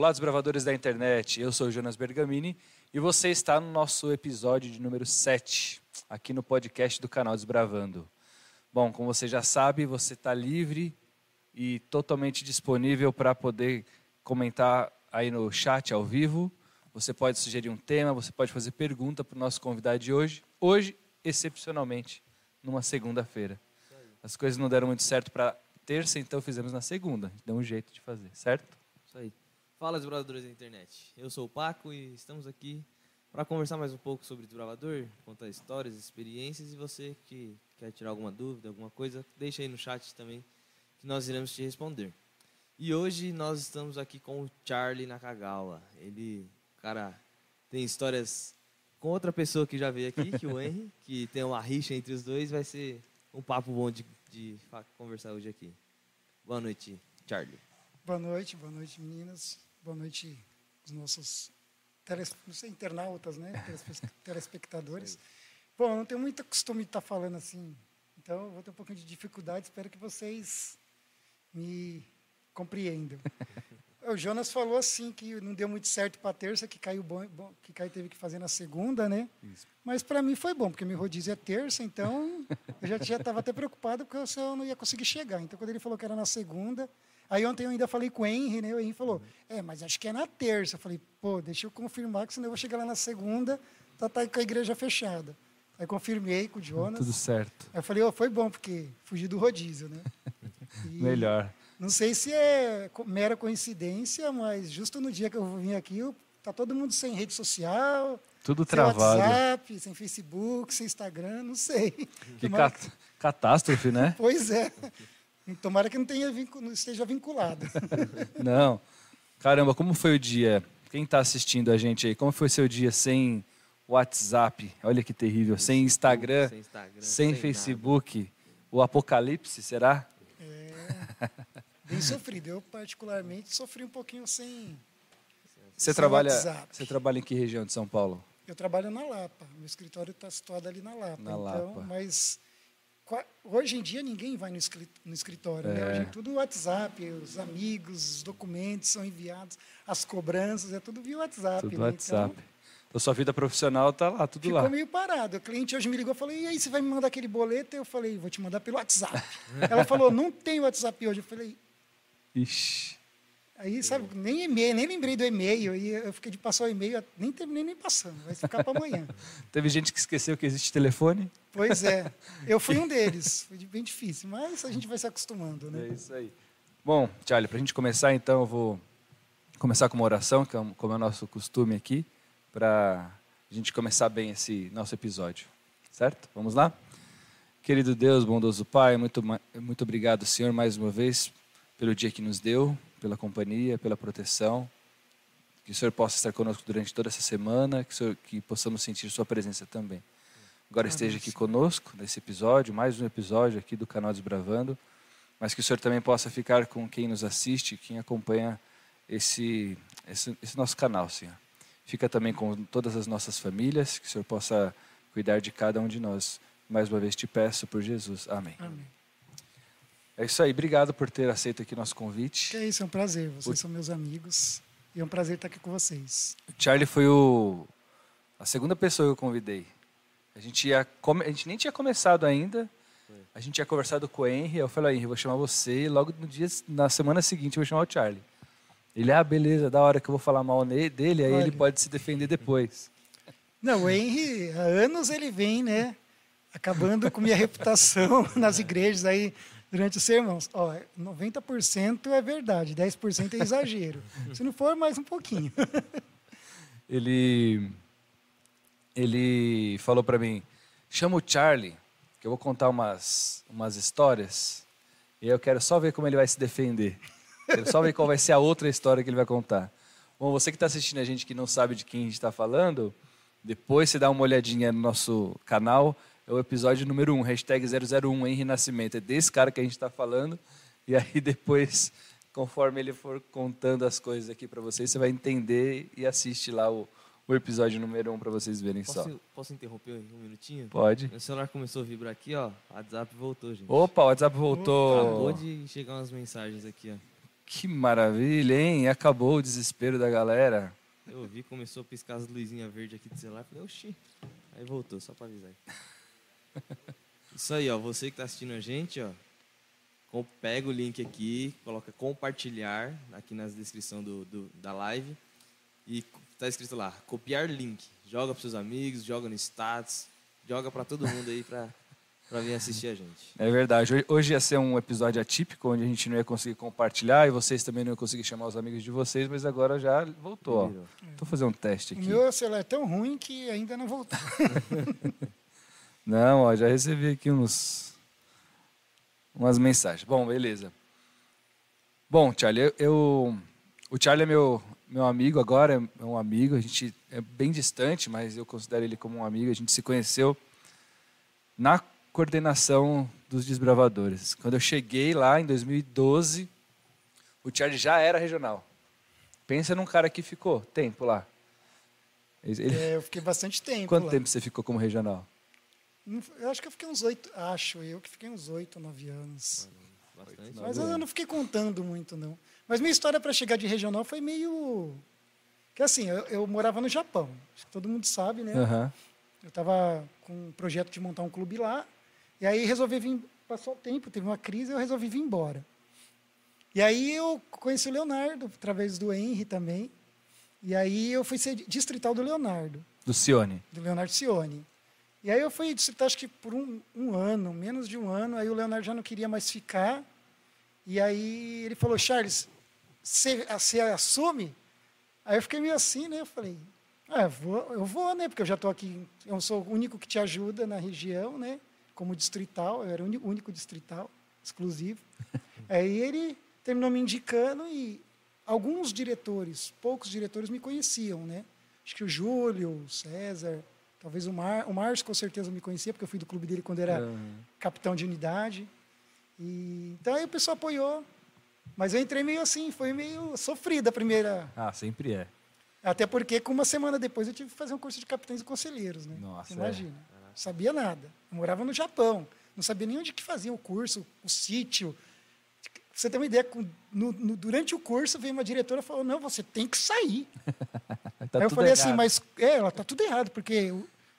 Olá, desbravadores da internet. Eu sou o Jonas Bergamini e você está no nosso episódio de número 7, aqui no podcast do canal Desbravando. Bom, como você já sabe, você está livre e totalmente disponível para poder comentar aí no chat ao vivo. Você pode sugerir um tema, você pode fazer pergunta para o nosso convidado de hoje. Hoje, excepcionalmente, numa segunda-feira. As coisas não deram muito certo para terça, então fizemos na segunda. Deu um jeito de fazer, certo? Isso aí. Fala, desbravadores da internet. Eu sou o Paco e estamos aqui para conversar mais um pouco sobre desbravador, contar histórias, experiências e você que quer tirar alguma dúvida, alguma coisa, deixa aí no chat também que nós iremos te responder. E hoje nós estamos aqui com o Charlie Nakagawa. Ele, cara, tem histórias com outra pessoa que já veio aqui, que o Henry, que tem uma rixa entre os dois, vai ser um papo bom de, de conversar hoje aqui. Boa noite, Charlie. Boa noite, boa noite, meninas. Boa noite, os nossos teles, sei, internautas, né? telespectadores. Bom, eu não tenho muito costume de estar falando assim, então eu vou ter um pouquinho de dificuldade. Espero que vocês me compreendam. O Jonas falou assim que não deu muito certo para a terça, que caiu bom, bom, que caiu teve que fazer na segunda, né? Isso. Mas para mim foi bom, porque meu rodízio é terça, então eu já já estava até preocupado porque eu não ia conseguir chegar. Então quando ele falou que era na segunda, aí ontem eu ainda falei com o Henry, né? O Henry falou: "É, mas acho que é na terça". Eu falei: "Pô, deixa eu confirmar que senão eu vou chegar lá na segunda, tá, tá com a igreja fechada". Aí confirmei com o Jonas. Tudo certo. Aí eu falei: "Oh, foi bom porque fugi do rodízio, né?" E... Melhor. Não sei se é mera coincidência, mas justo no dia que eu vim aqui, tá todo mundo sem rede social. Tudo sem travado. WhatsApp, sem Facebook, sem Instagram, não sei. Que cat que... catástrofe, né? pois é. Tomara que não, tenha não esteja vinculado. Não. Caramba, como foi o dia? Quem está assistindo a gente aí, como foi seu dia sem WhatsApp? Olha que terrível. Sem Instagram, sem, Instagram, sem, sem Facebook. Nada. O apocalipse, será? É bem sofrido. Eu, particularmente, sofri um pouquinho sem. Você, sem trabalha, WhatsApp. você trabalha em que região de São Paulo? Eu trabalho na Lapa. Meu escritório está situado ali na Lapa. Na então, Lapa. Mas hoje em dia ninguém vai no escritório. Né? É. Né? Hoje é tudo WhatsApp, os amigos, os documentos são enviados, as cobranças, é tudo via WhatsApp. Tudo né? WhatsApp. Então, então, sua vida profissional está lá, tudo lá. Ficou meio parado. O cliente hoje me ligou e falou: e aí, você vai me mandar aquele boleto? Eu falei: vou te mandar pelo WhatsApp. Ela falou: não tem WhatsApp hoje. Eu falei: Ixi. Aí, sabe, nem e-mail, nem lembrei do e-mail. Aí eu fiquei de passar o e-mail, nem terminei nem passando. Vai ficar para amanhã. Teve gente que esqueceu que existe telefone? Pois é. Eu fui um deles. Foi bem difícil, mas a gente vai se acostumando, né? É isso aí. Bom, Charlie, para a gente começar, então, eu vou começar com uma oração, que é como é o nosso costume aqui, para a gente começar bem esse nosso episódio. Certo? Vamos lá? Querido Deus, bondoso Pai, muito, muito obrigado, Senhor, mais uma vez pelo dia que nos deu, pela companhia, pela proteção. Que o Senhor possa estar conosco durante toda essa semana, que, Senhor, que possamos sentir Sua presença também. Agora esteja aqui conosco nesse episódio, mais um episódio aqui do canal Desbravando, mas que o Senhor também possa ficar com quem nos assiste, quem acompanha esse, esse, esse nosso canal, Senhor. Fica também com todas as nossas famílias, que o Senhor possa cuidar de cada um de nós. Mais uma vez te peço por Jesus. Amém. Amém. É isso aí, obrigado por ter aceito aqui nosso convite. Que é isso, é um prazer. Vocês são meus amigos e é um prazer estar aqui com vocês. O Charlie foi o a segunda pessoa que eu convidei. A gente, ia come... a gente nem tinha começado ainda. A gente tinha conversado com o Henry. Eu falei, Henry, vou chamar você. E logo no dia, na semana seguinte, eu vou chamar o Charlie. Ele, ah, beleza, da hora que eu vou falar mal dele, aí Olha. ele pode se defender depois. Não, o Henry, há anos ele vem, né? Acabando com minha reputação nas igrejas aí durante os sermões. Ó, 90% é verdade, 10% é exagero. Se não for, mais um pouquinho. ele, ele falou para mim, chama o Charlie, que eu vou contar umas, umas histórias, e eu quero só ver como ele vai se defender. Quero só ver qual vai ser a outra história que ele vai contar. Bom, você que está assistindo a gente que não sabe de quem a gente está falando, depois você dá uma olhadinha no nosso canal, é o episódio número 1, hashtag 001 em Renascimento. É desse cara que a gente está falando. E aí depois, conforme ele for contando as coisas aqui para vocês, você vai entender e assiste lá o, o episódio número 1 para vocês verem posso, só. Posso interromper um minutinho? Pode. Meu celular começou a vibrar aqui, ó. O WhatsApp voltou, gente. Opa, o WhatsApp voltou. Acabou de chegar umas mensagens aqui, ó. Que maravilha, hein? Acabou o desespero da galera. Eu vi, começou a piscar as luzinhas verdes aqui do celular. Falei, oxi. Aí voltou, só pra avisar. Isso aí, ó. Você que tá assistindo a gente, ó. com- Pega o link aqui, coloca compartilhar aqui na descrição do, do- da live. E tá escrito lá, copiar link. Joga pros seus amigos, joga no status, joga pra todo mundo aí pra, pra vir assistir a gente. É verdade. Hoje- ia ser um episódio atípico, onde a gente não ia conseguir compartilhar e vocês também não iam conseguir chamar os amigos de vocês, mas agora já voltou. Ó. Vou fazer um teste O aqui. meu celular é tão ruim que ainda não voltou. Não, ó, já recebi aqui uns umas mensagens. Bom, beleza. Bom, Charlie, eu, eu- o Charlie é meu meu amigo agora, é um amigo, a gente é bem distante, mas eu considero ele como um amigo. A gente se conheceu na coordenação dos desbravadores. Quando eu cheguei lá em 2012, o Charlie já era regional. Pensa num cara que ficou tempo lá. Ele- É, eu fiquei bastante tempo Quanto lá. tempo você ficou como regional? Eu acho que eu fiquei uns oito, acho eu que fiquei uns oito, nove anos. Bastante. Mas eu não fiquei contando muito, não. Mas minha história para chegar de regional foi meio. Que assim, eu, eu morava no Japão. Acho que todo mundo sabe, né? Aham. Eu estava com um projeto de montar um clube lá. E aí resolvi vir. Passou o tempo, teve uma crise, eu resolvi vir embora. E aí eu conheci o Leonardo, através do Henry também. E aí eu fui ser distrital do Leonardo, Do Cione. do Leonardo Cione. E aí eu fui distrital, acho que por um, um ano, menos de um ano. Aí o Leonardo já não queria mais ficar. E aí ele falou, Charles, você você assume? Aí eu fiquei meio assim, né? Eu falei, ah, eu vou, eu vou, né? Porque eu já estou aqui, eu sou o único que te ajuda na região, né? Como distrital, eu era o único distrital, exclusivo. Aí ele terminou me indicando e alguns diretores, poucos diretores me conheciam, né? Acho que o Júlio, o César, talvez o Mar, o Márcio com certeza me conhecia, porque eu fui do clube dele quando era Aham. capitão de unidade. E, então aí o pessoal apoiou. Mas eu entrei meio assim, foi meio sofrida a primeira. Ah, sempre é. Até porque, com uma semana depois, eu tive que fazer um curso de capitães e conselheiros. Né? Nossa, Você é. imagina. Não sabia nada. Eu morava no Japão. Não sabia nem onde que fazia o curso, o sítio. Pra você ter uma ideia, no- no- durante o curso veio uma diretora e falou: não, você tem que sair. Tá Aí eu falei assim, errado. mas é, ela tá tudo errado, porque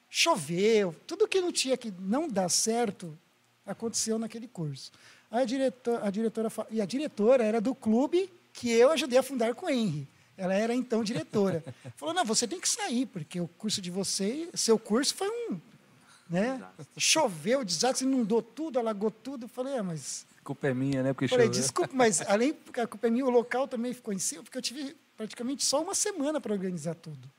choveu, tudo que não tinha que não dar certo aconteceu naquele curso. Aí a diretora, a diretora e a diretora era do clube que eu ajudei a fundar com o Henry. Ela era então diretora. Falou: "Não, você tem que sair, porque o curso de você, seu curso foi um, né? Choveu, desastre, inundou tudo, alagou tudo". Eu falei: "É, mas A culpa é minha, né? Porque Falei, choveu. desculpa, mas além porque a culpa é minha, o local também ficou em cima, porque eu tive praticamente só uma semana para organizar tudo.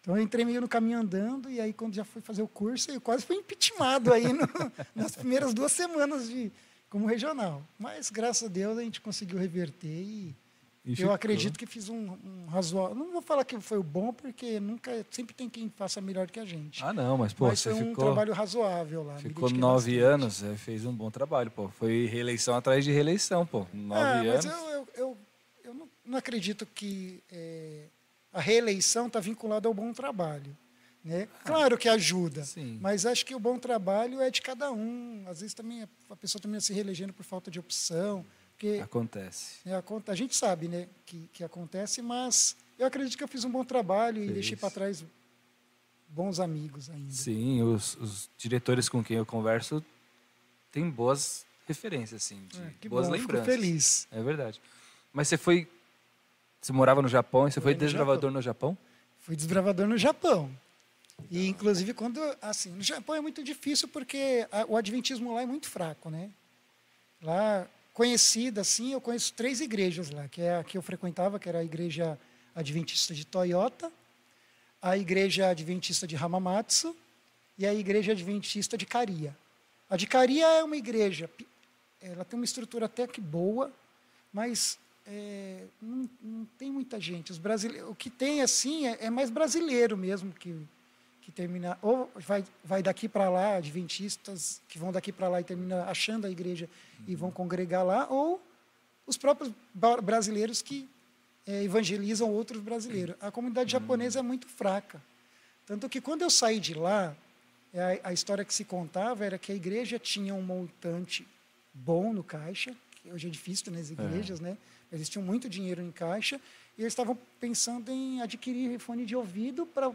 Então eu entrei meio no caminho andando, e aí quando já fui fazer o curso, eu quase fui impeachmentado aí no- nas primeiras duas semanas de como regional. Mas graças a Deus a gente conseguiu reverter e, E eu ficou. acredito que fiz um, um razoável. Não vou falar que foi o bom, porque nunca sempre tem quem faça melhor que a gente. Ah, não, mas pô, mas você foi um ficou, trabalho razoável lá. ficou nove bastante. anos, é, fez um bom trabalho, pô. Foi reeleição atrás de reeleição, pô. Nove Ah, anos. mas eu, eu, eu, eu não, não acredito que é, a reeleição está vinculada ao bom trabalho. Né? Claro que ajuda, Sim. mas acho que o bom trabalho é de cada um. Às vezes também a- pessoa também se reelegendo por falta de opção, porque Acontece. né, a, a gente sabe né, que, que acontece, mas eu acredito que eu fiz um bom trabalho e Fez. deixei para trás bons amigos ainda. Sim, os, os diretores com quem eu converso têm boas referências, assim, de É, boas bom, fico lembranças. feliz. É verdade. Mas você foi. Você morava no Japão e você foi desbravador no Japão? Fui desbravador no Japão. E, inclusive, quando. Assim, no Japão é muito difícil porque a- o adventismo lá é muito fraco, né? Lá, conhecida, assim, eu conheço três igrejas lá, que é a que eu frequentava, que era a igreja adventista de Toyota, a igreja adventista de Hamamatsu e a igreja adventista de Caria. A de Caria é uma igreja, ela tem uma estrutura até que boa, mas é, não, não tem muita gente. Os brasileiros, o que tem assim é, é mais brasileiro mesmo que que termina ou vai vai daqui para lá adventistas que vão daqui para lá e termina achando a igreja e vão congregar lá ou os próprios brasileiros que é, evangelizam outros brasileiros. A comunidade japonesa é muito fraca. Tanto que quando eu saí de lá, é, a, a história que se contava era que a igreja tinha um montante bom no caixa, que hoje é difícil nas igrejas, né? Eles tinham muito dinheiro em caixa e eles estavam pensando em adquirir fone de ouvido para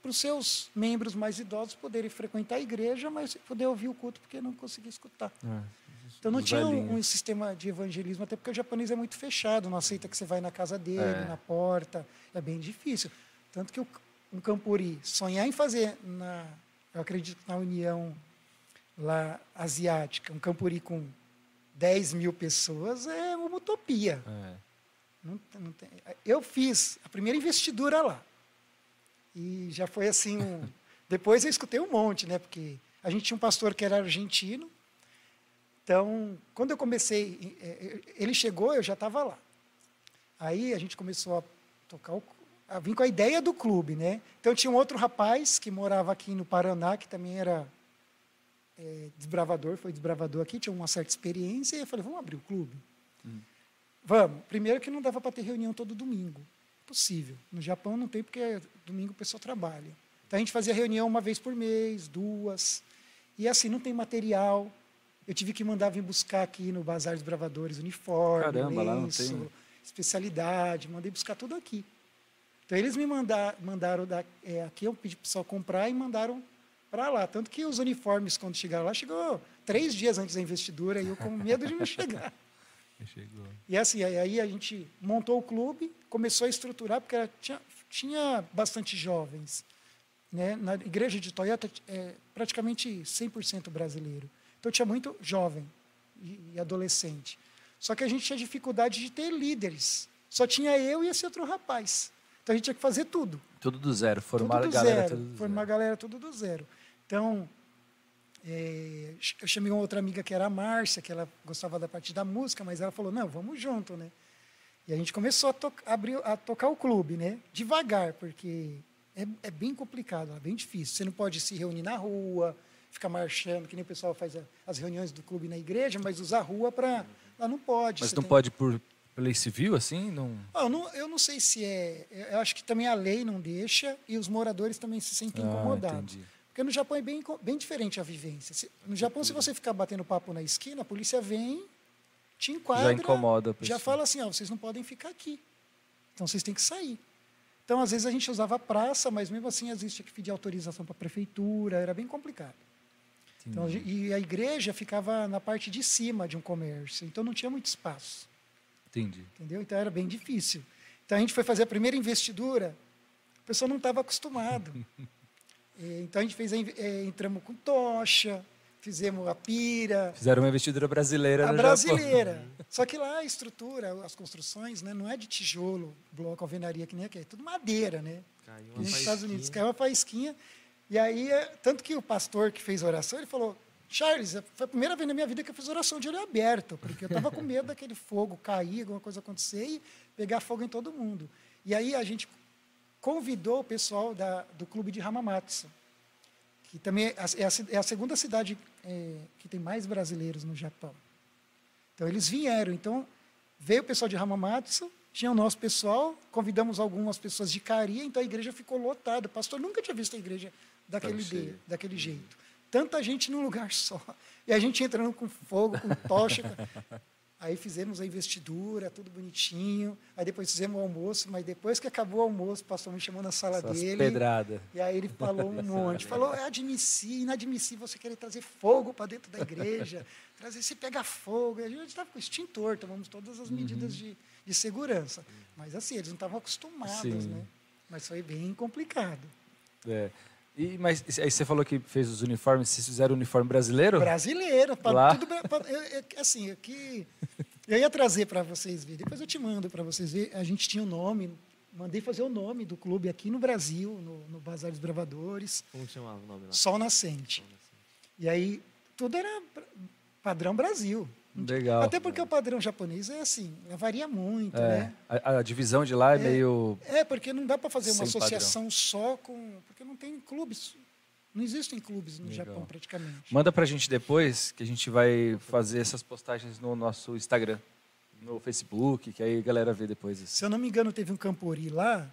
para os seus membros mais idosos poderem frequentar a igreja, mas poder ouvir o culto porque não conseguia escutar. É, Então não tinha um, um sistema de evangelismo, até porque o japonês é muito fechado, não aceita que você vai na casa dele, É. na porta, é bem difícil. Tanto que o, um campuri sonhar em fazer na, eu acredito na União lá asiática, um campuri com 10 mil pessoas é uma utopia. É. Não, não tem. Eu fiz a primeira investidura lá. E já foi assim. um- Depois eu escutei um monte, né? Porque a gente tinha um pastor que era argentino. Então, quando eu comecei, eh, eh, ele chegou, eu já estava lá. Aí a gente começou a tocar o, a vir com a ideia do clube, né? Então tinha um outro rapaz que morava aqui no Paraná, que também era eh, desbravador, foi desbravador aqui, tinha uma certa experiência, e eu falei, vamos abrir o clube? Vamos. Primeiro que não dava para ter reunião todo domingo. Possível. No Japão não tem, porque domingo o pessoal trabalha. Então a gente fazia reunião uma vez por mês, duas. E assim, não tem material. Eu tive que mandar vir buscar aqui no Bazar dos Bravadores uniforme, Caramba, lenço, tem. especialidade. Mandei buscar tudo aqui. Então eles me mandar, mandaram da, é, aqui, eu pedi para o pessoal comprar e mandaram para lá. Tanto que os uniformes, quando chegaram lá, chegou três dias antes da investidura e eu com medo de não chegar. Chegou. E assim, aí- a gente montou o clube, começou a estruturar, porque era- tinha, tinha bastante jovens. Né? Na igreja de Toyota é praticamente 100% brasileiro. Então tinha muito jovem e, e adolescente. Só que a gente tinha dificuldade de ter líderes. Só tinha eu e esse outro rapaz. Então a gente tinha que fazer tudo. Tudo do zero, formar tudo a galera zero. tudo do formar a zero. galera tudo do zero. Então, é, eu chamei uma outra amiga que era a Márcia, que ela gostava da parte da música, mas ela falou, não, vamos junto, né? E a gente começou a, to abrir, a tocar o clube, né? Devagar, porque é, é bem complicado, é bem difícil. Você não pode se reunir na rua, ficar marchando, que nem o pessoal faz a- as reuniões do clube na igreja, mas usar a rua para... Lá não pode. Mas você não tem- pode por lei civil, assim? Não... ah, eu, não, eu não sei se é. Eu acho que também a lei não deixa e os moradores também se sentem Ah, incomodados. entendi. Porque no Japão é bem, bem diferente a vivência. No Japão, se você ficar batendo papo na esquina, a polícia vem, te enquadra. Já incomoda Já fala assim: ó, vocês não podem ficar aqui. Então vocês têm que sair. Então, às vezes, a gente usava a praça, mas mesmo assim, às vezes tinha que pedir autorização para a prefeitura, era bem complicado. Então, e a igreja ficava na parte de cima de um comércio, então não tinha muito espaço. Entendi. Entendeu? Então era bem difícil. Então a gente foi fazer a primeira investidura, o pessoal não estava acostumado. Eh, Então a gente fez, eh, entramos com tocha, fizemos a pira, Fizeram uma investidura brasileira a no brasileira. Só que lá a estrutura, as construções, né, não é de tijolo, bloco, alvenaria, que nem aqui, é tudo madeira, né? Caiu uma Nos Estados Unidos, faísquinha. caiu uma faísquinha. E aí, é, tanto que o pastor que fez a oração, ele falou, Charles, é- foi a primeira vez na minha vida que eu fiz oração de olho aberto, porque eu estava com medo daquele fogo cair, alguma coisa acontecer e pegar fogo em todo mundo. E aí a gente convidou o pessoal da, do clube de Hamamatsu, que também é a, é a é a segunda cidade é, que tem mais brasileiros no Japão. Então eles vieram. Então veio o pessoal de Hamamatsu, tinha o nosso pessoal, convidamos algumas pessoas de Caria, então a igreja ficou lotada. O pastor nunca tinha visto a igreja daquele, de, daquele jeito. Tanta gente num lugar só. E a gente entrando com fogo, com tocha. Aí fizemos a investidura, tudo bonitinho. Aí depois fizemos o almoço, mas depois que acabou o almoço, o pastor me chamou na sala Só as dele. pedrada. E aí ele falou um monte. Falou, é admissível, inadmissível você querer trazer fogo para dentro da igreja, trazer se pegar fogo. E a gente estava com extintor, tomamos todas as medidas de, de segurança. Mas assim, eles não estavam acostumados, Sim. né? Mas foi bem complicado. É. E, mas aí você falou que fez os uniformes, vocês fizeram o uniforme brasileiro? Brasileiro, pra Lá? tudo. pra- eu- eu- assim, aqui. Eu ia trazer para vocês verem, depois eu te mando para vocês verem. A gente tinha o nome, mandei fazer o nome do clube aqui no Brasil, no, no Bazar dos Bravadores, Como chamava o nome lá? Sol Nascente. E aí, tudo era padrão Brasil. Legal. Até porque o padrão japonês é assim, varia muito, É, né? a, a divisão de lá é, meio. É, porque não dá para fazer uma associação só com. Porque não tem clubes. Não existem clubes no Legal. Japão, praticamente. Manda pra gente depois, que a gente vai fazer essas postagens no nosso Instagram, no Facebook, que aí a galera vê depois. assim. Se eu não me engano, teve um Campori lá,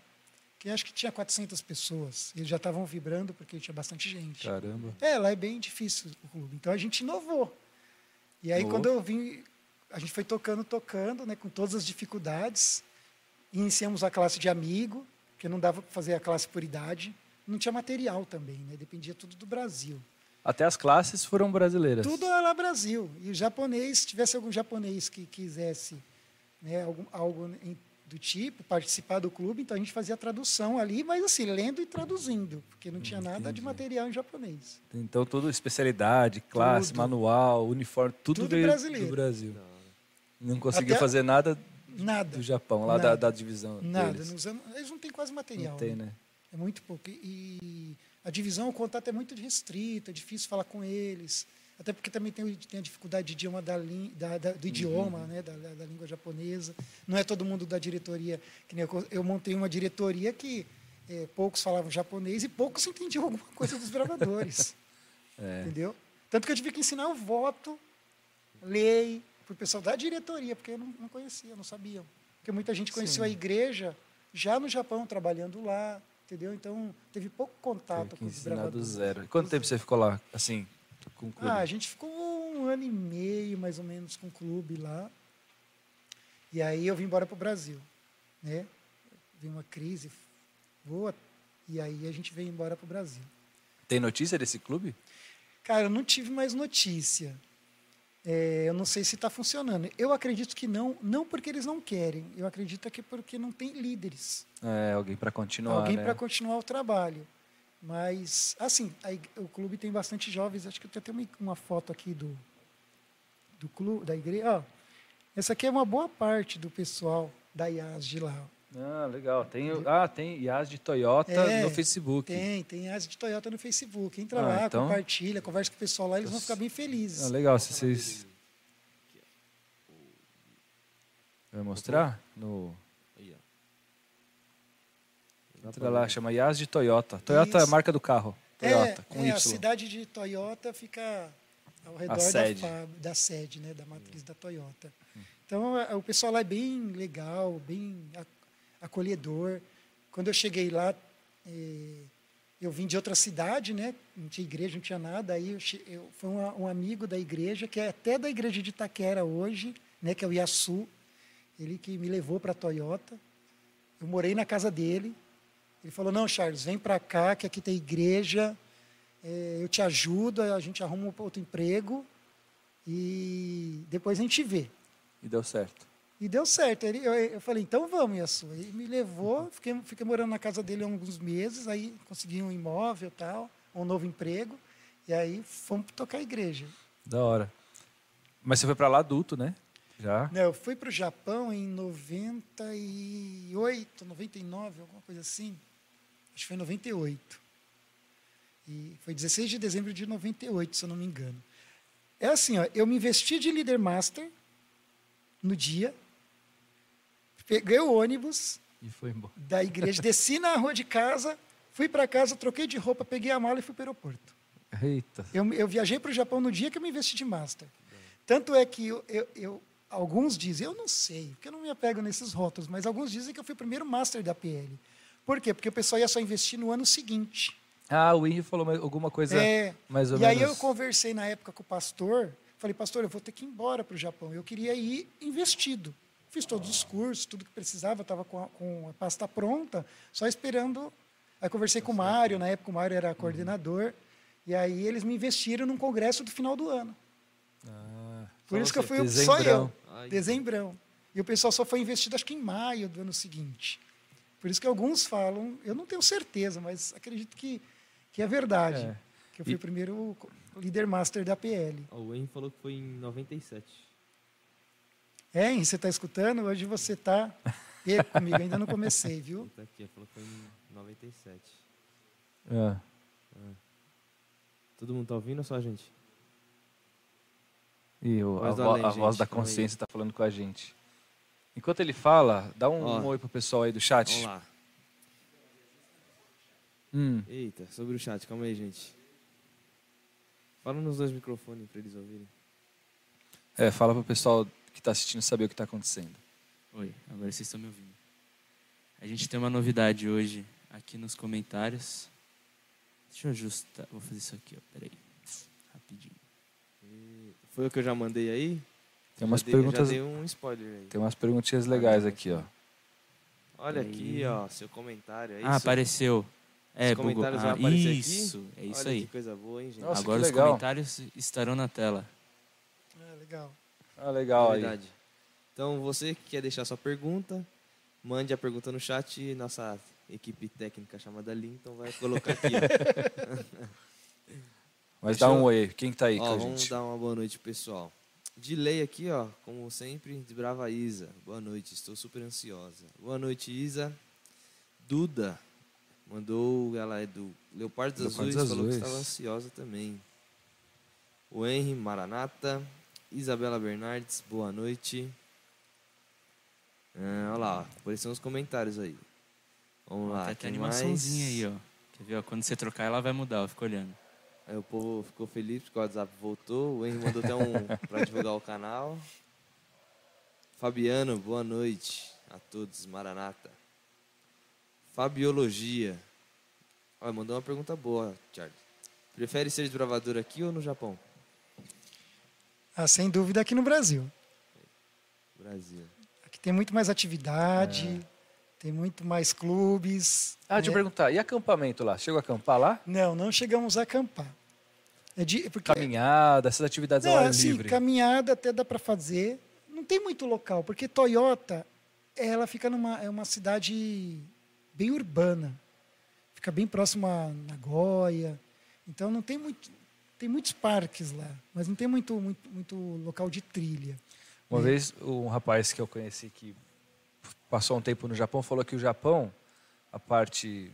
que acho que tinha 400 pessoas. Eles já estavam vibrando porque tinha bastante gente. Caramba. É, lá é bem difícil o clube. Então a gente inovou. E aí, quando eu vim a gente foi tocando, tocando, né, com todas as dificuldades. Iniciamos a classe de amigo, porque não dava para fazer a classe por idade. Não tinha material também, né? Dependia tudo do Brasil. Até as classes foram brasileiras. Tudo era Brasil. E o japonês, se tivesse algum japonês que quisesse né, algum, algo em, do tipo, participar do clube, então a gente fazia tradução ali, mas assim, lendo e traduzindo, porque não tinha nada de material em japonês. Então, toda especialidade, classe, Tudo. manual, uniforme, tudo, Tudo veio brasileiro. do Brasil. Da. Não conseguiu Até- fazer nada Nada. do Japão, lá da, Nada. da divisão Nada. deles. usamos- eles não têm quase material. Não tem, né? né? É muito pouco. E a divisão, o contato é muito restrito, é difícil falar com eles. Até porque também tem, tem a dificuldade de idioma da, da- da- do idioma, né, da, da língua japonesa. Não é todo mundo da diretoria. Que nem eu, eu montei uma diretoria que eh, poucos falavam japonês e poucos entendiam alguma coisa dos gravadores. É. Entendeu? Tanto que eu tive que ensinar o voto, lei, para o pessoal da diretoria, porque eu não, não conhecia, não sabiam. Porque muita gente conheceu a igreja já no Japão, trabalhando lá, entendeu? Então, teve pouco contato com os ensinar do zero. E quanto tempo você ficou lá, assim, com o clube? Ah, a gente ficou um ano e meio, mais ou menos, com o clube lá. E aí eu vim embora para o Brasil, né? Veio uma crise boa, e aí a gente veio embora para o Brasil. Tem notícia desse clube? Cara, eu não tive mais notícia. É, eu não sei se está funcionando. Eu acredito que não, não porque eles não querem. Eu acredito que é porque não tem líderes. É, alguém para continuar, Alguém né? para continuar o trabalho. Mas, assim, a ig- o clube tem bastante jovens. Acho que eu tenho até uma, foto aqui do, do clube, da igreja. Essa aqui é uma boa parte do pessoal da IAS de lá. Ah, legal. Tem, ah, tem IAS de Toyota É, no Facebook. Tem, tem IAS de Toyota no Facebook. Entra Ah, lá, então- compartilha, conversa com o pessoal lá, eles vão ficar bem felizes. Ah, legal, se vocês... Vai mostrar? No... Entra lá, chama IAS de Toyota. Toyota é a Isso. marca do carro. Toyota, é, com é, Y. a cidade de Toyota fica ao redor da, sede. fáb- da sede, né, da matriz da Toyota. Então, a- o pessoal lá é bem legal, bem acolhedor. Quando eu cheguei lá, eh, eu vim de outra cidade, né? Não tinha igreja, não tinha nada. Aí eu, eu- foi um, um amigo da igreja, que é até da igreja de Itaquera hoje, né? Que é o Iaçu. Ele que me levou para a Toyota. Eu morei na casa dele. Ele falou: Não, Charles, vem para cá, que aqui tem igreja. eh, eu te ajudo, a gente arruma um outro emprego e depois a gente vê. E deu certo. E deu certo. Ele, eu, eu falei, então vamos, Iaçu. Ele me levou, fiquei, fiquei morando na casa dele há alguns meses, aí consegui um imóvel tal, um novo emprego, e aí fomos tocar a igreja. Da hora. Mas você foi para lá adulto, né? Já? Não, eu fui para o Japão em 98, 99, alguma coisa assim. Acho que foi em 98. E foi 16 de dezembro de 98, se eu não me engano. É assim, ó, eu me investi de líder master no dia, peguei o ônibus E da igreja, desci na rua de casa, fui para casa, troquei de roupa, peguei a mala e fui para o aeroporto. Eita. Eu, eu viajei para o Japão no dia que eu me investi de master. Tanto é que eu, eu- eu- alguns dizem, eu não sei, porque eu não me apego nesses rótulos, mas alguns dizem que eu fui o primeiro master da PL. Por quê? Porque o pessoal ia só investir no ano seguinte. Ah, o Henry falou alguma coisa É, mais ou e aí menos. eu conversei na época com o pastor, falei, pastor, eu vou ter que ir embora para o Japão. Eu queria ir investido. Fiz todos os cursos, tudo que precisava, estava com, a- com a pasta pronta, só esperando. Aí conversei com o Mário, na época o Mário era coordenador, e aí eles me investiram num congresso do final do ano. Ah, Por só isso que eu fui só eu, Dezembrão. Ai, dezembrão. E o pessoal só foi investido acho que em maio do ano seguinte. Por isso que alguns falam, eu não tenho certeza, mas acredito que, que é verdade. É. Que eu fui E- o primeiro líder master da PL. O Henry falou que foi em 97. É, hein? Você está escutando? Hoje você está comigo, ainda não comecei, viu? Ele tá aqui, falou que foi em 97. Ah. Todo mundo tá ouvindo ou só a gente? E o- a, Voz do vo- além, a voz da consciência está falando com a gente. Enquanto ele fala, dá um, Ó. um oi pro pessoal aí do chat. Vamos lá. Hum, Eita, sobre o chat, calma aí, gente. Fala nos dois microfones para eles ouvirem. é, fala pro pessoal que está assistindo saber o que está acontecendo. Oi, agora vocês estão me ouvindo. A gente tem uma novidade hoje aqui nos comentários. Deixa eu ajustar. Vou fazer isso aqui, ó. Peraí. Rapidinho. Foi o que eu já mandei aí? Tem umas já dei, perguntas, Já dei um spoiler aí. tem umas perguntinhas legais aqui, ó. Olha Aí. aqui, ó, seu comentário. É Ah, isso? apareceu. É, Os comentários vão Ah, aparecer aqui? isso, é isso Olha aí. que coisa boa, hein, gente? Nossa, Agora os legal. comentários estarão na tela. É, legal. Ah, legal aí. Verdade. Então, você que quer deixar sua pergunta, mande a pergunta no chat e nossa equipe técnica chamada Linton vai colocar aqui. Mas Deixa dá um eu- oi. Quem tá aí ó, com a vamos gente? dar uma boa noite, pessoal. De lei aqui, ó, como sempre, de Brava Isa. Boa noite, estou super ansiosa. Boa noite, Isa. Duda mandou, ela é do Leopardos Leopardos Azuis, falou que Azuis. estava ansiosa também. O Henry Maranata, Isabela Bernardes, boa noite. Ah, olha lá, apareceram os comentários aí. Vamos lá, Tem até quem animaçãozinha mais? aí, ó. Quer ver? ó? Quando você trocar, ela vai mudar, ó. Fica olhando. Aí o povo ficou feliz porque o WhatsApp voltou. O Henry mandou até um para divulgar o canal. Fabiano, boa noite a todos. Maranata. Fabiologia. Olha, mandou uma pergunta boa, Charles. Prefere ser desbravador aqui ou no Japão? Ah, sem dúvida aqui no Brasil. Brasil. Aqui tem muito mais atividade, tem muito mais clubes. Ah, deixa eu né? perguntar. E acampamento lá? Chegou a acampar lá? Não, não chegamos a acampar. É de, porque, Caminhada, essas atividades não, ao ar assim, livre. caminhada até dá para fazer. Não tem muito local, porque Toyota, ela fica numa é uma cidade bem urbana. Fica bem próximo a Nagoya. Então não tem muito tem muitos parques lá, mas não tem muito muito, muito local de trilha. Uma vez, um rapaz que eu conheci que passou um tempo no Japão falou que o Japão, a parte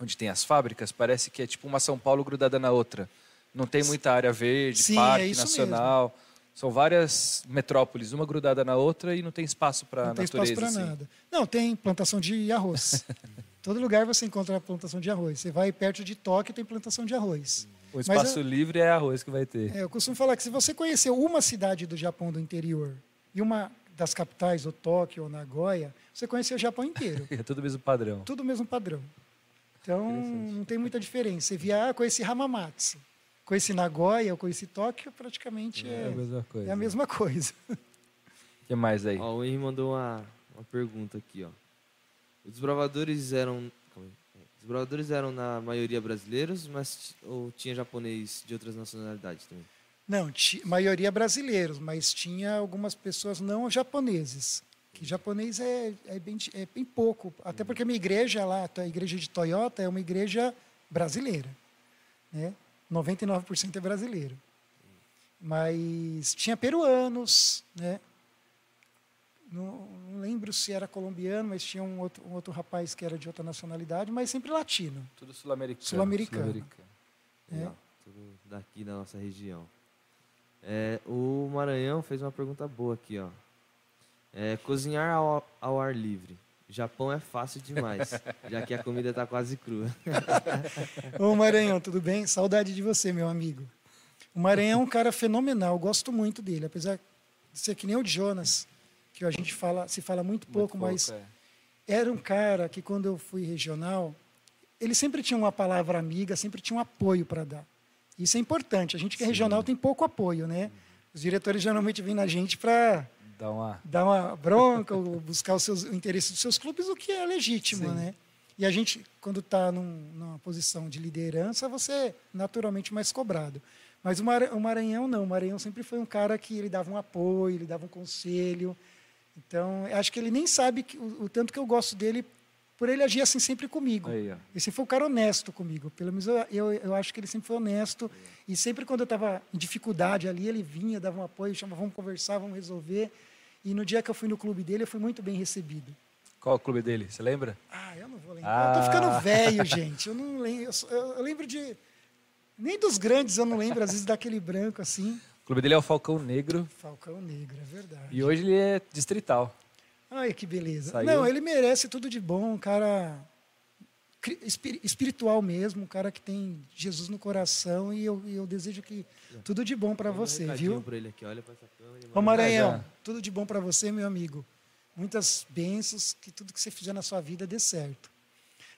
onde tem as fábricas, parece que é tipo uma São Paulo grudada na outra. Não tem muita área verde, Sim, é parque isso nacional. São várias metrópoles, uma grudada na outra e não tem espaço para não tem espaço natureza. para assim. nada. Não, tem plantação de arroz. Todo lugar você encontra plantação de arroz. Você vai perto de Tóquio, tem plantação de arroz. O espaço eu- livre é arroz que vai ter. É, eu costumo falar que se você conhecer uma cidade do Japão do interior e uma das capitais, ou Tóquio ou Nagoya, você conheceu o Japão inteiro. É tudo mesmo padrão. Tudo o mesmo padrão. Então, não tem muita diferença. Você via, ah, conheci Hamamatsu. Conheci Nagoya, eu conheci Tóquio, praticamente É é, a mesma coisa. é a mesma coisa. O que mais aí? Ó, o Henry mandou uma, uma pergunta aqui, ó. Os desbravadores eram. Os desbravadores eram na maioria brasileiros, mas ou tinha japonês de outras nacionalidades também? Não, maioria brasileiros, mas tinha algumas pessoas não japoneses. Que japonês é, é, bem, é bem pouco. Até porque a minha igreja lá, a igreja de Toyota, é uma igreja brasileira. Né? 99% é brasileiro. Mas tinha peruanos, né? Não, não lembro se era colombiano, mas tinha um outro, um outro rapaz que era de outra nacionalidade, mas sempre latino. Tudo sul-americano. Sul-americano. sul-americano. É. Tudo daqui da nossa região. É, o Maranhão fez uma pergunta boa aqui, ó. É, cozinhar ao, ao ar livre. Japão é fácil demais, já que a comida está quase crua. Ô Maranhão, tudo bem? Saudade de você, meu amigo. O Maranhão é um cara fenomenal, eu gosto muito dele, apesar de ser que nem o Jonas, que a gente fala, se fala muito pouco, Muito mas é. era um cara que quando eu fui regional, ele sempre tinha uma palavra amiga, sempre tinha um apoio para dar. Isso é importante. A gente que é regional tem pouco apoio, né? Os diretores geralmente vêm na gente para Dá uma. dar uma bronca ou buscar os seus o interesse dos seus clubes, o que é legítimo, Sim. né? E a gente, quando está num, numa posição de liderança, você é naturalmente mais cobrado. Mas o, Mara- o Maranhão não. O Maranhão sempre foi um cara que ele dava um apoio, ele dava um conselho. Então, acho que ele nem sabe que- o, o tanto que eu gosto dele por ele agir assim sempre comigo. Aí. Esse foi um cara honesto comigo. Pelo menos eu, eu, eu acho que ele sempre foi honesto. E sempre quando eu estava em dificuldade ali, ele vinha, dava um apoio, chamava, vamos conversar, vamos resolver. E no dia que eu fui no clube dele, eu fui muito bem recebido. Qual o clube dele? Você lembra? Ah, eu não vou lembrar. Eu tô Ah. ficando velho, gente. Eu não lembro. Eu lembro de. Nem dos grandes eu não lembro, às vezes daquele branco assim. O clube dele é o Falcão Negro Falcão Negro, é verdade. e hoje ele é distrital. Ai, que beleza. Saiu? Não, ele merece tudo de bom, um cara espiritual mesmo, um cara que tem Jesus no coração e eu, eu desejo que tudo de bom para um você, recadinho viu? pra ele aqui, olha pra essa câmera. Ô Maranhão, já. tudo de bom para você, meu amigo. Muitas bênçãos, que tudo que você fizer na sua vida dê certo.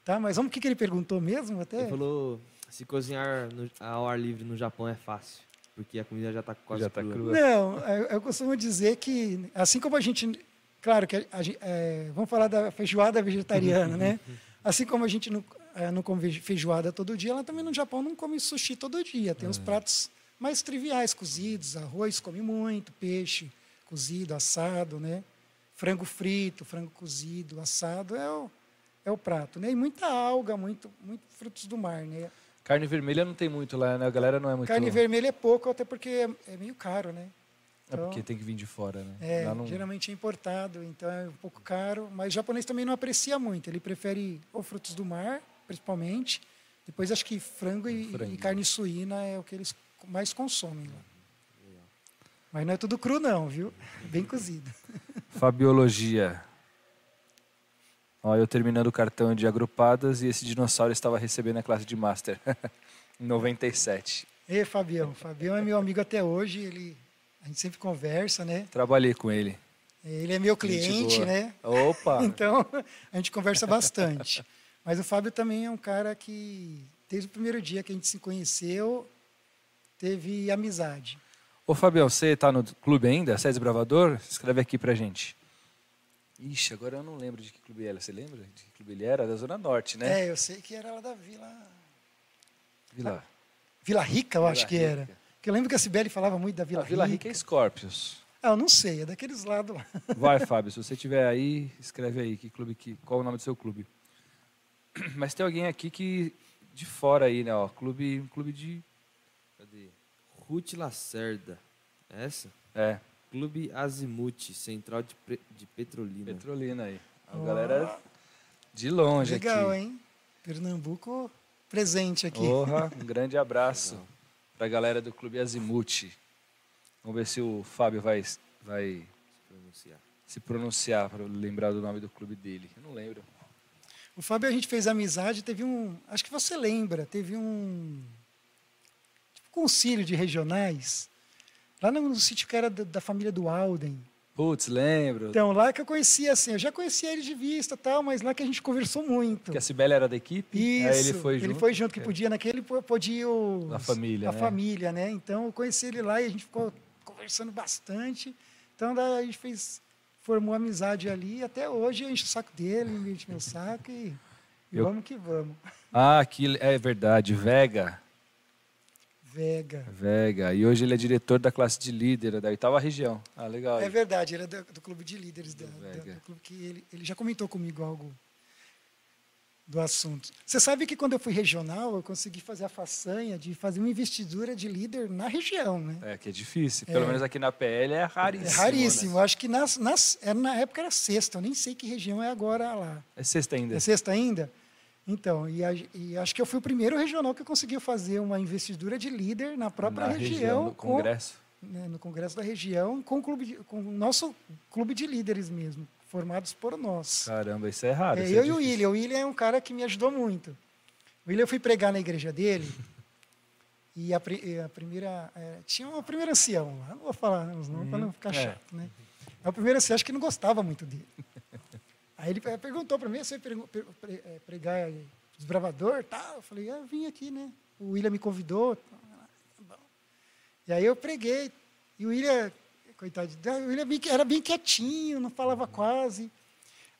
Tá? Mas vamos o que, que ele perguntou mesmo até? Ele falou se cozinhar no- ao ar livre no Japão é fácil. porque a comida já está quase Já tá crua. crua. Não, eu, eu costumo dizer que, assim como a gente. Claro que é, vamos falar da feijoada vegetariana, né? Assim como a gente não, é, não come feijoada todo dia, ela também no Japão não come sushi todo dia. Tem os pratos mais triviais, cozidos, arroz come muito, peixe cozido, assado, né? Frango frito, frango cozido, assado é o, é o prato, né? E muita alga, muito, muito frutos do mar, né? Carne vermelha não tem muito lá, né? A galera não é muito. Carne vermelha é pouco, até porque é, é meio caro, né? É porque tem que vir de fora, né? É, não- geralmente é importado, então é um pouco caro, mas o japonês também não aprecia muito. Ele prefere ou frutos do mar, principalmente. Depois acho que frango e, Frango. e carne suína é o que eles mais consomem lá. Mas não é tudo cru não, viu? Bem cozido. Fabiologia. Ó, eu terminando o cartão de agrupadas e esse dinossauro estava recebendo a classe de Master. em 97. E Fabião, Fabião é meu amigo até hoje, ele a gente sempre conversa, né? Trabalhei com ele. Ele é meu cliente, né? Opa! Então, a gente conversa bastante. Mas o Fábio também é um cara que, desde o primeiro dia que a gente se conheceu, teve amizade. Ô, Fabião, você tá no clube ainda? Sede Bravador? Escreve aqui pra gente. Ixi, agora eu não lembro de que clube era. Você lembra de que clube ele era? Da Zona Norte, né? É, eu sei que era lá da Vila. Vila, Vila Rica, eu Vila acho que Rica. era. Porque eu lembro que a Sibeli falava muito da Vila, a Vila Rica é Scorpios. Ah, eu não sei, é daqueles lados lá. Vai, Fábio, se você estiver aí, escreve aí que clube que, qual o nome do seu clube. Mas tem alguém aqui que de fora aí, né, ó, clube, um clube de Cadê? Ruth Lacerda. Essa? é, Clube Azimuth, Central de, Pre- de Petrolina. Petrolina aí. A Ó. galera de longe Legal, aqui. hein? Pernambuco presente aqui. Porra, um grande abraço pra galera do Clube Azimuth. Vamos ver se o Fábio vai vai se pronunciar para lembrar do nome do clube dele. Eu não lembro. O Fábio, a gente fez amizade, teve um. Acho que você lembra, teve um. Tipo, concílio de regionais, lá no, no sítio que era da, da família do Alden. Putz, lembro. Então, lá que eu conhecia, assim, eu já conhecia ele de vista e tal, mas lá que a gente conversou muito. que a Cibele era da equipe. Isso, Aí ele foi junto. Ele foi junto, que podia, naquele po- podia os, A família, A né? família, né? Então, eu conheci ele lá e a gente ficou conversando bastante. Então, daí a gente fez, formou amizade ali e até hoje eu encho o saco dele, ele enche meu saco e, e Eu- vamos que vamos. Ah, que é verdade, Vega. Vega. Vega. E hoje ele é diretor da classe de líder da oitava região. Ah, legal. É verdade, ele é do, do clube de líderes, Do da- Vega. do clube que ele, ele já comentou comigo algo do assunto. Você sabe que quando eu fui regional, eu consegui fazer a façanha de fazer uma investidura de líder na região, né? É, que é difícil. Pelo É. menos aqui na PL é raríssimo. É raríssimo. né? Acho que nas, nas, era, na época era sexta, eu nem sei que região é agora lá. É sexta ainda. É sexta ainda? Então, e, a- e acho que eu fui o primeiro regional que conseguiu fazer uma investidura de líder na própria na região, do com- Congresso. né, no Congresso da Região, com o, clube de- com o nosso clube de líderes mesmo, formados por nós. Caramba, isso é raro. É, é eu e o. William. O William é um cara que me ajudou muito. O William eu fui pregar na igreja dele. E a, a primeira. é, tinha uma primeira ancião lá. Não vou falar os nomes para não ficar é. chato, né? É o primeiro ancião, acho que não gostava muito dele. Aí ele pe- perguntou para mim: você é, pregar desbravador? Tá. Eu falei: ah, eu vim aqui, né? O William me convidou. Tá. E aí eu preguei. E o William, coitado, o William era bem quietinho, não falava quase.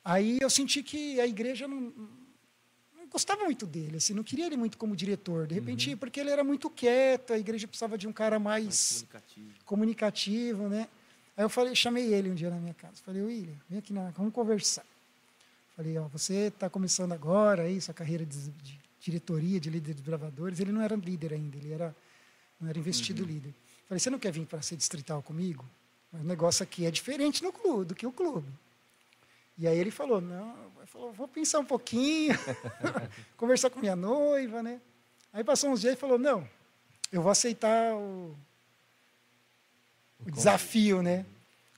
Aí eu senti que a igreja não, não gostava muito dele, assim, não queria ele muito como diretor. De repente, porque ele era muito quieto, a igreja precisava de um cara Mais mais comunicativo. comunicativo, né? Aí eu falei, chamei ele um dia na minha casa. Falei, William, vem aqui, na, vamos conversar. Falei, ó, você está começando agora aí sua carreira de, de diretoria, de líder de bravadores. Ele não era líder ainda, ele era não era investido líder. Falei, você não quer vir para ser distrital comigo? Mas o negócio aqui é diferente no clube, do que o clube. E aí ele falou, não, falou, vou pensar um pouquinho, conversar com minha noiva, né? Aí passou uns dias e falou, não, eu vou aceitar o, o desafio, né?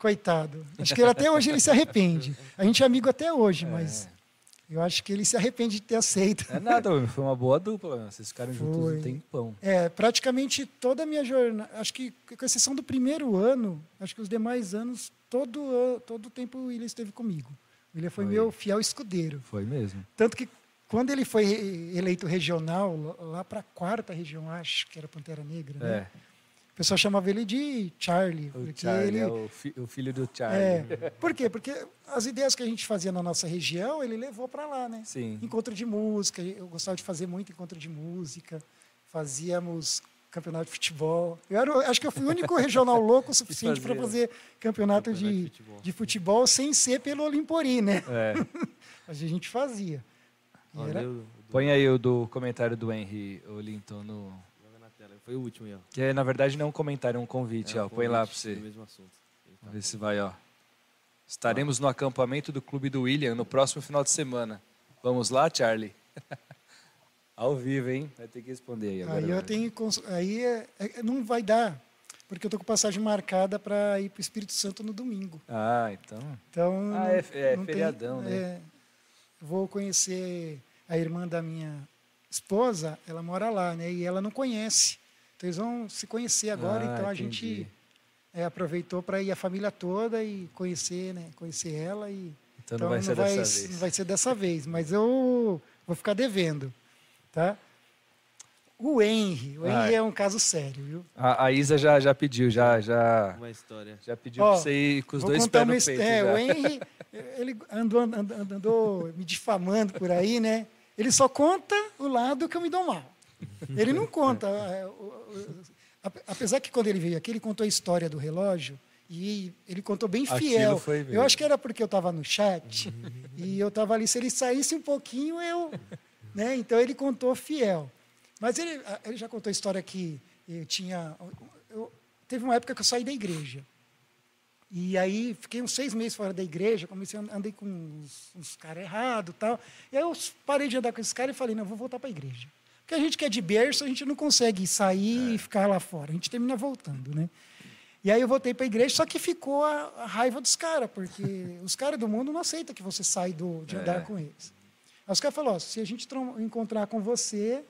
Coitado. Acho que ele, até hoje ele se arrepende. A gente é amigo até hoje, mas eu acho que ele se arrepende de ter aceito. É nada, foi uma boa dupla. né? Vocês ficaram juntos Foi. um tempão. É, praticamente toda a minha jornada, acho que com exceção do primeiro ano, acho que os demais anos, todo todo o tempo o William esteve comigo. O William foi, Foi. meu fiel escudeiro. Foi mesmo. Tanto que quando ele foi eleito regional, lá- para a quarta região, acho que era Pantera Negra, né? O pessoal chamava ele de Charlie. O Charlie ele, é o, fi- o filho do Charlie. é, por quê? Porque as ideias que a gente fazia na nossa região, ele levou para lá, né? Sim. Encontro de música, eu gostava de fazer muito encontro de música. Fazíamos campeonato de futebol. Eu era, acho que eu fui o único regional louco o suficiente para fazer campeonato, Campeonato de, de futebol. de futebol sem ser pelo Olimpori, né? É. Mas a gente fazia. Era- Põe aí o do comentário do Henry, o Linton, no... Foi o último aí, ó. que é, na verdade não é um comentário, é um convite. É, ó. um Põe lá para convite você. tá Vamos ver se vai, ó. Estaremos no acampamento do Clube do William no próximo final de semana. Vamos lá, Charlie? Ao vivo, hein? Vai ter que responder aí agora. Aí eu tenho cons- aí é- é- não vai dar, porque eu tô com passagem marcada para ir para o Espírito Santo no domingo. Ah, então. Então Ah, é- é não tem- feriadão, né? é, vou conhecer a irmã da minha esposa, ela mora lá, né? E ela não conhece. Então eles vão se conhecer agora, Ah, então a entendi. gente é, aproveitou para ir a família toda e conhecer, né? Conhecer ela e Então, não vai ser vai, dessa vez. não vai ser dessa vez, mas eu vou ficar devendo, tá? O Henry, o Ah, Henry é. é um caso sério, viu? A, a Isa já, já pediu, já, já, Uma história. já pediu Ó, pra você ir com os dois pés no peito. é, já. o Henry, ele andou, andou, andou me difamando por aí, né? Ele só conta o lado que eu me dou mal. Ele não conta. é, apesar que quando ele veio aqui, ele contou a história do relógio e ele contou bem fiel. eu acho que era porque eu estava no chat e eu estava ali. Se ele saísse um pouquinho, eu. Né? Então ele contou fiel. Mas ele, ele já contou a história que eu tinha. eu- teve uma época que eu saí da igreja. E aí fiquei uns seis meses fora da igreja, comecei a andei com uns, uns caras errados tal. E aí eu parei de andar com esses caras e falei, não, vou voltar para a igreja. Porque a gente que é de berço, a gente não consegue sair e ficar lá fora. A gente termina voltando, né? E aí eu voltei para a igreja, só que ficou a, a raiva dos caras, porque os caras do mundo não aceitam que você sai do, de andar É. com eles. Aí os caras falaram, se a gente encontrar com você,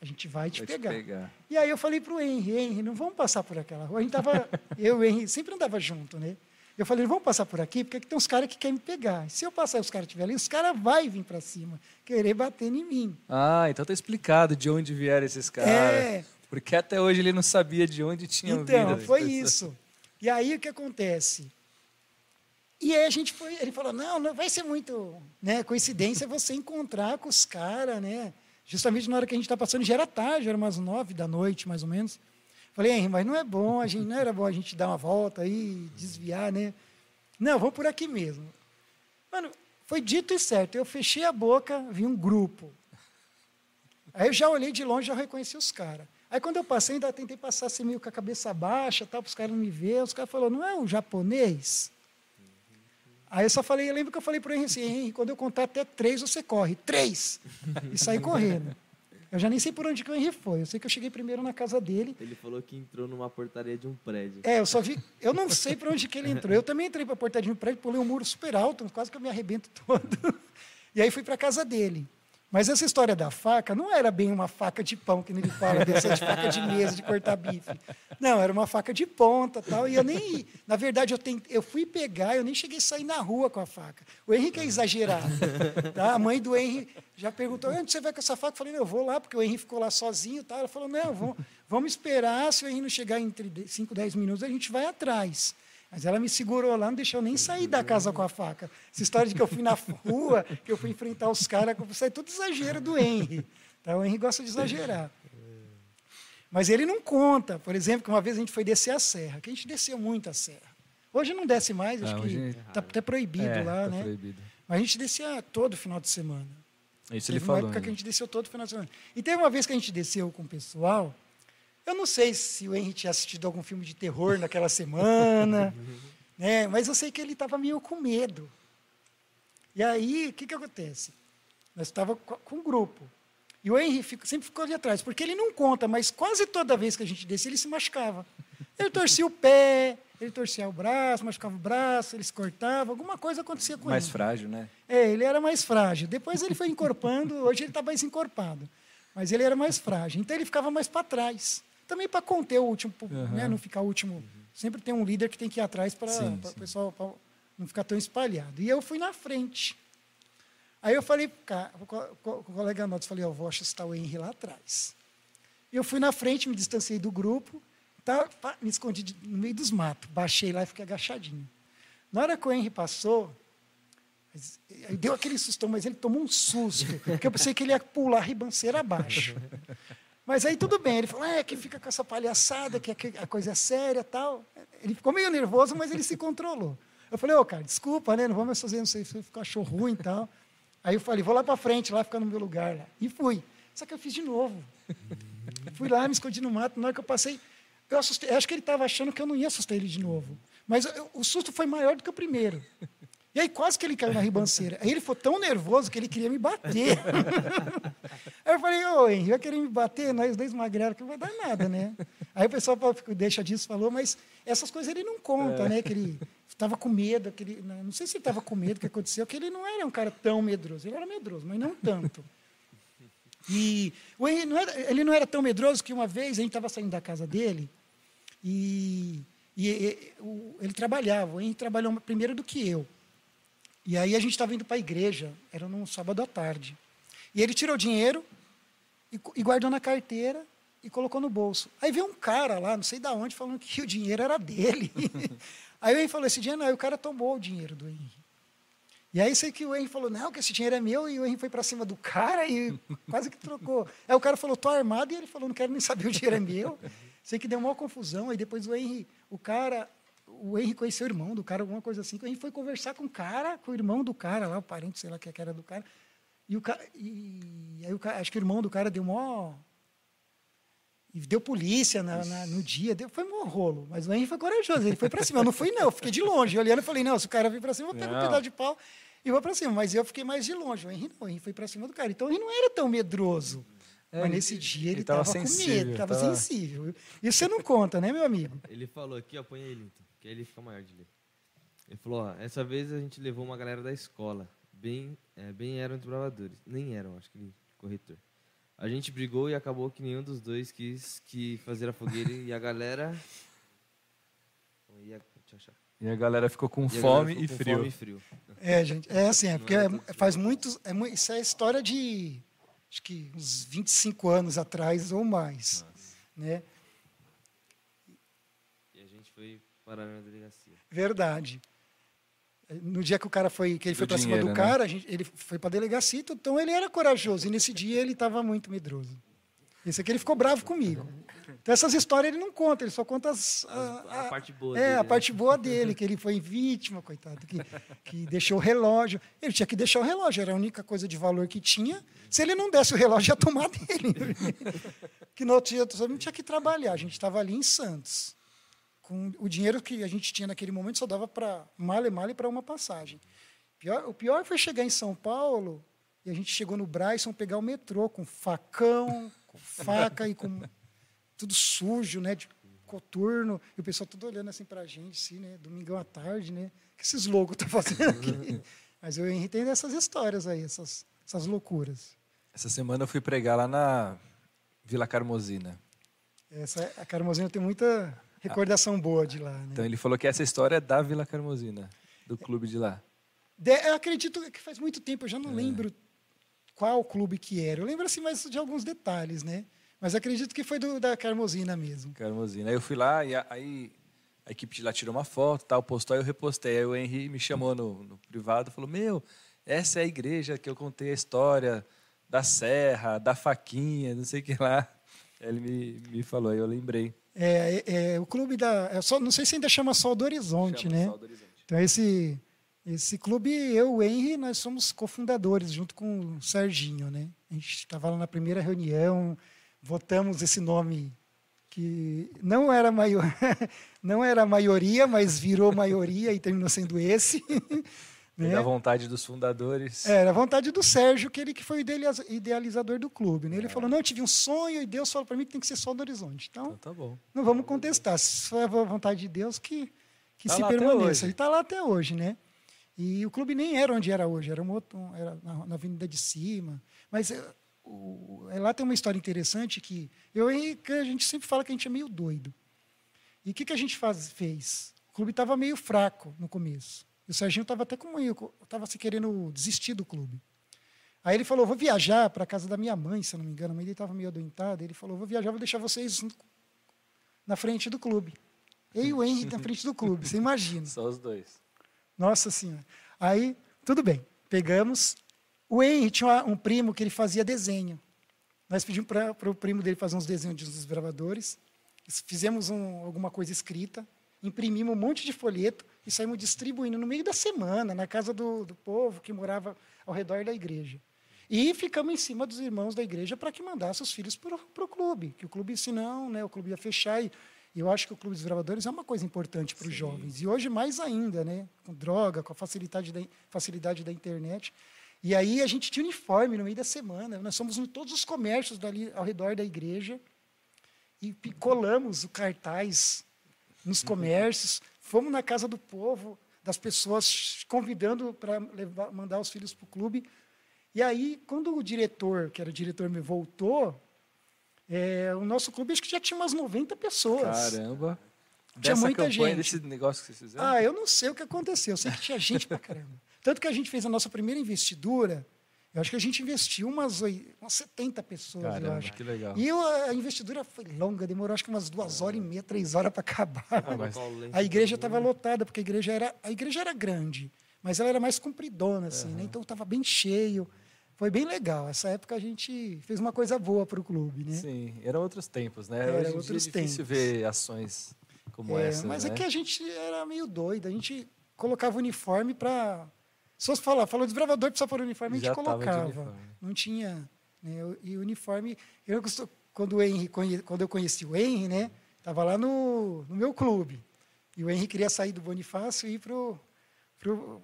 a gente vai te Vou te pegar. pegar. E aí eu falei para o Henry, Henry, não vamos passar por aquela rua. A gente tava, eu e o Henry sempre andava junto, né? Eu falei, vamos passar por aqui, porque aqui tem uns caras que querem me pegar. Se eu passar e os caras estiverem ali, os caras vão vir para cima, querer bater em mim. Ah, então tá explicado de onde vieram esses caras. É. Porque até hoje ele não sabia de onde tinham vindo. Então, foi isso. E aí o que acontece? E aí a gente foi, ele falou, não, não vai ser muito né, coincidência você encontrar com os caras, né? Justamente na hora que a gente está passando, já era tarde, era umas nove da noite, mais ou menos. Falei, Henry, mas não é bom, a gente, não era bom a gente dar uma volta aí, desviar, né? Não, vamos por aqui mesmo. Mano, foi dito e certo. Eu fechei a boca, vi um grupo. Aí eu já olhei de longe, já reconheci os caras. Aí quando eu passei, ainda tentei passar assim, meio com a cabeça baixa, tal, para os caras não me verem. Os caras falaram, não é o japonês? Aí eu só falei, eu lembro que eu falei para o Henrique assim, Henrique, quando eu contar até três, você corre. Três! E saí correndo. Eu já nem sei por onde que o Henrique foi. Eu sei que eu cheguei primeiro na casa dele. Ele falou que entrou numa portaria de um prédio. É, eu só vi. Eu não sei para onde que ele entrou. Eu também entrei para a portaria do prédio, pulei um muro super alto, quase que eu me arrebento todo. E aí fui para a casa dele. Mas essa história da faca não era bem uma faca de pão, que nem ele fala, dessa de faca de mesa, de cortar bife. Não, era uma faca de ponta tal. E eu nem. Na verdade, eu, tentei, eu fui pegar, eu nem cheguei a sair na rua com a faca. O Henrique é exagerado. Tá? A mãe do Henrique já perguntou: onde você vai com essa faca? Eu falei: não, eu vou lá, porque o Henrique ficou lá sozinho. Tá? Ela falou: não, vamos, vamos esperar. Se o Henrique não chegar entre 5, 10 minutos, a gente vai atrás. Mas ela me segurou lá, não deixou nem sair da casa com a faca. Essa história de que eu fui na rua, que eu fui enfrentar os caras, isso é tudo exagero do Henry. Tá? O Henry gosta de exagerar. Mas ele não conta, por exemplo, que uma vez a gente foi descer a serra, que a gente desceu muito a serra. Hoje não desce mais, acho Ah, que está até proibido É, lá, tá né? proibido. Mas a gente descia todo final de semana. Isso ele Teve uma falou. época que a né? gente desceu todo final de semana. E teve uma vez que a gente desceu com o pessoal. Eu não sei se o Henry tinha assistido algum filme de terror naquela semana, né? mas eu sei que ele estava meio com medo. E aí, o que, que acontece? Nós estávamos com um grupo. E o Henry fica- sempre ficou ali atrás, porque ele não conta, mas quase toda vez que a gente descia, ele se machucava. Ele torcia o pé, ele torcia o braço, machucava o braço, ele se cortava, alguma coisa acontecia com Mais ele. frágil, né? É, ele era mais frágil. Depois ele foi encorpando, hoje ele está mais encorpado. Mas ele era mais frágil. Então ele ficava mais para trás. Também para conter o último, né, não ficar o último. Sempre tem um líder que tem que ir atrás para o pessoal pra não ficar tão espalhado. E eu fui na frente. Aí eu falei para o colega nosso, falei, ó, vou assustar o Henry lá atrás. E eu fui na frente, me distanciei do grupo, Tá, me escondi no meio dos matos. Baixei lá e fiquei agachadinho. Na hora que o Henry passou, deu aquele sustão, mas ele tomou um susto, porque eu pensei que ele ia pular a ribanceira abaixo. Mas aí tudo bem, ele falou, é que fica com essa palhaçada, que a coisa é séria tal. Ele ficou meio nervoso, mas ele se controlou. Eu falei, ô, cara, desculpa, né? Não vamos mais fazer, não sei se ficou achou ruim e tal. Aí eu falei, vou lá para frente, lá ficar no meu lugar. Lá. E fui. Só que eu fiz de novo. Fui lá, me escondi no mato. Na hora que eu passei, eu assustei. Acho que ele estava achando que eu não ia assustar ele de novo. Mas eu- o susto foi maior do que o primeiro. E aí quase que ele caiu na ribanceira. Aí ele foi tão nervoso que ele queria me bater. aí eu falei, ô Henrique, vai querer me bater? Nós dois magrelos, que não vai dar nada, né? Aí o pessoal deixa disso, falou, mas essas coisas ele não conta, né? Que ele estava com medo, que ele, não sei se ele estava com medo do que aconteceu, que ele não era um cara tão medroso. Ele era medroso, mas não tanto. E o Henrique não era- ele não era tão medroso que uma vez a gente estava saindo da casa dele e, e- e- o- ele trabalhava. O Henrique trabalhou primeiro do que eu. E aí a gente estava indo para a igreja, era num sábado à tarde. E ele tirou o dinheiro e, e guardou na carteira e colocou no bolso. Aí veio um cara lá, não sei de onde, falando que o dinheiro era dele. aí o Henrique falou, esse dinheiro não, aí o cara tomou o dinheiro do Henrique. E aí sei que o Henry falou, não, que esse dinheiro é meu, e o Henry foi para cima do cara e quase que trocou. Aí o cara falou, tô armado, e ele falou, não quero nem saber, o dinheiro é meu. Sei que deu uma confusão, aí depois o Henry, o cara, o Henry conheceu o irmão do cara, alguma coisa assim, o Henry foi conversar com o cara, com o irmão do cara lá, o parente, sei lá, que era do cara, e o cara, e aí o cara, acho que o irmão do cara deu mó... E deu polícia na- na- no dia, deu, foi um rolo. Mas o Henry foi corajoso, ele foi para cima. Eu não fui, não, eu fiquei de longe. Olhando, eu falei, não, se o cara vir para cima, eu pego um Não. pedaço de pau e vou para cima. Mas eu fiquei mais de longe. O Henry não, o Henry foi para cima do cara. Então o Henry não era tão medroso. É, mas ele- nesse dia ele ele tava estava com medo, estava tava- sensível. Isso você não conta, né, meu amigo? Ele falou aqui, ó, põe ele então, que aí ele fica maior de ler. Ele falou, ó, essa vez a gente levou uma galera da escola, bem, é, bem eram desbravadores, nem eram, acho que ele, corretor. A gente brigou e acabou que nenhum dos dois quis que fazer a fogueira e a galera... Eu achar. E a galera ficou com E a galera fome ficou e com frio. Fome e frio. É, gente, é assim, é porque é- faz muitos. É, isso é história de acho que uns 25 anos atrás ou mais. Né? E a gente foi parar na delegacia. Verdade. No dia que o cara foi, que ele Do foi para cima do né? cara, a gente- ele foi para a delegacia, então ele era corajoso. E nesse dia ele estava muito medroso. Esse aqui ele ficou bravo comigo. Então essas histórias ele não conta, ele só conta as, A, a parte boa é, dele, a né? parte boa dele, que ele foi vítima, coitado, que, que deixou o relógio. Ele tinha que deixar o relógio, era a única coisa de valor que tinha. Se ele não desse o relógio, ia tomar dele. que no outro dia a gente tinha que trabalhar. A gente estava ali em Santos. Com o dinheiro que a gente tinha naquele momento só dava para male male para uma passagem. Pior- o pior foi chegar em São Paulo e a gente chegou no Bryson pegar o metrô com facão, com faca e com tudo sujo, né, de coturno, e o pessoal tudo olhando assim para a gente, assim, né, domingão à tarde, né, o que esses loucos estão fazendo aqui? Mas eu entendo essas histórias aí, essas, essas loucuras. Essa semana eu fui pregar lá na Vila Carmosina. Essa, a Carmozina tem muita recordação boa de lá, né? Então ele falou que essa história é da Vila Carmosina, do clube de lá. De- eu acredito que faz muito tempo, eu já não lembro qual clube que era. Eu lembro assim mais de alguns detalhes, né? Mas acredito que foi do, da Carmozina mesmo. Carmosina. Aí eu fui lá e a- aí a equipe de lá tirou uma foto, tal, postou, aí eu repostei. Aí o Henry me chamou no, no privado e falou: Meu, essa é a igreja que eu contei a história da serra, da faquinha, não sei o que lá. Ele me, me falou, aí eu lembrei. É, é, é o clube da. é só, não sei se ainda chama Sol do Horizonte, Chama né? Sol do Horizonte. Então, esse, esse clube, eu, o Henry, nós somos cofundadores, junto com o Serginho, né? A gente estava lá na primeira reunião, votamos esse nome que não era, maior, não era a maioria, mas virou maioria e terminou sendo esse. Né? da vontade dos fundadores. É, Era a vontade do Sérgio, que ele que foi o idealiza- idealizador do clube. Né? Ele falou, não, eu tive um sonho e Deus falou para mim que tem que ser só do horizonte. Então, Então tá bom. não vamos contestar. Se foi a vontade de Deus, que, que Tá se permaneça. hoje. E está lá até hoje, né? E o clube nem era onde era hoje, era, um outro, era na, na Avenida de Cima. Mas é, o- é, lá tem uma história interessante que eu e que a gente sempre fala que a gente é meio doido. E o que, que a gente faz, fez? O clube estava meio fraco no começo. E o Serginho estava até com estava se querendo desistir do clube. Aí ele falou: vou viajar para a casa da minha mãe, se eu não me engano. A mãe dele estava meio adoentada. Ele falou: vou viajar, vou deixar vocês na frente do clube. Eu e o Henry na frente do clube, você imagina. Só os dois. Nossa Senhora. Aí, tudo bem, pegamos. O Henry tinha um primo que ele fazia desenho. Nós pedimos para o primo dele fazer uns desenhos de uns desbravadores. Fizemos um- alguma coisa escrita, imprimimos um monte de folheto e saímos distribuindo no meio da semana, na casa do, do povo que morava ao redor da igreja. E ficamos em cima dos irmãos da igreja para que mandassem os filhos para o clube, que o clube, senão, né, o clube ia fechar. E eu acho que o clube dos gravadores é uma coisa importante para os jovens. E hoje mais ainda, né, com droga, com a facilidade da, facilidade da internet. E aí a gente tinha uniforme no meio da semana. Nós fomos em todos os comércios dali ao redor da igreja e colamos o cartaz nos comércios. Fomos na casa do povo, das pessoas convidando para mandar os filhos para o clube. E aí, quando o diretor, que era o diretor, me voltou, é, o nosso clube acho que já tinha umas 90 pessoas. Caramba. Tinha Dessa muita campanha, gente. desse negócio que vocês fizeram? Ah, eu não sei o que aconteceu. Eu sei que tinha gente pra caramba. Tanto que a gente fez a nossa primeira investidura, eu acho que a gente investiu umas, umas 70 pessoas, eu Caramba, acho. que legal. E eu- a investidura foi longa, demorou acho que umas duas horas e meia, três horas para acabar. Ah, mas- A igreja estava lotada, porque a igreja era, a igreja era grande, mas ela era mais compridona, assim, né? Então estava bem cheio. Foi bem legal. Essa época a gente fez uma coisa boa para o clube, né? Sim, eram outros tempos, né? Era Hoje outros dia é difícil tempos. ver ações como É, essa, mas né? é que a gente era meio doido. A gente colocava uniforme para. Se fosse falar, falou desbravador, precisa pôr uniforme, a gente colocava. uniforme. Não tinha. Né, e o uniforme. Eu, quando, o Henry, quando eu conheci o Henry, né? Estava lá no, no meu clube. E o Henry queria sair do Bonifácio e ir pro, pro.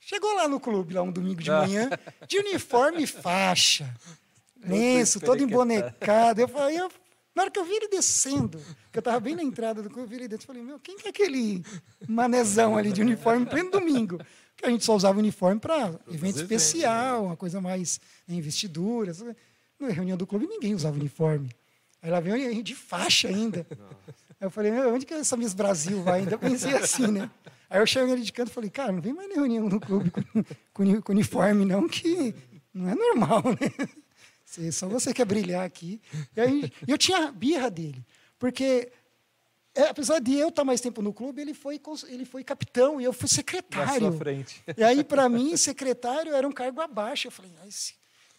Chegou lá no clube, lá um domingo de Ah. manhã, de uniforme e faixa. Lenço, todo embonecado. Eu falei, eu- na hora que eu vi ele descendo, que eu estava bem na entrada do clube, eu vi ele dentro, eu falei, meu, quem que é aquele manezão ali de uniforme em pleno domingo? Porque a gente só usava uniforme para evento eventos, especial, uma coisa mais em investiduras. Na reunião do clube, ninguém usava uniforme. Aí lá veio de faixa ainda. Aí eu falei, onde que essa Miss Brasil vai? Ainda pensei assim, né? Aí eu chamei ele de canto e falei, cara, não vem mais na reunião do clube com, com com uniforme, não, que não é normal, né? Só você quer brilhar aqui. E aí, eu tinha a birra dele, porque é, apesar de eu estar mais tempo no clube, ele foi, ele foi capitão e eu fui Na secretário. sua frente. E aí, para mim, secretário era um cargo abaixo. Eu falei, ah, esse-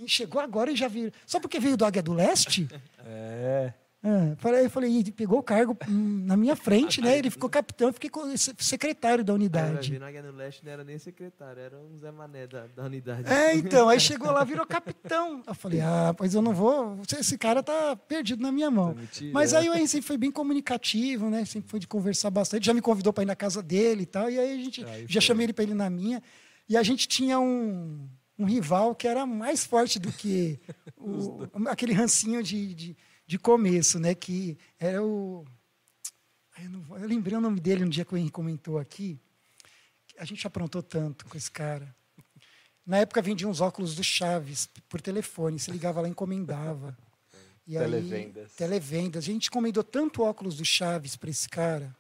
chegou agora e já viu. Só porque veio do Águia do Leste? É. É, falei, eu falei, ele pegou o cargo hum, na minha frente, né? Ele ficou capitão, eu fiquei secretário da Aí unidade. ver, na Guerra no Leste não era nem secretário, era um Zé Mané da, da unidade. É, então, aí chegou lá, virou capitão. Eu falei, ah, pois eu não vou, esse cara tá perdido na minha mão. Mas aí o sempre foi bem comunicativo, né? Sempre foi de conversar bastante. Já me convidou para ir na casa dele e tal. E aí a gente Aí já chamei ele para ir na minha. E a gente tinha um, um rival que era mais forte do que o- aquele rancinho de, de, de começo, né? Que era o. Eu, não eu lembrei o nome dele um dia que o Henry comentou aqui. A gente aprontou tanto com esse cara. Na época vendia uns óculos do Chaves por telefone. Você ligava lá e encomendava. E aí- Televendas. televendas. A gente encomendou tanto óculos do Chaves para esse cara.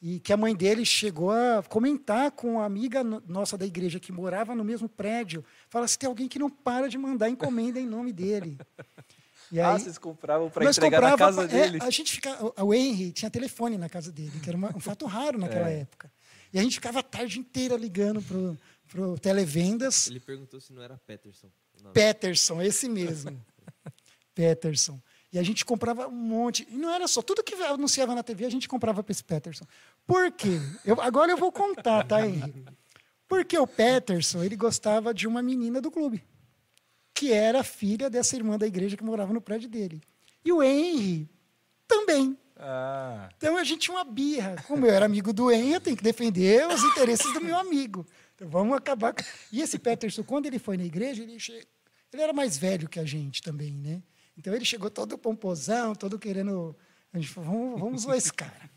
E que a mãe dele chegou a comentar com uma amiga no- nossa da igreja que morava no mesmo prédio. Fala se tem alguém que não para de mandar encomenda em nome dele. E Ah, aí- vocês compravam para entregar na comprava casa pra- é, dele. a gente fica, o- Henry tinha telefone na casa dele, que era uma- um fato raro naquela É. época. E a gente ficava a tarde inteira ligando pro, pro televendas. Ele perguntou se não era Peterson. o nome. Peterson, esse mesmo. Peterson. E a gente comprava um monte. E não era só, tudo que anunciava na TV a gente comprava para esse Peterson. Por quê? Eu, agora eu vou contar, tá, Henry? Porque o Peterson, ele gostava de uma menina do clube, que era filha dessa irmã da igreja que morava no prédio dele. E o Henry também. Ah, Então a gente tinha uma birra. Como eu era amigo do Henry, eu tenho que defender os interesses do meu amigo. Então vamos acabar. com- E esse Peterson, quando ele foi na igreja, ele, che... ele era mais velho que a gente também, né? Então ele chegou todo pomposão, todo querendo. A gente falou, vamos, vamos zoar esse cara.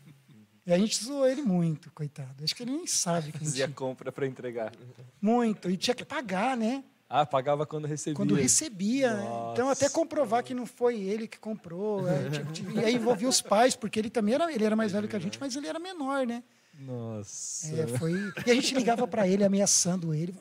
E a gente zoou ele muito, coitado. Acho que ele nem sabe que a fazia gente... compra para entregar. Muito. E tinha que pagar, né? Ah, pagava quando recebia. Quando recebia, né? Então, até Nossa. comprovar que não foi ele que comprou. é, tipo, tipo, e aí envolvia os pais, porque ele também era, ele era mais velho que a gente, mas ele era menor, né? Nossa. É, foi... E a gente ligava para ele, ameaçando ele.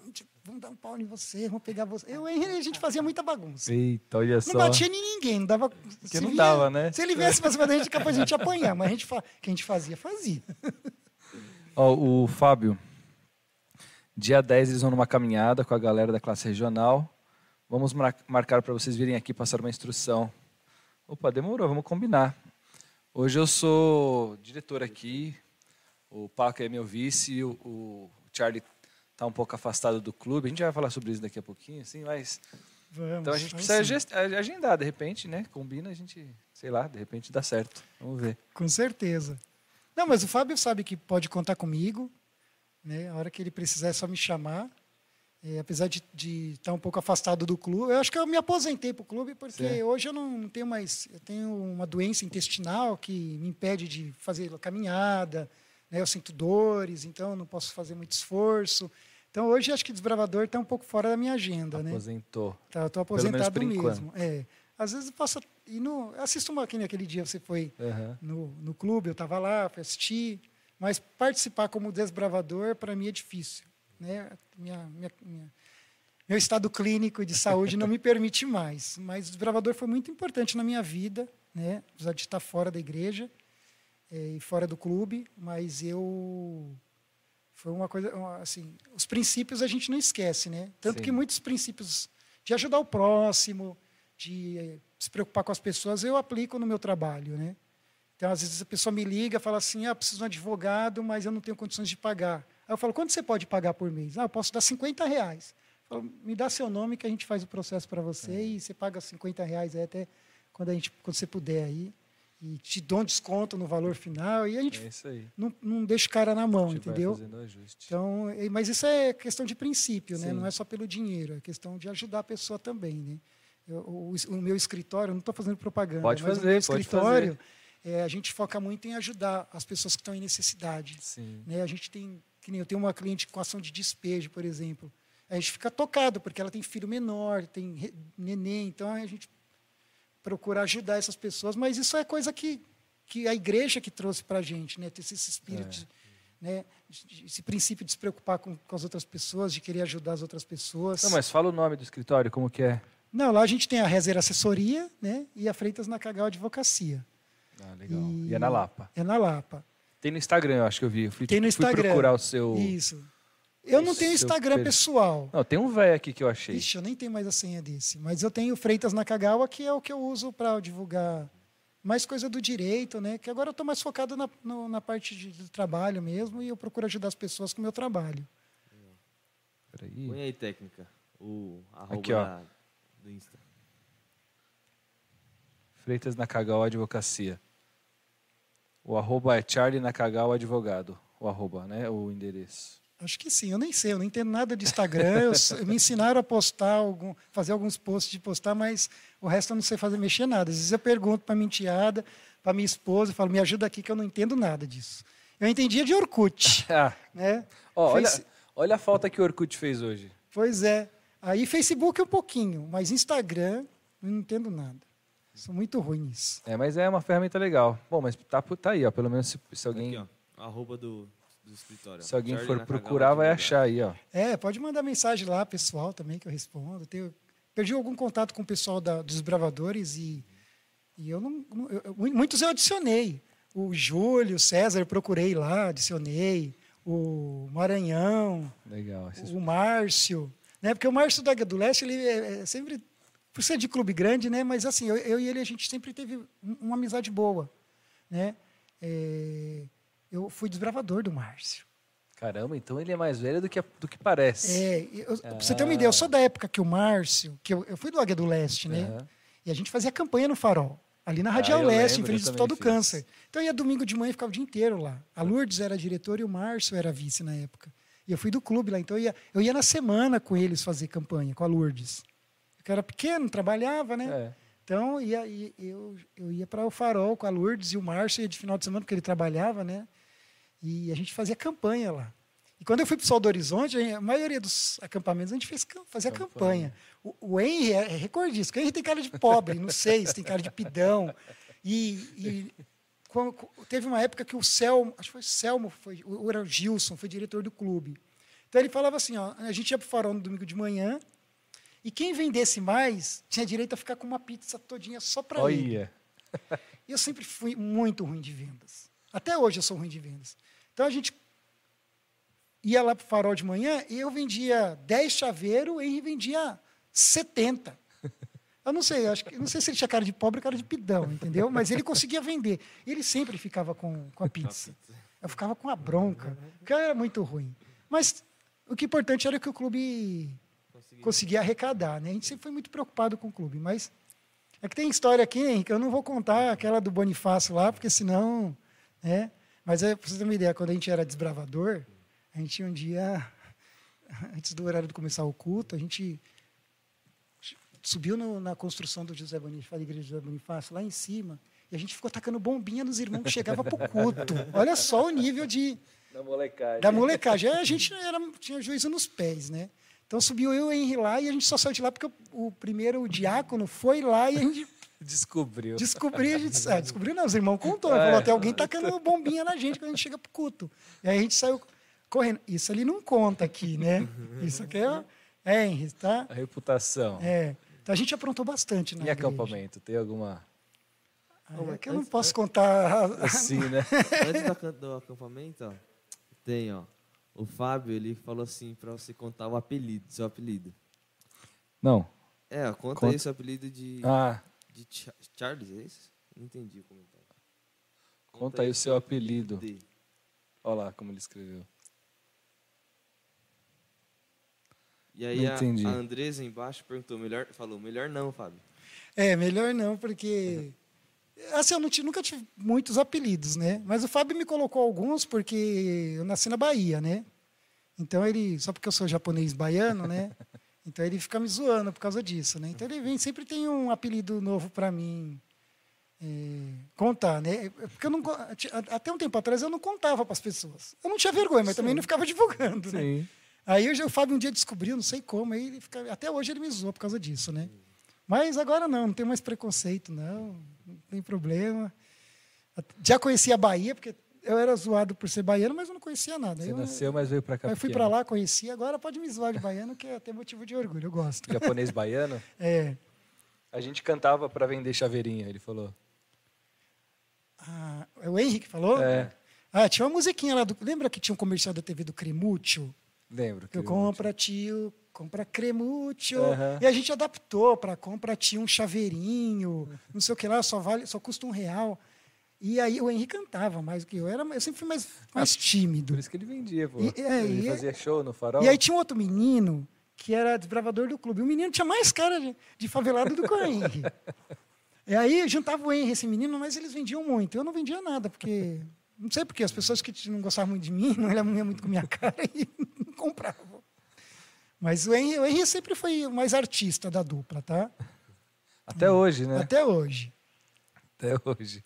vamos dar um pau em você, vamos pegar você. Eu a gente fazia muita bagunça. Eita, olha Não só. batia em ninguém, não dava. Porque se não via- dava, né? Se ele viesse pra cima da gente, capaz de a gente apanhar, mas a gente, fa... que a gente fazia, fazia. Ó, o Fábio, dia 10 eles vão numa caminhada com a galera da classe regional. Vamos mar- marcar para vocês virem aqui passar uma instrução. Opa, demorou, vamos combinar. Hoje eu sou diretor aqui, o Paco é meu vice, o, o Charlie está um pouco afastado do clube. A gente vai falar sobre isso daqui a pouquinho, assim, mas Vamos. então a gente precisa sim. agendar, de repente, né? Combina, a gente, sei lá, de repente dá certo. Vamos ver. Com certeza. Não, mas o Fábio sabe que pode contar comigo. Né? A hora que ele precisar é só me chamar. É, apesar de, de estar um pouco afastado do clube, eu acho que eu me aposentei para o clube porque Certo. hoje eu não tenho mais. Eu tenho uma doença intestinal que me impede de fazer caminhada, né? eu sinto dores, então não posso fazer muito esforço. Então hoje acho que desbravador está um pouco fora da minha agenda, né? Aposentou. Tá, estou aposentado mesmo. É. Às vezes eu posso ir no, assisto uma que aquele dia você foi Aham. no, no clube, eu estava lá, fui assistir, mas participar como desbravador para mim é difícil, né? Minha, minha, minha- meu estado clínico de saúde não me permite mais, mas o desbravador foi muito importante na minha vida, né? Apesar de estar fora da igreja eh, e fora do clube, mas eu foi uma coisa assim, os princípios a gente não esquece, né? Tanto Sim. que muitos princípios de ajudar o próximo, de eh, se preocupar com as pessoas, eu aplico no meu trabalho, né? Então, às vezes, a pessoa me liga fala assim, ah, preciso de um advogado, mas eu não tenho condições de pagar. Aí eu falo, quanto você pode pagar por mês? Ah, eu posso dar 50 reais. Eu falo, me dá seu nome que a gente faz o processo para você e você paga 50 reais aí até quando, a gente, quando você puder aí. E te dou um desconto no valor final e a gente É isso aí. não, não deixa o cara na mão, entendeu? Então, mas isso é questão de princípio, né? Não é só pelo dinheiro, é questão de ajudar a pessoa também. Né? Eu- o, o meu escritório, eu não estou fazendo propaganda, Pode mas fazer, o meu pode escritório, é, a gente foca muito em ajudar as pessoas que estão em necessidade. Sim. Né? A gente tem, que nem eu tenho uma cliente com ação de despejo, por exemplo. A gente fica tocado, porque ela tem filho menor, tem neném, então a gente procura ajudar essas pessoas, mas isso é coisa que, que a igreja que trouxe para a gente, né? ter esse espírito, É. né? esse princípio de se preocupar com, com as outras pessoas, de querer ajudar as outras pessoas. Não, mas fala o nome do escritório, como que é? Não, lá a gente tem a Rezer Assessoria né? e a Freitas Nacagal Advocacia. Ah, legal. E- E é na Lapa. É na Lapa. Tem no Instagram, eu acho que eu vi. Eu fui, Tem no fui Instagram. procurar o seu... Isso. Eu não tenho Instagram per- pessoal. Não, tem um velho aqui que eu achei. Ixi, eu nem tenho mais a senha desse. Mas eu tenho Freitas Nakagawa, que é o que eu uso para divulgar mais coisa do direito, né? Que agora eu estou mais focado na, no- na parte de, do trabalho mesmo e eu procuro ajudar as pessoas com o meu trabalho. Peraí. Põe aí, técnica. O arroba Aqui, ó. do Insta. Freitas Nakagawa Advocacia. O arroba é Charlie Nakagawa Advogado. O arroba, né? O endereço. Acho que sim, eu nem sei, eu não entendo nada de Instagram. eu me ensinaram a postar, algum, fazer alguns posts de postar, mas o resto eu não sei fazer mexer nada. Às vezes eu pergunto para minha enteada, para minha esposa, eu falo, me ajuda aqui que eu não entendo nada disso. Eu entendia de Orkut, Ah, né? olha, Face- olha a falta que o Orkut fez hoje. Pois é. Aí Facebook um pouquinho, mas Instagram não entendo nada. Sou muito ruim nisso. É, mas é uma ferramenta legal. Bom, mas tá, tá aí, ó. Pelo menos se, se alguém, Aqui, ó. Arroba do, do escritório. se alguém Charlie for procurar, vai achar aí, ó. É, pode mandar mensagem lá, pessoal, também, que eu respondo. Tenho, perdi algum contato com o pessoal da- dos bravadores e, e eu não. não- eu- eu- muitos eu adicionei. O Júlio, o César, eu procurei lá, adicionei. O Maranhão, Legal. Esses- o Márcio. Né? Porque o Márcio da do Leste, ele é, é sempre. Por ser de clube grande, né? Mas assim, eu, eu e ele, a gente sempre teve um- uma amizade boa. Né? É, eu fui desbravador do Márcio. Caramba, então ele é mais velho do que, do que parece. É, eu, pra você ter uma ideia, eu sou da época que o Márcio, que eu, eu fui do Águia do Leste, né? Aham. E a gente fazia campanha no Farol, ali na Radial Ah, Leste, lembro, em frente do Hospital do fiz. Câncer. Então eu ia domingo de manhã e ficava o dia inteiro lá. A Lourdes era diretora e o Márcio era vice na época. E eu fui do clube lá, então eu ia, eu ia na semana com eles fazer campanha, com a Lourdes. Eu era pequeno, trabalhava, né? É. Então ia, ia- eu, eu ia para o Farol com a Lourdes e o Márcio de final de semana, porque ele trabalhava, né? E a gente fazia campanha lá. E quando eu fui para o Sol do Horizonte, a maioria dos acampamentos a gente fez, fazia campanha. O, o Henry é recordista. O Henry tem cara de pobre, não sei, se tem cara de pidão. E, e quando- teve uma época que o Selmo, acho que foi o Selmo, foi, ou era o Gilson, foi diretor do clube. Então ele falava assim, ó, a gente ia para o farol no domingo de manhã, e quem vendesse mais tinha direito a ficar com uma pizza todinha só para ele. E eu sempre fui muito ruim de vendas. Até hoje eu sou ruim de vendas. Então a gente ia lá para o farol de manhã e eu vendia 10 chaveiros, e ele vendia 70. Eu não sei, eu acho que, não sei se ele tinha cara de pobre ou cara de pidão, entendeu? Mas ele conseguia vender. Ele sempre ficava com, com a pizza. Eu ficava com a bronca, porque era muito ruim. Mas o que é importante era que o clube conseguia arrecadar, né? A gente sempre foi muito preocupado com o clube, mas é que tem história aqui, Henrique, eu não vou contar aquela do Bonifácio lá, porque senão, né? Mas é, para você ter uma ideia, quando a gente era desbravador, a gente um dia, antes do horário de começar o culto, a gente subiu no, na construção do José Bonifácio, da igreja de José Bonifácio, lá em cima, e a gente ficou tacando bombinha nos irmãos que chegavam para o culto. Olha só o nível de, Da molecagem. da molecagem. A gente era, tinha juízo nos pés, né? Então subiu eu e o Henry lá e a gente só saiu de lá porque o, o primeiro diácono foi lá e a gente Descobriu. descobriu, a gente, ah, descobriu não, os irmãos contou, falou, até alguém tacando bombinha na gente quando a gente chega pro culto. E aí a gente saiu correndo. Isso ali não conta aqui, né? Isso aqui é, é Henry, tá? A reputação. É. Então a gente aprontou bastante na E igreja. acampamento? Tem alguma. Ah, é que eu não posso contar. Assim, né? Antes do, acam- do acampamento, ó, tem, ó. O Fábio, ele falou assim pra você contar o apelido, seu apelido. Não. É, conta, Conta. aí seu apelido de, Ah, de Cha- Charles, é isso? Não entendi o comentário. conta aí o seu apelido. de- Olha lá como ele escreveu. E aí Não a, entendi. a Andresa embaixo perguntou, melhor, falou, melhor não, Fábio. É, melhor não, porque. Assim, eu não ti- nunca tive muitos apelidos, né? Mas o Fábio me colocou alguns porque eu nasci na Bahia, né? Então ele. Só porque eu sou japonês baiano, né? Então ele fica me zoando por causa disso, né? Então ele vem, sempre tem um apelido novo para mim é, contar, né? Porque eu não. Até um tempo atrás eu não contava para as pessoas. Eu não tinha vergonha, mas também não ficava divulgando, né? Sim. Aí hoje o Fábio um dia descobriu, não sei como, aí ele fica, até hoje ele me zoou por causa disso, né? Mas agora não, não tem mais preconceito, não, não tem problema. Já conhecia a Bahia, porque eu era zoado por ser baiano, mas eu não conhecia nada. Você eu, nasceu, mas veio pra cá. aí fui para lá, conheci, agora pode me zoar de baiano, que é até motivo de orgulho, eu gosto. Japonês baiano. É. A gente cantava pra vender chaveirinho, ele falou. Ah, é o Henrique falou? É. Ah, tinha uma musiquinha lá, do, lembra que tinha um comercial da TV do Cremúcio? Lembro. Que eu que compra tio, compra cremúcio. Aham. E a gente adaptou para compra tio um chaveirinho, não sei o que lá, só vale, só custa um real. E aí o Henrique cantava mais do que eu. Era, eu sempre fui mais, mais tímido. Por isso que ele vendia, pô. E- é, ele e- fazia show no farol. E aí tinha um outro menino que era desbravador do clube. O menino tinha mais cara de, de favelado do que o Henry. E aí juntava o Henry e esse menino, mas eles vendiam muito. Eu não vendia nada, porque. Não sei porque as pessoas que não gostavam muito de mim, não olhavam muito com a minha cara e não compravam. Mas o Henry, o Henry sempre foi o mais artista da dupla, tá? Até hoje, né? Até hoje. Até hoje.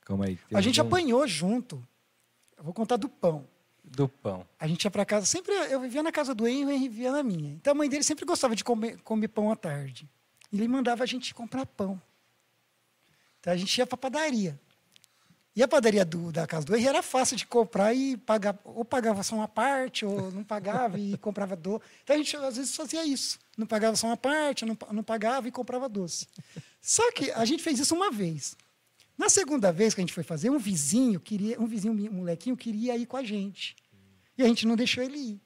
Calma aí. A gente apanhou junto. Eu vou contar do pão. Do pão. A gente ia para casa, sempre eu vivia na casa do Henry, o Henry vivia na minha. Então a mãe dele sempre gostava de comer, comer pão à tarde. E ele mandava a gente comprar pão. Então a gente ia para padaria. E a padaria do, da casa do era fácil de comprar e pagar. Ou pagava só uma parte, ou não pagava e comprava doce. Então a gente às vezes fazia isso. Não pagava só uma parte, não, não pagava e comprava doce. Só que a gente fez isso uma vez. Na segunda vez que a gente foi fazer, um vizinho queria, um vizinho um molequinho queria ir com a gente. E a gente não deixou ele ir.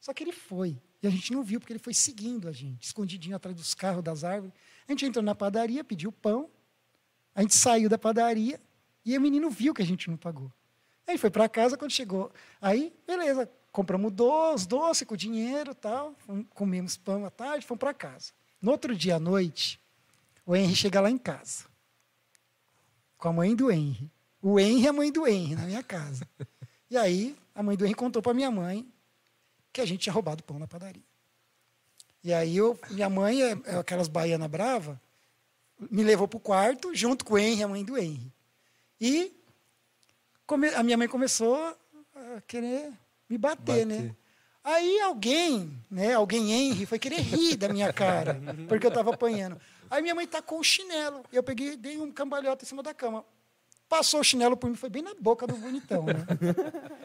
Só que ele foi. E a gente não viu, porque ele foi seguindo a gente, escondidinho atrás dos carros, das árvores. A gente entrou na padaria, pediu pão. A gente saiu da padaria e o menino viu que a gente não pagou. Aí foi para casa, quando chegou. Aí, beleza, compramos doce, doce com dinheiro tal. Comemos pão à tarde, fomos para casa. No outro dia à noite, o Henry chega lá em casa. Com a mãe do Henry. O Henry e a mãe do Henry na minha casa. E aí, a mãe do Henry contou para minha mãe que a gente tinha roubado pão na padaria. E aí, eu, minha mãe, é, é aquelas baianas brava, me levou para o quarto, junto com o Henry, a mãe do Henry. E come- a minha mãe começou a querer me bater, Bater. né? Aí alguém, né, alguém Henry, foi querer rir da minha cara, porque eu estava apanhando. Aí minha mãe tacou o chinelo. Eu peguei, dei um cambalhota em cima da cama. passou o chinelo por mim, foi bem na boca do bonitão, né?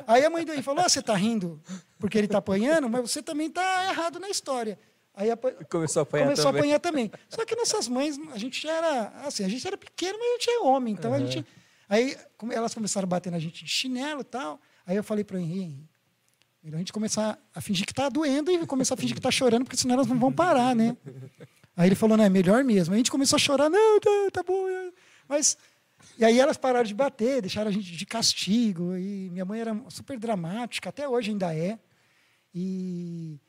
Aí a mãe do Henry falou: você tá rindo porque ele tá apanhando, mas você também tá errado na história. Aí apa- Começou a apanhar começou também. a apanhar também. Só que nossas mães, a gente já era, assim, a gente era pequeno, mas a gente é homem, então a gente aí elas começaram a bater na gente de chinelo e tal. Aí eu falei para o melhor a gente começar a fingir que tá doendo e começar a fingir que tá chorando, porque senão elas não vão parar, né? Aí ele falou, não, é melhor mesmo. Aí a gente começou a chorar, não, tá, tá bom. Mas. E aí elas pararam de bater, deixaram a gente de castigo. E minha mãe era super dramática, até hoje ainda é. E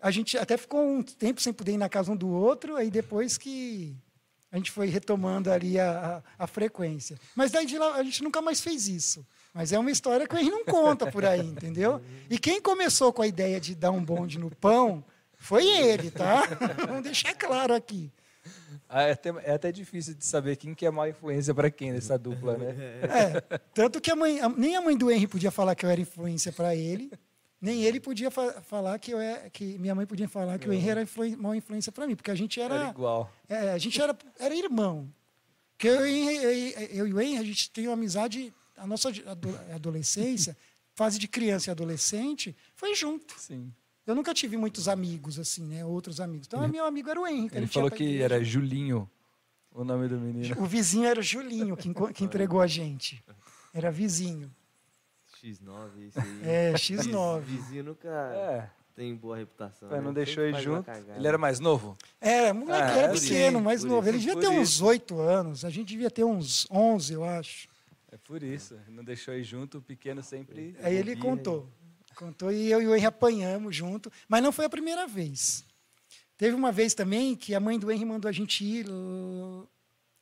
a gente até ficou um tempo sem poder ir na casa um do outro, aí depois que a gente foi retomando ali a, a, a frequência. Mas daí de lá a gente nunca mais fez isso. Mas é uma história que a gente não conta por aí, entendeu? E quem começou com a ideia de dar um bonde no pão foi ele, tá? Vamos deixar claro aqui. Ah, é, até, é até difícil de saber quem que é má influência para quem nessa dupla, né? É, tanto que a mãe, nem a mãe do Henry podia falar que eu era influência para ele, nem ele podia fa- falar que eu é, que minha mãe podia falar que o Henry era influ, má influência para mim, porque a gente Era era, igual. é, a gente era, era irmão. Porque eu, e eu, eu e o Henry, a gente tem uma amizade, a nossa ado- adolescência, fase de criança e adolescente, foi junto. Sim. Eu nunca tive muitos amigos, assim, né? Outros amigos. Então, meu amigo era o Henry. que Ele gente falou que era Julinho o nome do menino. O vizinho era Julinho, que, que entregou a gente. Era vizinho. X9, esse aí. É, X9. Vizinho nunca É, tem boa reputação. pai, né? não deixou ele junto. Ele era mais novo? É, moleque, Ah, era por pequeno, isso, mais novo. Ele devia ter uns isso. oito anos. A gente devia ter uns 11, eu acho. É por isso. Não deixou ele junto, o pequeno sempre. Aí ele contou. Contou e eu e o Henry apanhamos junto. Mas não foi a primeira vez. Teve uma vez também que a mãe do Henry mandou a gente ir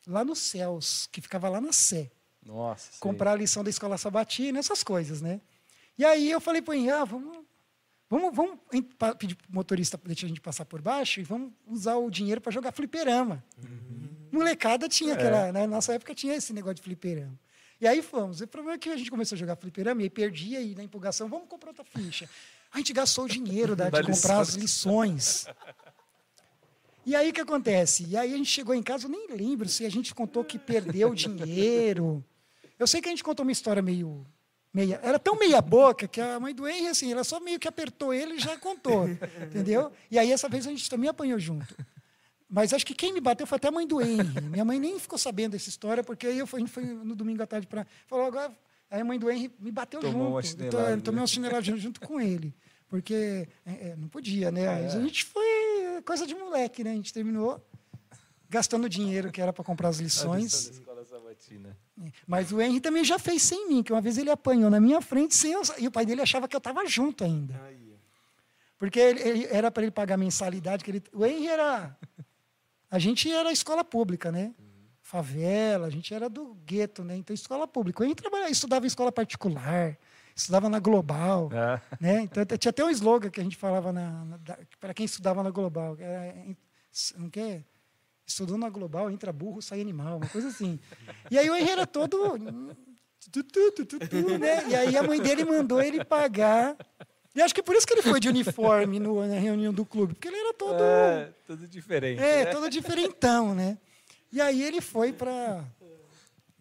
lá nos céus, que ficava lá na Sé. Nossa. sei. comprar a lição da escola sabatina, essas coisas, né? E aí eu falei para o Henrique, ah, vamos, vamos, vamos pedir para o motorista para deixar a gente passar por baixo e vamos usar o dinheiro para jogar fliperama. Molecada tinha aquela, na nossa época tinha esse negócio de fliperama. E aí fomos. O problema é que a gente começou a jogar fliperama e aí perdia e na empolgação, vamos comprar outra ficha. A gente gastou o dinheiro da, Da de comprar as lições. E aí o que acontece? E aí a gente chegou em casa, eu nem lembro se a gente contou que perdeu o dinheiro. Eu sei que a gente contou uma história meio. Meia, era tão meia boca que a mãe do Henry, assim, ela só meio que apertou ele e já contou. entendeu? E aí essa vez a gente também apanhou junto. Mas acho que quem me bateu foi até a mãe do Henry. Minha mãe nem ficou sabendo dessa história, porque aí eu fui, a gente foi no domingo à tarde para. Falou, agora. Aí a mãe do Henry me bateu Tomou uma junto. chinelada, Então, eu tomei uma chinelada junto, com ele. Porque é, é, não podia, né? Ah, é. A gente foi coisa de moleque, né? A gente terminou gastando dinheiro que era para comprar as lições. Sabatina. Mas o Henry também já fez sem mim, que uma vez ele apanhou na minha frente sem eu, e o pai dele achava que eu estava junto ainda. Aí. Porque ele, ele- era para ele pagar mensalidade. Que ele, o Henry era. A gente era escola pública, né? Favela, a gente era do gueto, né? Então, escola pública. O Henry trabalhava, estudava em escola particular, estudava na Global. Ah, Né? Então, tinha até um slogan que a gente falava para quem estudava na Global. Era, não quer? Estudou na Global, entra burro, sai animal, uma coisa assim. E aí o Henry era todo. tu, tu, tu, né? E aí a mãe dele mandou ele pagar. E acho que por isso que ele foi de uniforme no- na reunião do clube, porque ele era todo. é, tudo diferente. É, né? todo diferentão, né? E aí ele foi para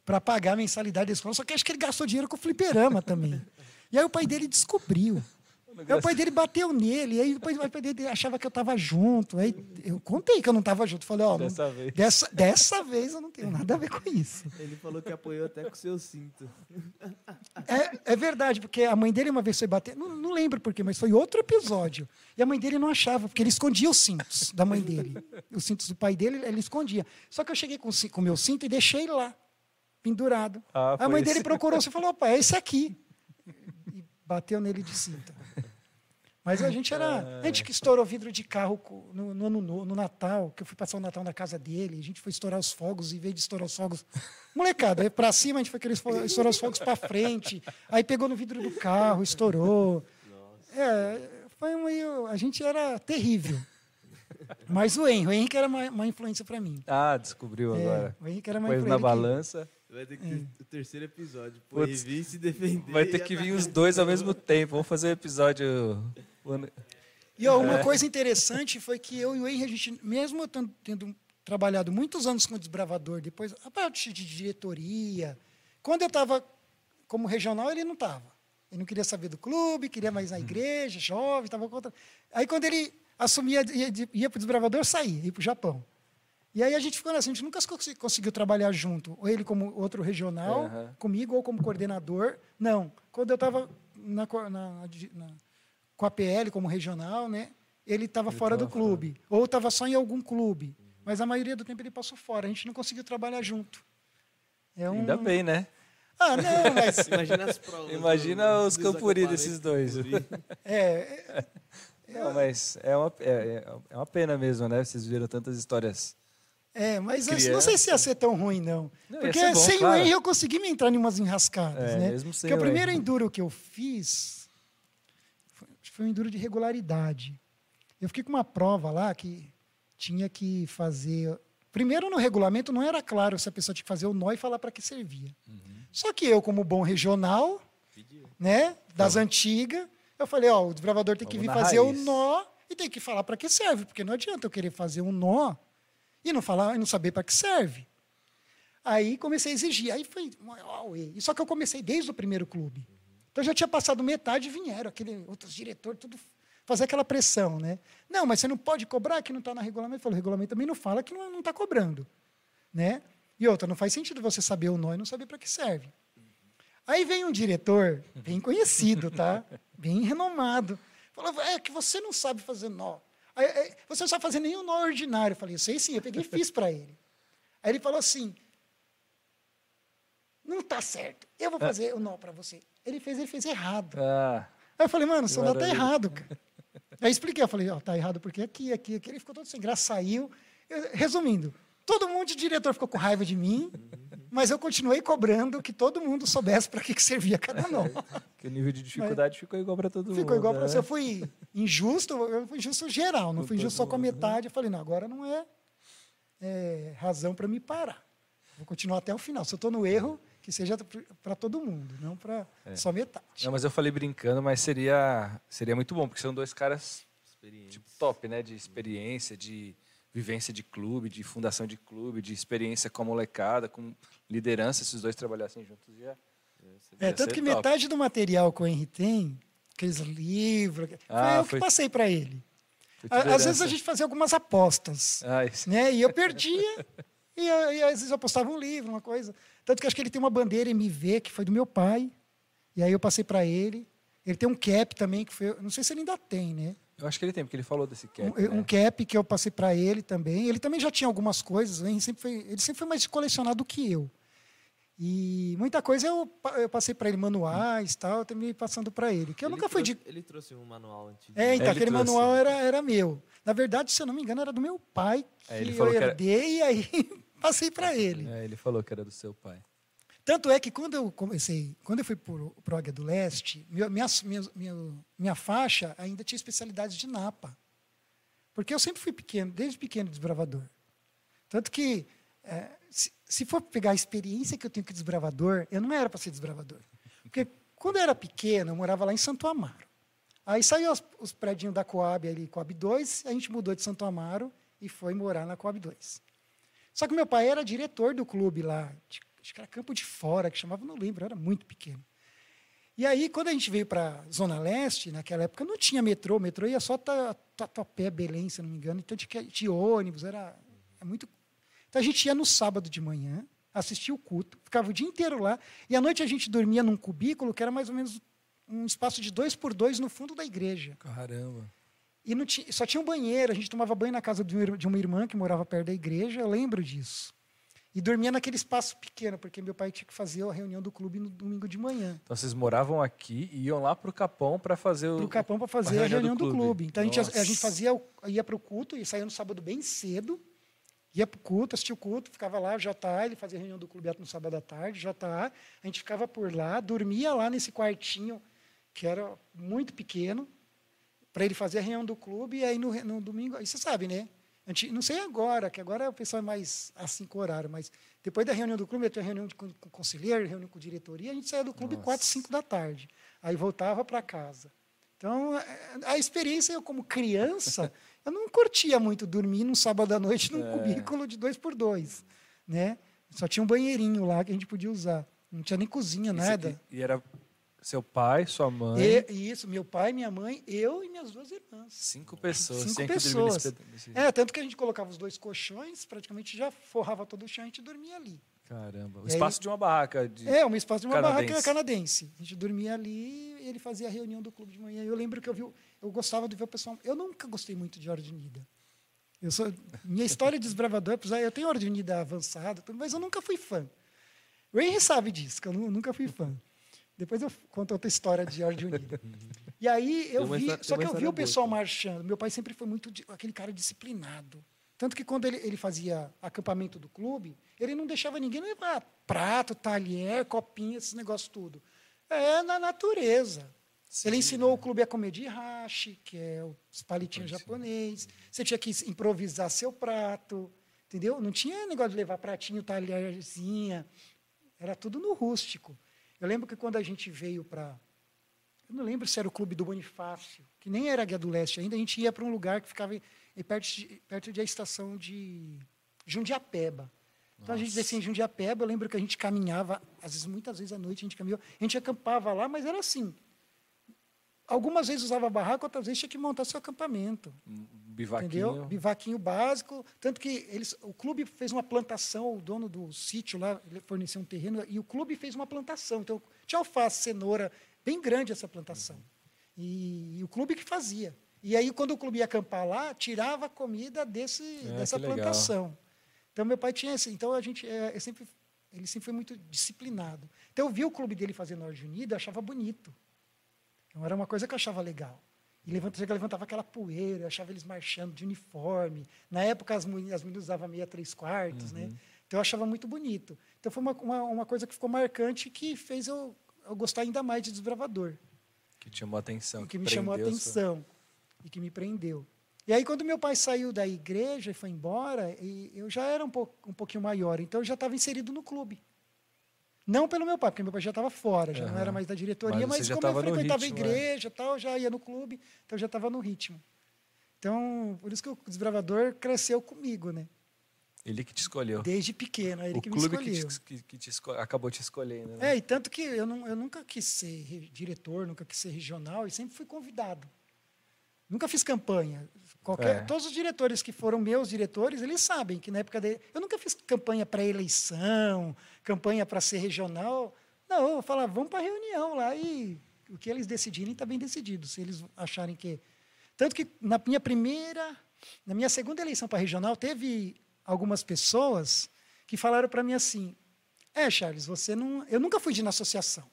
para pagar a mensalidade da escola, só que acho que ele gastou dinheiro com o fliperama também. E aí o pai dele descobriu. Aí o pai dele bateu nele, e aí depois o pai dele achava que eu estava junto. Aí eu contei que eu não estava junto. Falei, ó, não- Dessa vez. dessa, dessa vez eu não tenho nada a ver com isso. Ele falou que apoiou até com o seu cinto. É, é verdade, porque a mãe dele uma vez foi bater, não, não lembro porquê, mas foi outro episódio. E a mãe dele não achava, porque ele escondia os cintos da mãe dele. Os cintos do pai dele, ele escondia. Só que eu cheguei com o meu cinto e deixei lá, pendurado. Ah, a mãe esse. dele procurou e falou: opa, é esse aqui. E bateu nele de cinto. Mas a gente era. A gente que estourou vidro de carro no, no, ano no, no Natal, que eu fui passar o Natal na casa dele, a gente foi estourar os fogos, e em vez de estourar os fogos. Molecada, aí pra cima a gente foi querer estourar os fogos pra frente. Aí pegou no vidro do carro, estourou. É, foi um meio. A gente era terrível. Mas o Henrique, o Henrique era uma, uma influência para mim. Ah, descobriu É, agora. o Henrique era uma Pôs influência. na balança. Vai ter que ter o terceiro episódio. Pô, Putz, se defender. Vai ter que atacar. vir os dois ao mesmo tempo. Vamos fazer o episódio. E ó, É. uma coisa interessante foi que eu e o Henry, a gente, mesmo tendo, tendo trabalhado muitos anos com o desbravador, depois a parte de diretoria, Quando eu estava como regional, ele não estava. Ele não queria saber do clube, queria mais na igreja, jovem, estava contra. Aí, quando ele assumia, ia, ia para o desbravador, saía, ia para o Japão. E aí a gente ficou assim, a gente nunca conseguiu trabalhar junto, ou ele como outro regional, Aham. comigo, ou como coordenador. Não. Quando eu estava na, na- na- com a PL como regional, né, ele estava fora do tava fora. clube, ou estava só em algum clube. Mas a maioria do tempo ele passou fora, a gente não conseguiu trabalhar junto. É um... Ainda bem, né? Ah, não, mas Imagina as provas. Imagina do- os Campuri desses dois. Campuri. é, Não, mas é uma, é, é uma pena mesmo, né? Vocês viram tantas histórias. é, mas Criança. não sei se ia ser tão ruim, não. Não, Porque bom, sem claro. o Henry eu consegui me entrar em umas enrascadas, É, né? mesmo sem Porque o o primeiro Henry. enduro que eu fiz foi, que um enduro de regularidade. Eu fiquei com uma prova lá que tinha que fazer. Primeiro, no regulamento, não era claro se a pessoa tinha que fazer o nó e falar para que servia. Uhum. Só que eu, como bom regional, Pediu. né, das antigas, eu falei: ó, o desbravador tem que Vamos vir na fazer o raiz. nó e tem que falar para que serve, porque não adianta eu querer fazer um nó e não falar e não saber para que serve. Aí comecei a exigir. Aí foi. Só que eu comecei desde o primeiro clube. Então já tinha passado metade e vieram, aquele, outros diretores, tudo fazer aquela pressão, né? Não, mas você não pode cobrar que não está no regulamento. Falei, o regulamento também não fala que não está cobrando. Né? E outra, não faz sentido você saber o nó e não saber para que serve. Aí vem um diretor, bem conhecido, tá? Bem renomado. Falou, é que você não sabe fazer nó. Aí, aí, você não sabe fazer nenhum nó ordinário. Eu falei, eu sei sim, eu peguei e fiz para ele. Aí ele falou assim, não está certo, eu vou fazer o nó para você. Ele fez, ele fez errado. Ah, Aí eu falei, mano, seu nó tá errado, cara. Aí eu expliquei, eu falei, ó, tá errado porque aqui, aqui, aqui. Ele ficou todo sem graça, saiu. Eu- resumindo, todo mundo de diretor ficou com raiva de mim, mas eu continuei cobrando que todo mundo soubesse para que, que servia cada nó. que o nível de dificuldade ficou igual para todo mundo. Ficou igual para né? você. Eu fui injusto, eu fui injusto geral, não fui injusto só com a mundo, metade. Eu falei, não, agora não é, é razão para me parar. Vou continuar até o final. Se eu estou no erro, que seja para todo mundo, não para É. só metade. Não, mas eu falei brincando, mas seria, seria muito bom, porque são dois caras tipo, top, né? De experiência, de vivência de clube, de fundação de clube, de experiência com a molecada, com liderança. Se os dois trabalhassem juntos, já. É, tanto ser que top. metade do material que o Henry tem, aqueles livros, foi Ah, eu foi- que passei para ele. Foi Às vezes a gente fazia algumas apostas, Ah, né? E eu perdia, e, eu- e às vezes eu postava um livro, uma coisa. Tanto que acho que ele tem uma bandeira MV, que foi do meu pai, e aí eu passei para ele. Ele tem um cap também, que foi, não sei se ele ainda tem, né? Eu acho que ele tem, porque ele falou desse cap. um, né? um cap que eu passei para ele também. Ele também já tinha algumas coisas, o Henry sempre foi, ele sempre foi mais colecionado do que eu. E muita coisa eu, eu passei para ele, manuais tal, eu terminei passando para ele. Que eu Ele nunca fui de. trouxe- Ele trouxe um manual antigo. É, então Ele aquele trouxe. manual era, era meu. Na verdade, se eu não me engano, era do meu pai, que É, ele eu falou que era- herdei e aí passei para ele. É, ele falou que era do seu pai. Tanto é que quando eu comecei, quando eu fui para o Águia do Leste, minha, minha, minha, minha faixa ainda tinha especialidade de Napa. Porque eu sempre fui pequeno, desde pequeno desbravador. Tanto que, é, se, se for pegar a experiência que eu tenho com desbravador, eu não era para ser desbravador. Porque quando eu era pequeno, eu morava lá em Santo Amaro. Aí saiu os, os prédios da Coab ali, Coab 2, a gente mudou de Santo Amaro e foi morar na Coab 2. Só que meu pai era diretor do clube lá, acho que era Campo de Fora, que chamava, não lembro, era muito pequeno. E aí, quando a gente veio para a Zona Leste, naquela época não tinha metrô, metrô ia só Ta- Tatuapé, Belém, se não me engano, então tinha, ônibus, era, é muito... Então a gente ia no sábado de manhã, assistia o culto, ficava o dia inteiro lá, e à noite a gente dormia num cubículo que era mais ou menos um espaço de dois por dois no fundo da igreja. Caramba. E tinha, só tinha um banheiro, a gente tomava banho na casa de uma irmã que morava perto da igreja, eu lembro disso. E dormia naquele espaço pequeno, porque meu pai tinha que fazer a reunião do clube no domingo de manhã. Então vocês moravam aqui e iam lá pro Capão para fazer o. Para o Capão para fazer a a reunião do do clube. clube. Então a gente, a gente fazia, o- ia para o culto, e saía no sábado bem cedo, ia para o culto, assistia o culto, ficava lá, JA, ele fazia a reunião do clube no sábado à tarde, JA, a gente ficava por lá, dormia lá nesse quartinho, que era muito pequeno, para ele fazer a reunião do clube, e aí no, no domingo, aí você sabe, né? Gente, não sei agora, que agora o pessoal é mais assim com horário, mas depois da reunião do clube, tinha reunião com, com o conselheiro, reunião com diretoria, a gente saía do clube Nossa. quatro, cinco da tarde. Aí voltava para casa. Então, a experiência, eu como criança, eu não curtia muito dormir num sábado à noite num É. cubículo de dois por dois, né? Só tinha um banheirinho lá que a gente podia usar. Não tinha nem cozinha, nada. E, era seu pai, sua mãe, E, isso, meu pai, minha mãe, eu e minhas duas irmãs. cinco pessoas. Cinco pessoas. nesse É, tanto que a gente colocava os dois colchões, praticamente já forrava todo o chão e a gente dormia ali. Caramba. O E aí- espaço de uma barraca. De... É, um espaço de uma Canadense. barraca canadense. A gente dormia ali e ele fazia a reunião do clube de manhã. Eu lembro que eu vi, eu gostava de ver o pessoal. Eu nunca gostei muito de Ordem Unida. Eu sou, minha história de desbravador, eu tenho Ordem Unida avançada, mas eu nunca fui fã. O Henry sabe disso, que eu nu- nunca fui fã. Depois eu conto outra história de Ordem Unida. E aí eu vi, só que eu vi o pessoal marchando. Meu pai sempre foi muito aquele cara disciplinado. Tanto que quando ele, ele fazia acampamento do clube, ele não deixava ninguém levar prato, talher, copinha, esses negócios tudo. É na natureza. ele ensinou o clube a comer de hashi, que é os palitinhos japonês. Você tinha que improvisar seu prato, entendeu? Não tinha negócio de levar pratinho, talherzinha. Era tudo no rústico. Eu lembro que quando a gente veio para eu não lembro se era o clube do Bonifácio, que nem era Guia do Leste ainda, a gente ia para um lugar que ficava perto, de, perto da estação de Jundiapeba. Então a gente descia em Jundiapeba, eu lembro que a gente caminhava, às vezes, muitas vezes à noite a gente caminhou, a gente acampava lá, mas era assim. Algumas vezes usava barraco, outras vezes tinha que montar seu acampamento. Bivaquinho. Entendeu? Bivaquinho básico. Tanto que eles, o clube fez uma plantação, o dono do sítio lá forneceu um terreno, e o clube fez uma plantação. Então, tinha alface, cenoura, bem grande essa plantação. E, e o clube que fazia. E aí, quando o clube ia acampar lá, tirava a comida desse, É, dessa legal. plantação. Então, meu pai tinha esse. Então, a gente, é, eu sempre, ele sempre foi muito disciplinado. Então, eu vi o clube dele fazendo Ordem Unida, achava bonito. Então, era uma coisa que eu achava legal. E levanta, chega, levantava aquela poeira, eu achava eles marchando de uniforme. Na época, as, meni- as meninas usavam meia três quartos, né? Então, eu achava muito bonito. Então, foi uma, uma, uma coisa que ficou marcante que fez eu, eu gostar ainda mais de desbravador. Que chamou a atenção. E que me chamou a prendeu sua- atenção. E que me prendeu. E aí, quando meu pai saiu da igreja e foi embora, e eu já era um, pouco, um pouquinho maior, então eu já estava inserido no clube. Não pelo meu pai, porque meu pai já estava fora, já não Aham. era mais da diretoria, Mas mas, como eu frequentava ritmo, a igreja e tal, já ia no clube, então já estava no ritmo. Então, por isso que o desbravador cresceu comigo, né? Ele que te escolheu. Desde pequeno, ele o que me clube que, escolheu. te, que, te esco- acabou te escolhendo. Né? É, e tanto que eu, não, eu nunca quis ser re- diretor, nunca quis ser regional, e sempre fui convidado. Nunca fiz campanha. Qualquer, É. Todos os diretores que foram meus diretores, eles sabem que na época dele. Eu nunca fiz campanha para eleição, campanha para ser regional. Não, eu falava, vamos para a reunião lá e o que eles decidirem está bem decidido. Se eles acharem que. Tanto que na minha primeira. Na minha segunda eleição para regional, teve algumas pessoas que falaram para mim assim: É, Charles, você não. Eu nunca fui de na associação.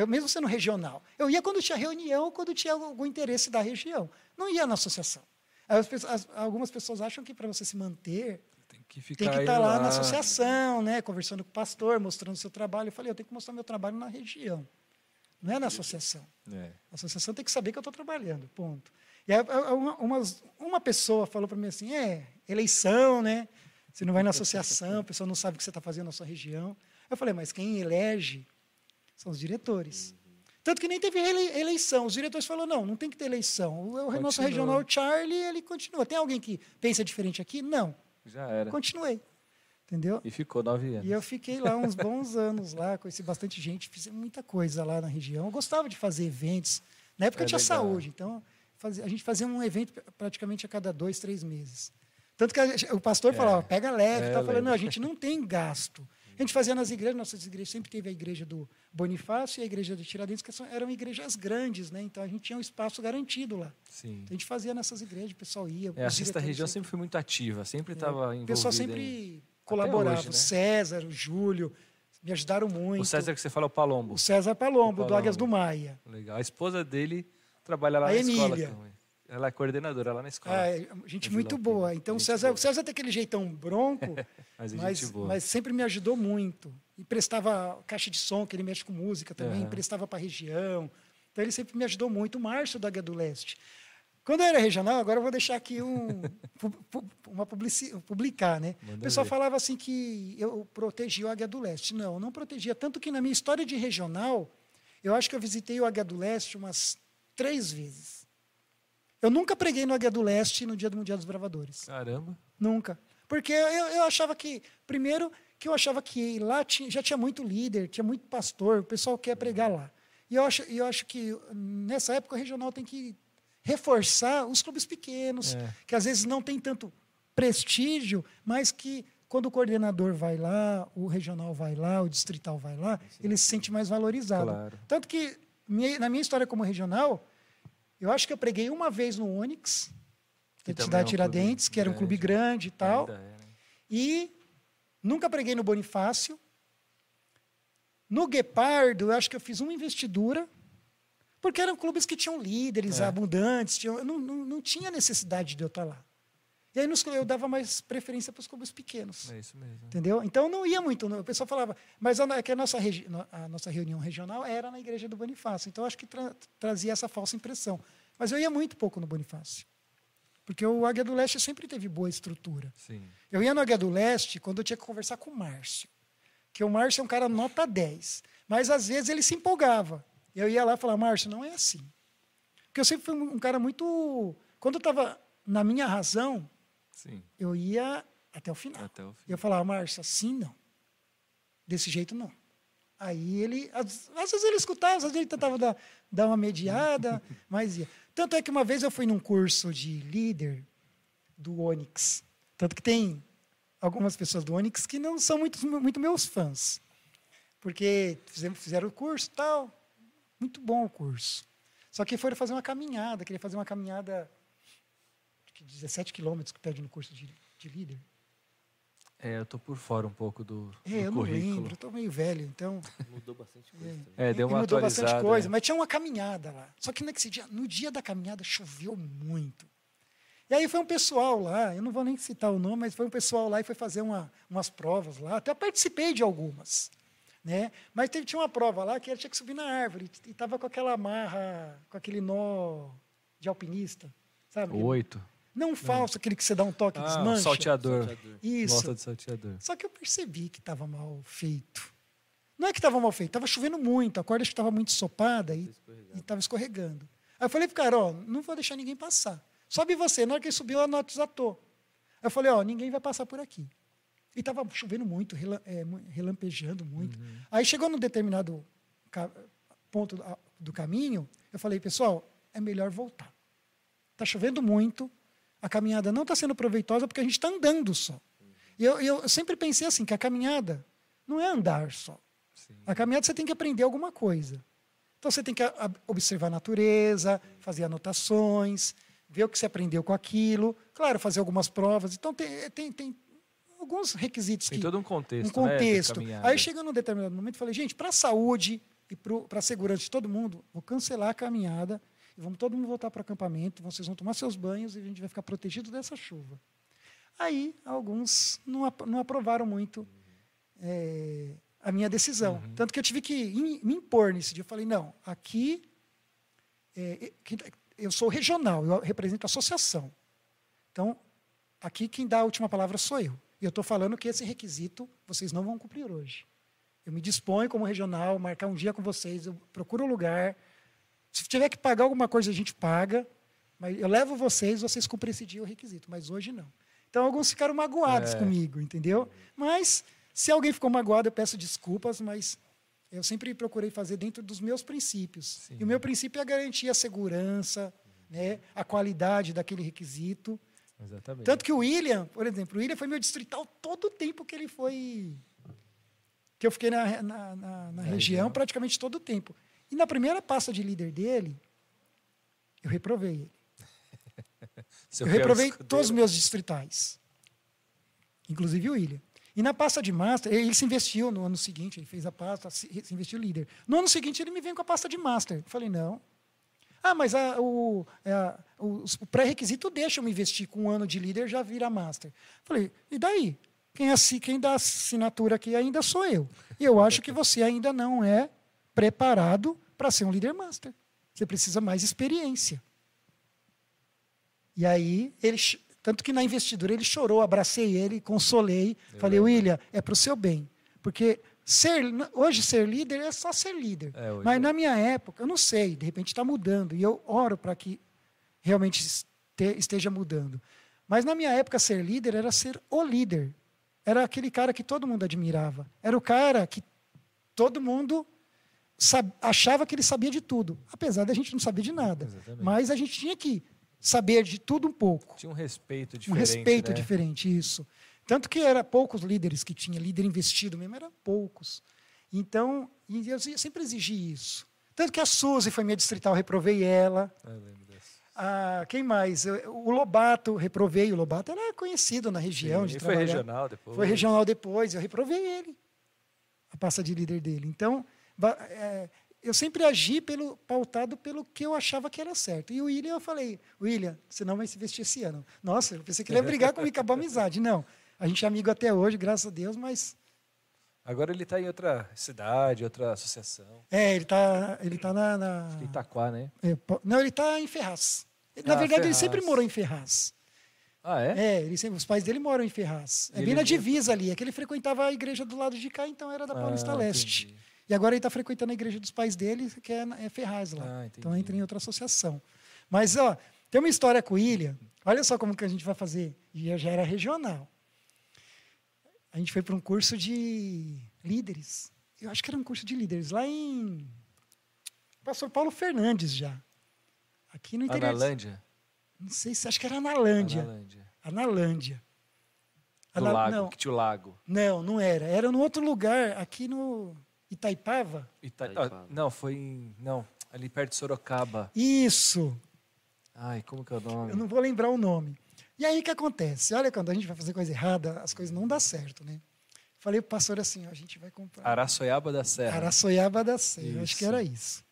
Eu, mesmo sendo regional. Eu ia quando tinha reunião, quando tinha algum interesse da região. Não ia na associação. Pessoas- algumas pessoas acham que para você se manter, Tem que ficar tem que estar lá na associação, né, conversando com o pastor, mostrando o seu trabalho. Eu falei, eu tenho que mostrar meu trabalho na região, não é na associação. É. A associação tem que saber que eu estou trabalhando, ponto. E aí, uma, umas- uma pessoa falou para mim assim, é, eleição, né? Você não vai na associação, a pessoa não sabe o que você está fazendo na sua região. Eu falei, mas quem elege são os diretores. Tanto que nem teve ele- eleição. Os diretores falaram, não, não tem que ter eleição. O, o nosso Continua. regional Charlie, ele continua. Tem alguém que pensa diferente aqui? Não. Já era. Continuei. Entendeu? E ficou nove anos. E eu fiquei lá uns bons anos lá, conheci bastante gente, fiz muita coisa lá na região. Eu gostava de fazer eventos. Na época É tinha legal. saúde, então fazia- a gente fazia um evento praticamente a cada dois, três meses. Tanto que a o pastor É. falava, pega leve, É, tá eu falando, não, a gente não tem gasto. A gente fazia nas igrejas, nossas igrejas sempre teve a igreja do Bonifácio e a igreja de Tiradentes, que eram igrejas grandes, né? Então a gente tinha um espaço garantido lá. Sim. Então a gente fazia nessas igrejas, o pessoal ia. É, a sexta região sempre- foi muito ativa, sempre estava o envolvida. pessoal em- sempre colaborava. hoje, né? O César, o Júlio, me ajudaram muito. O César que você fala, o Palombo. O César Palombo, O do Palombo. Águias do Maia. Legal. A esposa dele trabalha lá A na escola Emília. também. Ela é coordenadora lá na escola. É, gente muito boa. Então, o Gente César, boa. o César tem aquele jeitão bronco, Mas é mas, mas sempre me ajudou muito. E prestava caixa de som, que ele mexe com música também, Aham. prestava para a região. Então, ele sempre me ajudou muito. O Márcio da Águia do Leste. Quando eu era regional, agora eu vou deixar aqui um, uma publici, publicar, né? Manda o pessoal ver. falava assim que eu protegia o Águia do Leste. Não, eu não protegia. Tanto que na minha história de regional, eu acho que eu visitei o Águia do Leste umas três vezes. Eu nunca preguei no Águia do Leste no dia do Mundial dos Bravadores. Caramba. Nunca. Porque eu, eu achava que, primeiro, que eu achava que lá tinha, já tinha muito líder, tinha muito pastor, o pessoal quer pregar lá. E eu acho, eu acho que nessa época o regional tem que reforçar os clubes pequenos, É. que às vezes não tem tanto prestígio, mas que quando o coordenador vai lá, o regional vai lá, o distrital vai lá, ele se sente mais valorizado. Claro. Tanto que na minha história como regional, eu acho que eu preguei uma vez no Onyx, Que é cidade um Tiradentes, que era um clube grande e tal. É, né? E nunca preguei no Bonifácio. No Guepardo, eu acho que eu fiz uma investidura, porque eram clubes que tinham líderes É. abundantes, tinham, não, não, não tinha necessidade de eu estar lá. E aí nos, eu dava mais preferência para os clubes pequenos. É isso mesmo. Entendeu? Então não ia muito. não. O pessoal falava, mas a, é que a, nossa, regi- a nossa reunião regional era na igreja do Bonifácio. Então acho que tra- trazia essa falsa impressão. Mas eu ia muito pouco no Bonifácio. Porque o Águia do Leste sempre teve boa estrutura. Sim. Eu ia no Águia do Leste quando eu tinha que conversar com o Márcio. Que o Márcio é um cara nota 10. Mas às vezes ele se empolgava. Eu ia lá e falava, Márcio, não é assim. Porque eu sempre fui um cara muito. Quando eu estava na minha razão, Sim. eu ia até o final. Até o fim. E eu falava, Márcio, assim não. Desse jeito não. Aí ele, às, às vezes ele escutava, às vezes ele tentava dar, dar uma mediada, mas ia. Tanto é que uma vez eu fui num curso de líder do Onix. Tanto que tem algumas pessoas do Onix que não são muito, muito meus fãs. Porque fizeram o curso e tal. Muito bom o curso. Só que foram fazer uma caminhada, queria fazer uma caminhada que 17 quilômetros que pede no curso de, de líder. É, eu tô por fora um pouco do, É, do eu não currículo. lembro, estou meio velho, então. Mudou bastante coisa também. É, deu uma mudou atualizada. bastante coisa, é. mas tinha uma caminhada lá. Só que nesse dia, no dia da caminhada choveu muito. E aí foi um pessoal lá, eu não vou nem citar o nome, mas foi um pessoal lá e foi fazer uma, umas provas lá. Até participei de algumas. Né? Mas teve, tinha uma prova lá que ele tinha que subir na árvore e estava com aquela amarra, com aquele nó de alpinista. Sabe? Oito. Não falso, aquele que você dá um toque e Ah, desmancha. salteador. Salteador. Isso. De salteador. Só que eu percebi que estava mal feito. Não é que estava mal feito, estava chovendo muito, a corda estava muito sopada e estava escorregando. Aí eu falei para o cara, ó, não vou deixar ninguém passar. Sobe você. Na hora que ele subiu, a nota desatou. Aí eu falei, ó, ninguém vai passar por aqui. E estava chovendo muito, é, relampejando muito. Aí chegou num determinado ponto do caminho, eu falei, pessoal, é melhor voltar. Está chovendo muito, a caminhada não está sendo proveitosa porque a gente está andando só. E eu, eu sempre pensei assim, que a caminhada não é andar só. Sim. A caminhada você tem que aprender alguma coisa. Então você tem que observar a natureza, fazer anotações, ver o que você aprendeu com aquilo, claro, fazer algumas provas. Então tem, tem, tem alguns requisitos Tem que todo um contexto. um né, contexto. caminhada. Aí chega num determinado momento e falei, gente, para a saúde e para a segurança de todo mundo, vou cancelar a caminhada vamos todo mundo voltar para o acampamento, vocês vão tomar seus banhos e a gente vai ficar protegido dessa chuva. Aí alguns não, não aprovaram muito eh, a minha decisão. Tanto que eu tive que me impor nesse dia. Eu falei, não, aqui tá- eu sou regional, eu represento a associação. Então, aqui quem dá a última palavra sou eu. E eu estou falando que esse requisito vocês não vão cumprir hoje. Eu me disponho como regional, marcar um dia com vocês, eu procuro um lugar. Se tiver que pagar alguma coisa, a gente paga. Mas eu levo vocês, vocês cumprem esse dia o requisito, mas hoje não. Então, alguns ficaram magoados É. comigo, entendeu? Mas, se alguém ficou magoado, eu peço desculpas, mas eu sempre procurei fazer dentro dos meus princípios. Sim. E o meu princípio é garantir a segurança, né, a qualidade daquele requisito. Exatamente. Tanto que o William, por exemplo, o William foi meu distrital todo o tempo que ele foi. que eu fiquei na, na, na- na região, região. praticamente todo o tempo. E na primeira pasta de líder dele, eu reprovei ele. Eu reprovei escudeiro. todos os meus distritais, inclusive o William. E na pasta de master, ele se investiu no ano seguinte, ele fez a pasta, se investiu líder. No ano seguinte, ele me vem com a pasta de master. Eu falei, não. Ah, mas a- o, é, a- o, o pré-requisito deixa eu me investir com um ano de líder já vira master. Eu falei, e daí? Quem, assi, quem dá assinatura aqui ainda sou eu. E eu acho que você ainda não é preparado para ser um líder master. Você precisa mais experiência. E aí, ele, tanto que na investidura ele chorou, abracei ele, consolei, falei, lembro. William, é para o seu bem. Porque ser, hoje ser líder é só ser líder. É, Mas é. na minha época, eu não sei, de repente está mudando. E eu oro para que realmente este- esteja mudando. Mas na minha época, ser líder era ser o líder. era aquele cara que todo mundo admirava. Era o cara que todo mundo achava que ele sabia de tudo, apesar da gente não saber de nada. Exatamente. Mas a gente tinha que saber de tudo um pouco. Tinha um respeito Um diferente. respeito né? diferente, isso. Tanto que era poucos líderes que tinha, líder investido mesmo, eram poucos. Então, eu sempre exigi isso. Tanto que a Suzy foi minha distrital, reprovei ela. Eu lembro dessa. Ah, quem mais? O Lobato, reprovei. O Lobato era conhecido na região. de e foi regional depois. Foi regional depois, eu reprovei ele, a pasta de líder dele. Então, eu sempre agi pelo, pautado pelo que eu achava que era certo. E o William, eu falei, William, você não vai se vestir esse ano. Nossa, eu pensei que ele ia brigar comigo, acabar a amizade. Não, a gente é amigo até hoje, graças a Deus, mas Agora ele está em outra cidade, outra associação. é, ele está ele tá na... na- Em Itaquá, né? é, não, ele está em Ferraz. Na Ah, verdade, ele Ferraz. sempre morou em Ferraz. Ah, é? É, ele sempre- os pais dele moram em Ferraz. É bem ele na divisa ali. É que ele frequentava a igreja do lado de cá, então era da Paulista Ah, Leste. entendi. E agora ele está frequentando a igreja dos pais dele, que é, é Ferraz lá. Ah, então entra em outra associação. Mas, ó, tem uma história com o Ilha. Olha só como que a gente vai fazer. E já era regional. A gente foi para um curso de líderes. Eu acho que era um curso de líderes lá em Pastor Paulo Fernandes já. Aqui no interior. Analândia? Não sei se acho que era Analândia. Analândia. Analândia. Do Ana- lago, Não, que tinha o lago. não, não era. Era no outro lugar, aqui no Itaipava. Ita... Itaipava. ah, não, foi em... Não, ali perto de Sorocaba. Isso. Ai, como que é o nome? Eu não vou lembrar o nome. E aí o que acontece? Olha, quando a gente vai fazer coisa errada, as coisas não dão certo, né? Falei pro pastor assim, ó, a gente vai comprar Araçoiaba da Serra. Araçoiaba da Serra, acho que Isso. era isso.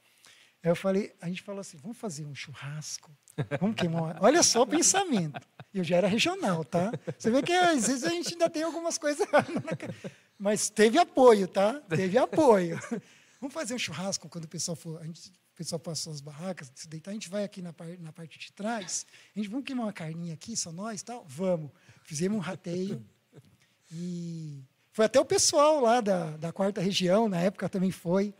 Aí eu falei, a gente falou assim, vamos fazer um churrasco, vamos queimar uma... Olha só o pensamento. Eu já era regional, tá? Você vê que às vezes a gente ainda tem algumas coisas Mas teve apoio, tá? Teve apoio. Vamos fazer um churrasco quando o pessoal for... A gente, o pessoal passou as barracas, se deitar, a gente vai aqui na, par- na parte de trás, a gente, vamos queimar uma carninha aqui, só nós tal? Vamos. Fizemos um rateio. E foi até o pessoal lá da, da quarta região, na época também foi.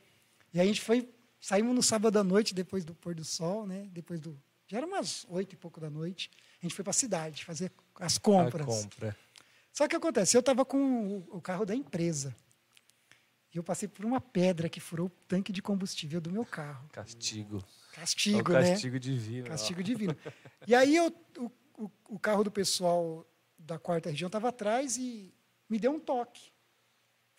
E a gente foi, saímos no sábado à noite, depois do pôr do sol, né? Depois do. Já era umas oito e pouco da noite. A gente foi para a cidade fazer as A compras. compra. Só que acontece, eu estava com o, carro da empresa. E eu passei por uma pedra que furou o tanque de combustível do meu carro. Castigo. Castigo, É o né? castigo divino. ó. Castigo divino. E aí eu, o, o, o carro do pessoal da quarta região estava atrás e me deu um toque.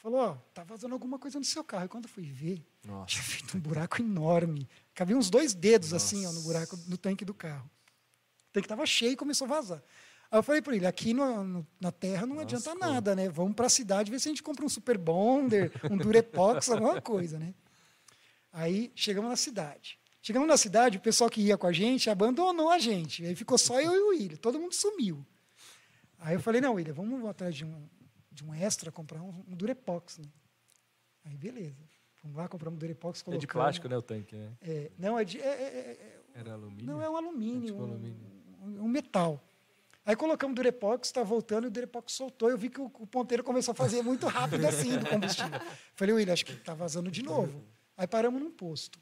Falou, ó, tá vazando alguma coisa no seu carro. E quando eu fui ver, Nossa. tinha feito um buraco enorme. Cabia uns dois dedos assim, ó, no Nossa. buraco, no tanque do carro. O tanque estava cheio e começou a vazar. Aí eu falei para ele, aqui no- no- na terra não adianta Lascou. nada, né? Vamos para a cidade ver se a gente compra um super bonder, um durepox, alguma coisa, né? Aí chegamos na cidade. Chegamos na cidade, o pessoal que ia com a gente abandonou a gente. Aí ficou só eu e o William, todo mundo sumiu. Aí eu falei, não, William, vamos atrás de um, de um extra, comprar um, um durepox, né? Aí beleza. Vamos lá, compramos um durepox, É colocamos. de plástico, né, o tanque, né? É, não, é de. é- é- é- Era alumínio? não, é um alumínio. É tipo um, alumínio. um- um metal. Aí colocamos o Durepox, está voltando, e o Durepox soltou. Eu vi que o, o ponteiro começou a fazer muito rápido assim do combustível. Falei, William, acho que está vazando de novo. Aí paramos num posto.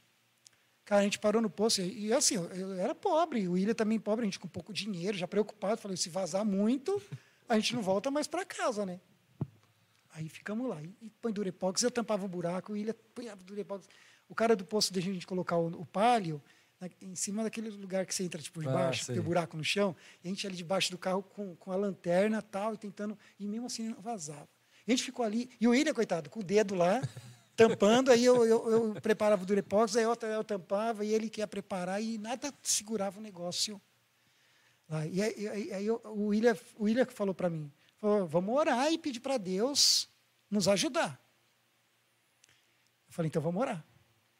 Cara, a gente parou no posto e, assim, eu, eu era pobre, o William também pobre, a gente com pouco dinheiro, já preocupado. Falei, se vazar muito, a gente não volta mais para casa, né? Aí ficamos lá. E, e põe Durepox, eu tampava um buraco, o William punhava Durepox. O cara do posto deixa a gente colocar o, o palio na- em cima daquele lugar que você entra tipo de Ah, baixo, sei. tem o buraco no chão, e a gente ali debaixo do carro com, com a lanterna tal, e tentando, e mesmo assim não vazava. E a gente ficou ali, e o William, coitado, com o dedo lá, tampando, aí eu, eu, eu preparava o Durepox, aí eu, eu tampava, e ele que ia preparar, e nada segurava o negócio lá. E aí, e aí- aí eu- o William, o William que falou para mim, vamos orar e pedir para Deus nos ajudar. Eu falei, então vamos orar.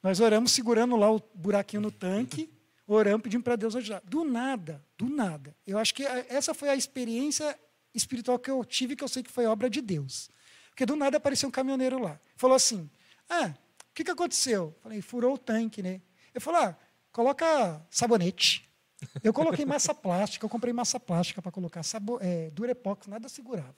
Nós oramos segurando lá o buraquinho no tanque, oramos pedindo para Deus ajudar. Do nada, do nada. Eu acho que essa foi a experiência espiritual que eu tive, que eu sei que foi obra de Deus. Porque do nada apareceu um caminhoneiro lá. Falou assim: Ah, o que, que aconteceu? Falei, furou o tanque, né? Ele falou: Ah, coloca sabonete. Eu coloquei massa plástica, eu comprei massa plástica para colocar é, Durepox, nada segurava.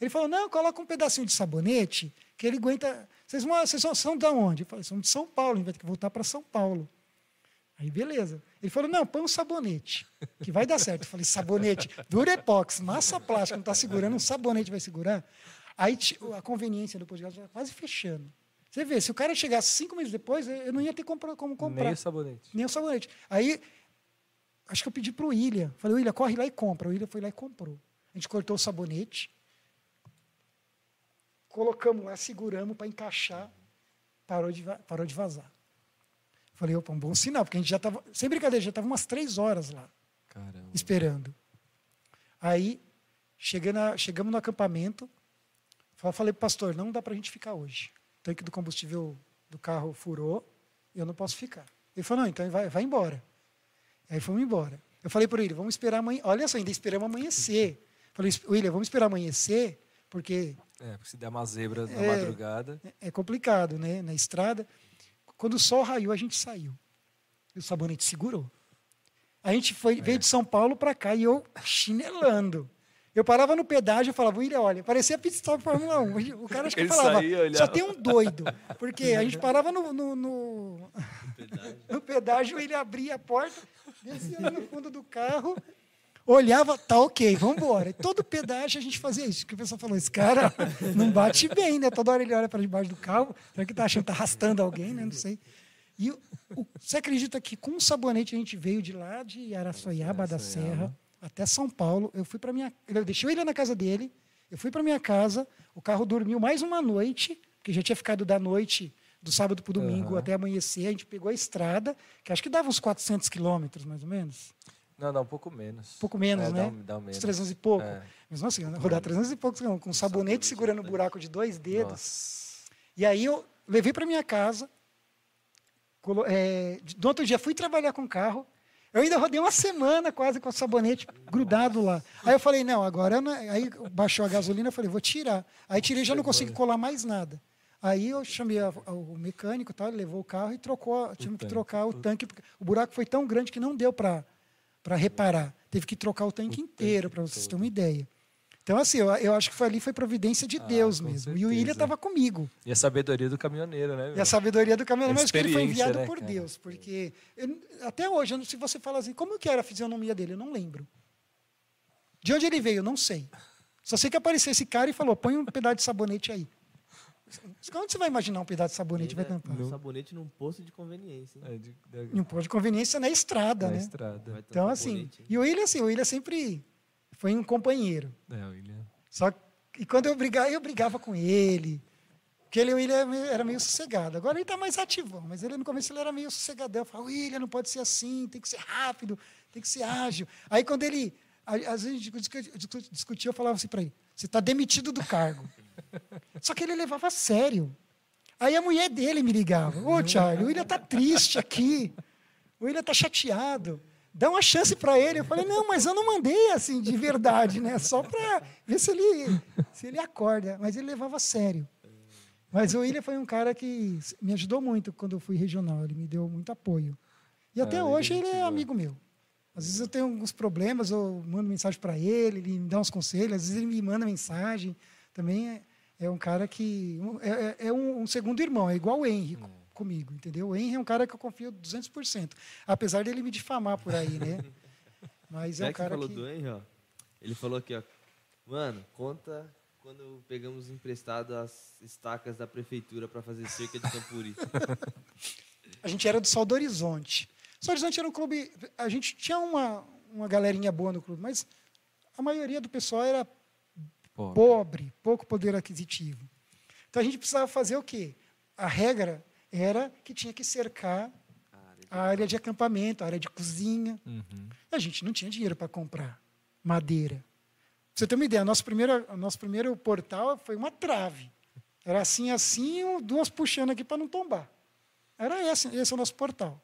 Ele falou, não, coloca um pedacinho de sabonete, que ele aguenta. Vocês, vão, vocês são, são de onde? Eu falei, somos de São Paulo, a gente vai ter que voltar para São Paulo. Aí, beleza. Ele falou, não, põe um sabonete, que vai dar certo. Eu falei, sabonete, Durepox, massa plástica, não está segurando, um sabonete vai segurar? Aí a conveniência do podcast estava quase fechando. Você vê, se o cara chegasse cinco meses depois, eu não ia ter como comprar. Nem o sabonete. Nem o sabonete. Aí, acho que eu pedi para o William. Falei, William, corre lá e compra. O William foi lá e comprou. A gente cortou o sabonete, colocamos lá, seguramos para encaixar, parou de, parou de vazar. Falei, opa, um bom sinal, porque a gente já estava, sem brincadeira, já estava umas três horas lá, Caramba. esperando. Aí, chegando chegamos no acampamento, falei para o pastor, não dá para a gente ficar hoje o tanque do combustível do carro furou, eu não posso ficar. Ele falou, não, então vai, vai embora. Aí fomos embora. Eu falei para ele, vamos esperar amanhã. Olha só, ainda esperamos amanhecer. Falei, William, vamos esperar amanhecer, porque. É, porque se der uma zebra na é, madrugada. É, é complicado, né? Na estrada. Quando o sol raiou, a gente saiu. E o sabonete segurou. A gente foi, é. veio de São Paulo para cá e eu chinelando. Eu parava no pedágio e falava, William, olha, parecia pit stop Fórmula 1. O cara acho que falava, saía, só tem um doido. Porque a gente parava no, no, no, no pedágio. no pedágio, ele abria a porta, descia no fundo do carro, olhava, tá ok, vamos embora. E todo pedágio a gente fazia isso. Que o pessoal falou, esse cara não bate bem, né? Toda hora ele olha para debaixo do carro, será que tá achando que tá arrastando alguém, né? Não sei. E o, você acredita que com o sabonete a gente veio de lá de Araçoiaba da Serra até São Paulo. Eu fui para minha, eu deixei ele na casa dele. Eu fui para minha casa. O carro dormiu mais uma noite, porque já tinha ficado da noite do sábado para o domingo uhum. até amanhecer. A gente pegou a estrada, que acho que dava uns 400 quilômetros, mais ou menos. Não, dá um pouco menos. Um pouco menos, é, né? Dá, um, dá um menos. Uns 300 e pouco. É. Mesmo assim, rodar 300 e poucos, com um sabonete segurando o buraco de dois dedos. Nossa. E aí eu levei para minha casa. É, do outro dia fui trabalhar com o carro. Eu ainda rodei uma semana quase com o sabonete grudado lá. Aí eu falei, não, agora não... É. aí baixou a gasolina, eu falei, vou tirar. Aí tirei, já não consegui colar mais nada. Aí eu chamei a, a, o mecânico, tal, ele levou o carro e trocou, tivemos que trocar o tanque, porque o buraco foi tão grande que não deu para reparar. Teve que trocar o tanque o inteiro, para vocês terem uma ideia. Então, assim, eu, eu acho que foi ali foi providência de ah, Deus mesmo. Certeza. E o William estava comigo. E a sabedoria do caminhoneiro, né? Meu? E a sabedoria do caminhoneiro, mas que ele foi enviado né, por cara? Deus. Porque eu, até hoje, se você fala assim, como que era a fisionomia dele? Eu não lembro. De onde ele veio? Eu não sei. Só sei que apareceu esse cara e falou: põe um pedaço de sabonete aí. Onde você vai imaginar um pedaço de sabonete vai tampar? Um sabonete num posto de conveniência. É, de, de... Em um posto de conveniência na estrada, na né? Estrada. Então, assim. E o William, assim, o William sempre foi um companheiro. É, o William. Só e quando eu brigava, eu brigava com ele. Porque ele, o William era meio sossegado. Agora ele está mais ativo, mas ele no começo ele era meio sossegadão. Eu falava, William, não pode ser assim, tem que ser rápido, tem que ser ágil. Aí quando ele, às vezes discutia, eu falava assim para ele, você está demitido do cargo. Só que ele levava a sério. Aí a mulher dele me ligava, ô oh, Charlie, o William está triste aqui, o William está chateado dá uma chance para ele. Eu falei, não, mas eu não mandei assim de verdade, né? Só para ver se ele, se ele acorda. Mas ele levava a sério. Mas o William foi um cara que me ajudou muito quando eu fui regional. Ele me deu muito apoio. E até ah, hoje ele é amigo meu. Às vezes eu tenho alguns problemas, eu mando mensagem para ele, ele me dá uns conselhos, às vezes ele me manda mensagem. Também é, é um cara que. É, é, é um, um, segundo irmão, é igual o Henrique. Hum comigo, entendeu? O Henry é um cara que eu confio 200%, apesar dele me difamar por aí, né? Mas é, é um cara que... falou que... do Henry, ó. Ele falou aqui, ó. Mano, conta quando pegamos emprestado as estacas da prefeitura para fazer cerca de Campuri. a gente era do Sol do Horizonte. Sol do Horizonte era um clube... A gente tinha uma, uma galerinha boa no clube, mas a maioria do pessoal era pobre, pobre pouco poder aquisitivo. Então a gente precisava fazer o quê? A regra era que tinha que cercar a área de acampamento, a área de cozinha. Uhum. A gente não tinha dinheiro para comprar madeira. Pra você ter uma ideia, nosso primeiro, nosso primeiro portal foi uma trave. Era assim, assim, duas puxando aqui para não tombar. Era esse, esse é o nosso portal.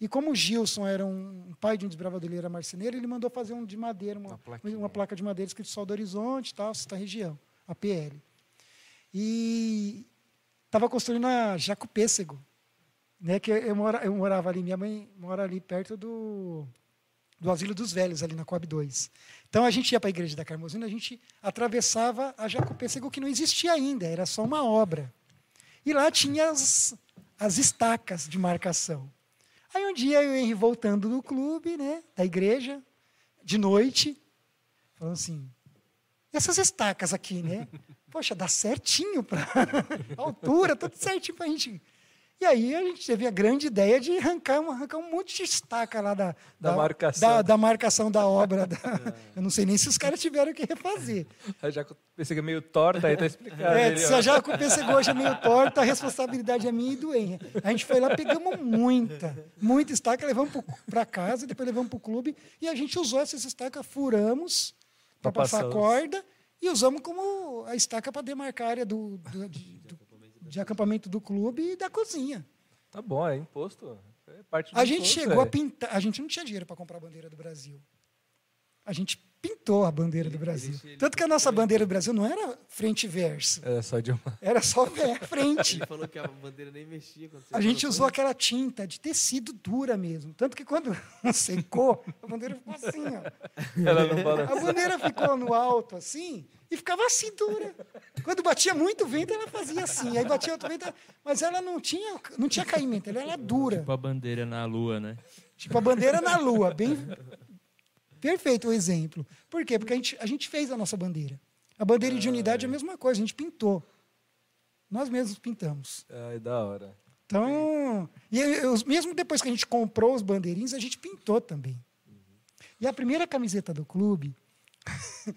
E como o Gilson era um, um pai de um desbravador, ele era marceneiro, ele mandou fazer um de madeira, uma, uma, uma placa de madeira escrito Sol do Horizonte, tal, Santa Região, a PL. E estava construindo a Jaco Pêssego, né, que eu, mora, eu morava ali, minha mãe mora ali perto do, do Asilo dos Velhos, ali na Coab 2. Então a gente ia para a igreja da Carmozina, a gente atravessava a Jaco Pêssego, que não existia ainda, era só uma obra. E lá tinha as, as estacas de marcação. Aí um dia eu Henry voltando do clube, né, da igreja, de noite, falando assim, essas estacas aqui, né? Poxa, dá certinho para altura, tudo certinho para a gente. E aí a gente teve a grande ideia de arrancar, arrancar um monte de estaca lá da, Da marcação. Da, da marcação da obra. da- eu não sei nem se os caras tiveram que refazer. Pensei que é meio torta, aí tá explicado. É, se a Jaco pegou hoje é meio torta, a responsabilidade é minha e do Henry. A gente foi lá, pegamos muita, muita estaca, levamos para casa, depois levamos para o clube, e a gente usou essas estacas, furamos para passar a corda e usamos como a estaca para demarcar a área do, do- de, do- de acampamento do clube e da cozinha. Tá bom, é imposto. É parte do A gente imposto, chegou a é. pintar, a gente não tinha dinheiro para comprar a bandeira do Brasil. A gente pintou a bandeira do Brasil. ele- Tanto que a nossa bandeira do Brasil não era frente e verso, É só de uma. era só vé- frente. Ele falou que a bandeira nem mexia quando você A gente usou aquela tinta de tecido dura mesmo. Tanto que quando secou, a bandeira ficou assim, ó. Ela não fala. A bandeira ficou no alto assim e ficava assim dura. Quando batia muito vento, ela fazia assim. Aí batia outro vento, mas ela não tinha, não tinha caimento, ela era dura. Tipo a bandeira na lua, né? Tipo a bandeira na lua, bem perfeito o exemplo. Por quê? Porque a gente, a gente fez a nossa bandeira. A bandeira de unidade é a mesma coisa, a gente pintou. Nós mesmos pintamos. Ai, da hora. Então, e eu- mesmo depois que a gente comprou os bandeirinhos, a gente pintou também. E a primeira camiseta do clube,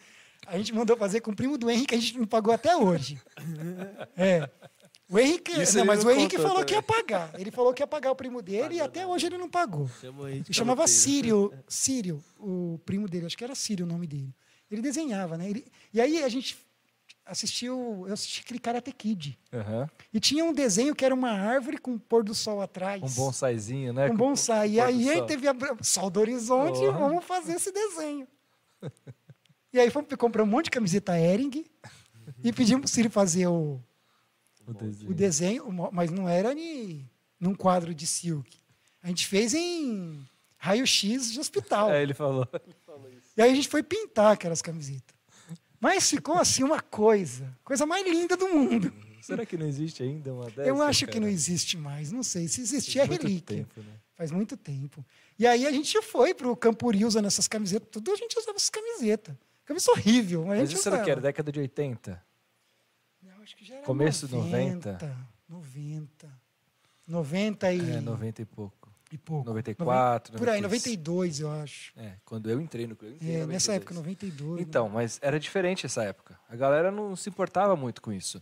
a gente mandou fazer com o primo do Henrique, a gente não pagou até hoje. É. O Henrique, não, mas não o Henrique falou que ia também. pagar. Ele falou que ia pagar o primo dele e até hoje ele não pagou. Ele chamava. Sírio, Sírio, o primo dele, acho que era Sírio o nome dele. Ele desenhava, né? Ele- e aí a gente assistiu, eu assisti aquele Karate Kid. Aham. E tinha um desenho que era uma árvore com um pôr do sol atrás. Um bonsaizinho, né? Um Com- bonsai. E pôr do aí sol. teve a sol do horizonte, Oh. vamos fazer esse desenho. E aí fomos comprar um monte de camiseta Ering e pedimos para o Sírio fazer o, O desenho. o desenho, mas não era ni, num quadro de silk. A gente fez em raio-x de hospital. É, ele falou. E aí a gente foi pintar aquelas camisetas. Mas ficou assim uma coisa, coisa mais linda do mundo. Será que não existe ainda uma dessa? Eu acho que cara? não existe mais, não sei. Se existir é relíquia. tempo, né? Faz muito tempo. E aí a gente foi para o Campuri usando essas camisetas, tudo a gente usava essas camisetas. Camisa horrível, mas Mas isso era o que? Era década de 80? Não, acho que já era Começo 90. 90. 90. 90 e, É, 90 e pouco. e pouco. 94, Noven- Por aí, 96. 92, eu acho. É, quando eu entrei no eu entrei É, nessa 92. época, 92. Então, mas era diferente essa época. A galera não se importava muito com isso.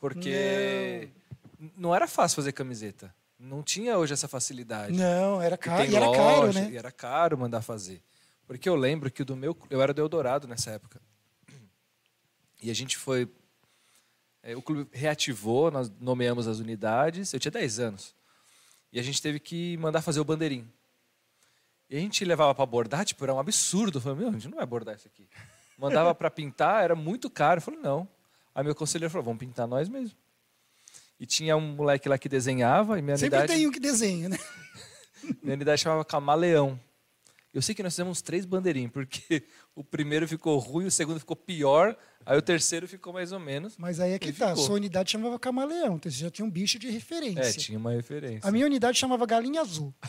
Porque não, era fácil fazer camiseta. Não tinha hoje essa facilidade. Não, era caro. tem E era caro, loja, né? E era caro mandar fazer. Porque eu lembro que o do meu. Eu era do Eldorado nessa época. E a gente foi. é, o clube reativou, nós nomeamos as unidades. Eu tinha 10 anos. E a gente teve que mandar fazer o bandeirinho. E a gente levava para bordar, tipo, era um absurdo. Eu falei, meu, a gente não vai bordar isso aqui. Mandava para pintar, era muito caro. Eu falei, não. Aí meu conselheiro falou, vamos pintar nós mesmo. E tinha um moleque lá que desenhava, e minha Sempre unidade. tem um que desenha, né? Minha unidade chamava Camaleão. Eu sei que nós fizemos três bandeirinhos, porque o primeiro ficou ruim, o segundo ficou pior, aí o terceiro ficou mais ou menos. Mas aí é que tá. ficou. Sua unidade chamava camaleão, então você já tinha um bicho de referência. É, tinha uma referência. A minha unidade chamava galinha azul.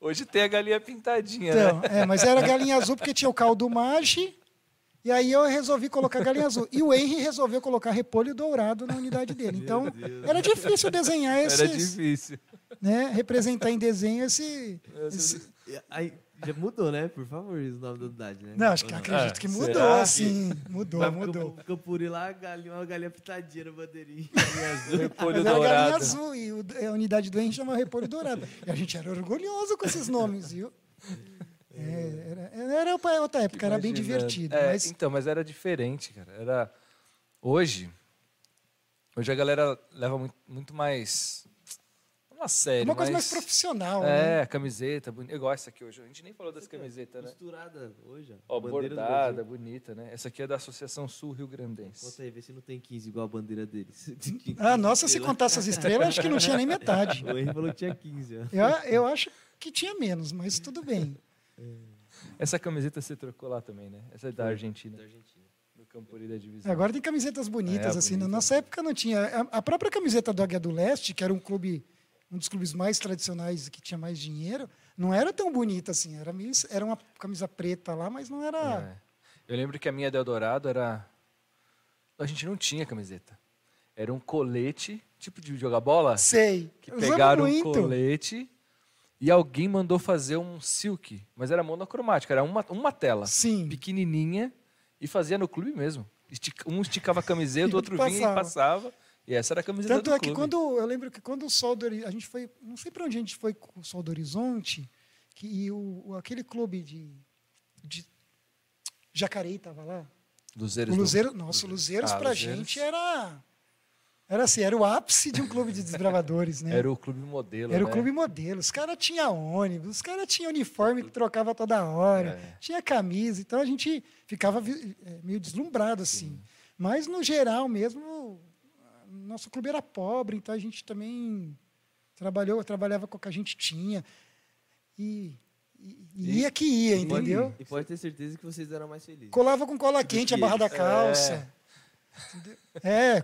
Hoje tem a galinha pintadinha, Então, né? é, mas era galinha azul porque tinha o caldo mage. E aí eu resolvi colocar galinha azul. E o Henry resolveu colocar repolho dourado na unidade dele. Então, era difícil desenhar esse, Era difícil. né, representar em desenho esse, esse- Aí, já mudou, né? Por favor, o nome da unidade, né? Não, acho que acredito Ah, que mudou, será? assim. Mudou, Vai mudou. Campuri lá, galinha, uma galinha pitadinha no bandeirinha. galinha azul. Repolho Mas era galinha dourado. azul e a unidade do Henry chamava repolho dourado. E a gente era orgulhoso com esses nomes, viu? É, era, era outra- outra época, era bem divertido. É, mas Então, mas era diferente, cara. Era... Hoje, hoje a galera leva muito, muito mais... Não a sério, uma coisa mais profissional, né? É, camiseta, bonita. Igual essa aqui hoje. A gente nem falou das camisetas, né? Costurada hoje, Ó, ó. Bandeira do bordada, bonita, né? Essa aqui é da Associação Sul Rio Grandense. Conta aí, vê se não tem 15 igual a bandeira deles. Ah, nossa, se contar essas estrelas, acho que não tinha nem metade. O Henry falou que tinha 15, ó. Eu, eu acho que tinha menos, mas tudo bem. Essa camiseta você trocou lá também, né? Essa é da Argentina, Da Argentina. do Campuri da Divisão. Agora tem camisetas bonitas, É, assim. Na bonita. nossa época não tinha. A, própria camiseta do Águia do Leste, que era um clube um dos clubes mais tradicionais que tinha mais dinheiro, não era tão bonita assim. Era, meio, era uma camisa preta lá, mas não era. É. Eu lembro que a minha Eldorado era. A gente não tinha camiseta. Era um colete, tipo de jogar bola. Sei. Que pegaram um colete e alguém mandou fazer um silk, mas era monocromático, era uma, uma tela. Sim. Pequenininha e fazia no clube mesmo. Um esticava a camiseta, o outro vinha e passava. E essa era a camiseta Tanto do é que quando eu lembro que quando o Sol do a gente foi, não sei para onde a gente foi com o Sol do Horizonte, que e o, aquele clube de, de Jacareí estava lá. Luzeiros. O Luzeiro, do... nossa, Luzeiros ah, para a gente era era assim, era o ápice de um clube de desbravadores, né? Era o clube modelo. Era né? o clube modelo. Os caras tinham ônibus, os caras tinham uniforme que trocava toda hora, é. tinha camisa, então a gente ficava é, meio deslumbrado assim. Sim. Mas no geral mesmo, nosso clube era pobre, então a gente também trabalhou, trabalhava com o que a gente tinha. E, e, e ia que ia, entendeu? E pode ter certeza que vocês eram mais felizes. Colava com cola quente a barra da calça. É. É,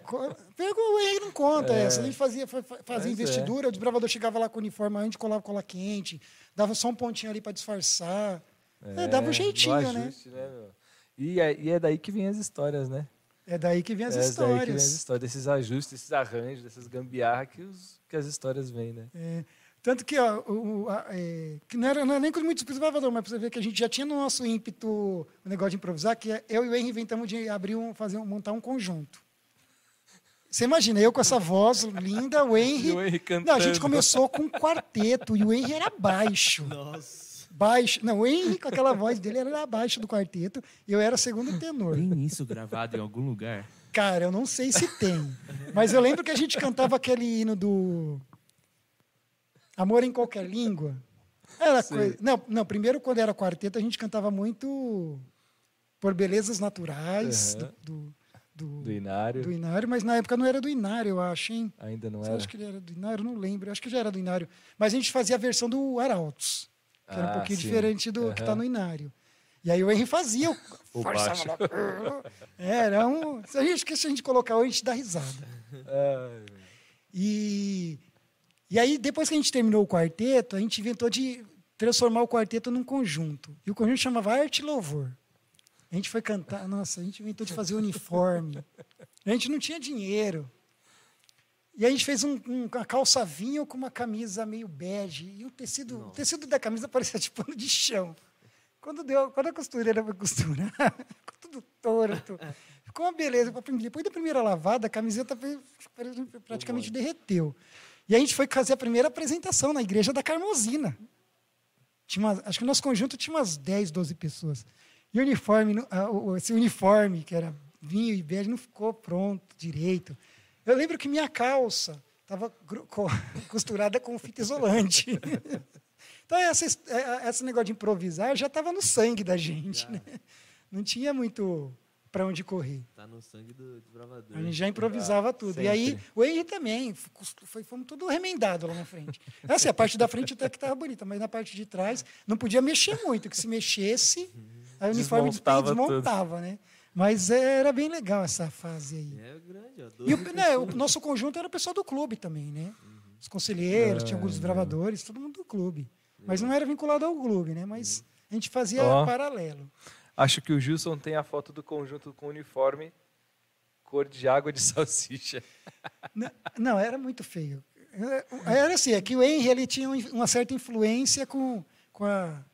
pega o Henrique não conta é. essa. A gente fazia, fazia é. investidura, é. o desbravador chegava lá com o uniforme, a gente colava cola quente, dava só um pontinho ali para disfarçar. É, dava um jeitinho, né? ajuste, né? né e, é, e é daí que vem as histórias, né? É daí que vem as é histórias. Daí que vem as histórias, desses ajustes, desses arranjos, dessas gambiarras que, os, que as histórias vêm, né? É. Tanto que, ó, o, a, é, que não era, não era nem com muito desbravador, mas para você ver que a gente já tinha no nosso ímpeto o negócio de improvisar, que eu e o Henry inventamos de abrir um, fazer um, montar um conjunto. Você imagina, eu com essa voz linda, o Henry. o Henry cantando. Não, a gente começou com um quarteto e o Henry era baixo. Nossa. Baixo. Não, o Henry, com aquela voz dele, era abaixo do quarteto e eu era segundo tenor. Tem isso gravado em algum lugar? Cara, eu não sei se tem. Mas eu lembro que a gente cantava aquele hino do Amor em qualquer língua. Era coisa... não, não, primeiro quando era quarteto a gente cantava muito por belezas naturais uhum. do, do, do, Inário. Do Inário, mas na época não era do Inário, eu acho, hein? Ainda não Você era. Acho que ele era do Inário, não lembro. Acho que já era do Inário. Mas a gente fazia a versão do Arautos, que ah, era um ah, pouquinho sim. diferente do uhum. que está no Inário. E aí o Henry fazia o, o baixo. Era um. Se a gente, se a gente colocar hoje, a gente dá risada. E e aí, depois que a gente terminou o quarteto, a gente inventou de transformar o quarteto num conjunto. E o conjunto chamava Arte e Louvor. A gente foi cantar, nossa, a gente inventou de fazer uniforme. A gente não tinha dinheiro. E a gente fez um, um, uma calça vinho com uma camisa meio bege. E o tecido, o tecido da camisa parecia tipo pano de chão. Quando, deu, quando a costureira foi costurar, ficou tudo torto. Ficou uma beleza. Depois da primeira lavada, a camiseta praticamente derreteu. E a gente foi fazer a primeira apresentação na igreja da Carmosina. Tinha uma, acho que o nosso conjunto tinha umas 10, 12 pessoas. E o uniforme, esse uniforme, que era vinho e bege, não ficou pronto direito. Eu lembro que minha calça estava costurada com fita isolante. Então, essa, é, esse negócio de improvisar já estava no sangue da gente. Né? Não tinha muito para onde correr. Está no sangue do desbravador. A gente já improvisava ah, tudo. Sempre. E aí, o Henry também, foi, fomos tudo remendado lá na frente. Assim, a parte da frente até que estava bonita, mas na parte de trás não podia mexer muito, que se mexesse, a uniforme desmontava, desmontava né? Mas era bem legal essa fase aí. É grande, ó, E o, né, o nosso conjunto era o pessoal do clube também, né? Uhum. Os conselheiros, tinha alguns é, desbravadores, todo mundo do clube. Mas não era vinculado ao clube, né? Mas uhum. a gente fazia oh. paralelo. Acho que o Gilson tem a foto do conjunto com uniforme cor de água de salsicha. Não, não, era muito feio. Era assim, é que o Henry ele tinha uma certa influência com, com a.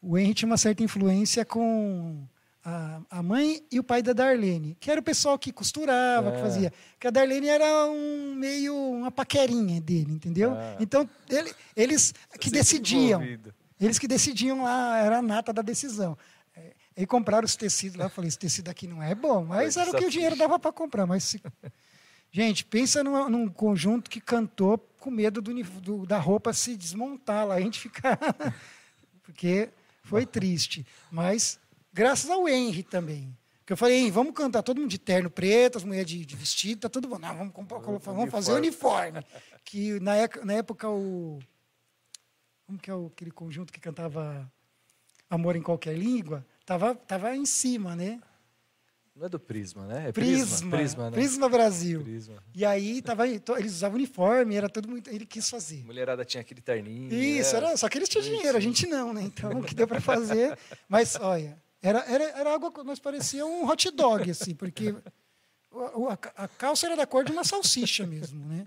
O Henry tinha uma certa influência com a, a mãe e o pai da Darlene, que era o pessoal que costurava, é. que fazia. Porque a Darlene era um meio uma paquerinha dele, entendeu? É. Então, ele, eles que decidiam. Envolvido. Eles que decidiam lá, era a nata da decisão. É, e compraram os tecidos lá. Eu falei, esse tecido aqui não é bom, mas era o que o dinheiro dava para comprar. Mas se... Gente, pensa num, num, conjunto que cantou com medo do, do, da roupa se desmontar lá, a gente ficar. Porque foi triste. Mas graças ao Henry também. Que eu falei, vamos cantar todo mundo de terno preto, as mulheres de, de vestido, tá tudo bom. Não, vamos, vamos, fazer uniforme. Que na, na época o como que é aquele conjunto que cantava Amor em Qualquer Língua? Tava, tava em cima, né? Não é do Prisma, né? É Prisma. Prisma, Prisma, né? Brasil. Prisma. E aí tava, eles usavam uniforme, era tudo muito. Ele quis fazer. Mulherada tinha aquele terninho. Isso, né? era, só que eles tinham dinheiro, a gente não, né? Então, o que deu para fazer. Mas, olha, era, era, era algo que nós parecia um hot dog, assim, porque a, a calça era da cor de uma salsicha mesmo, né?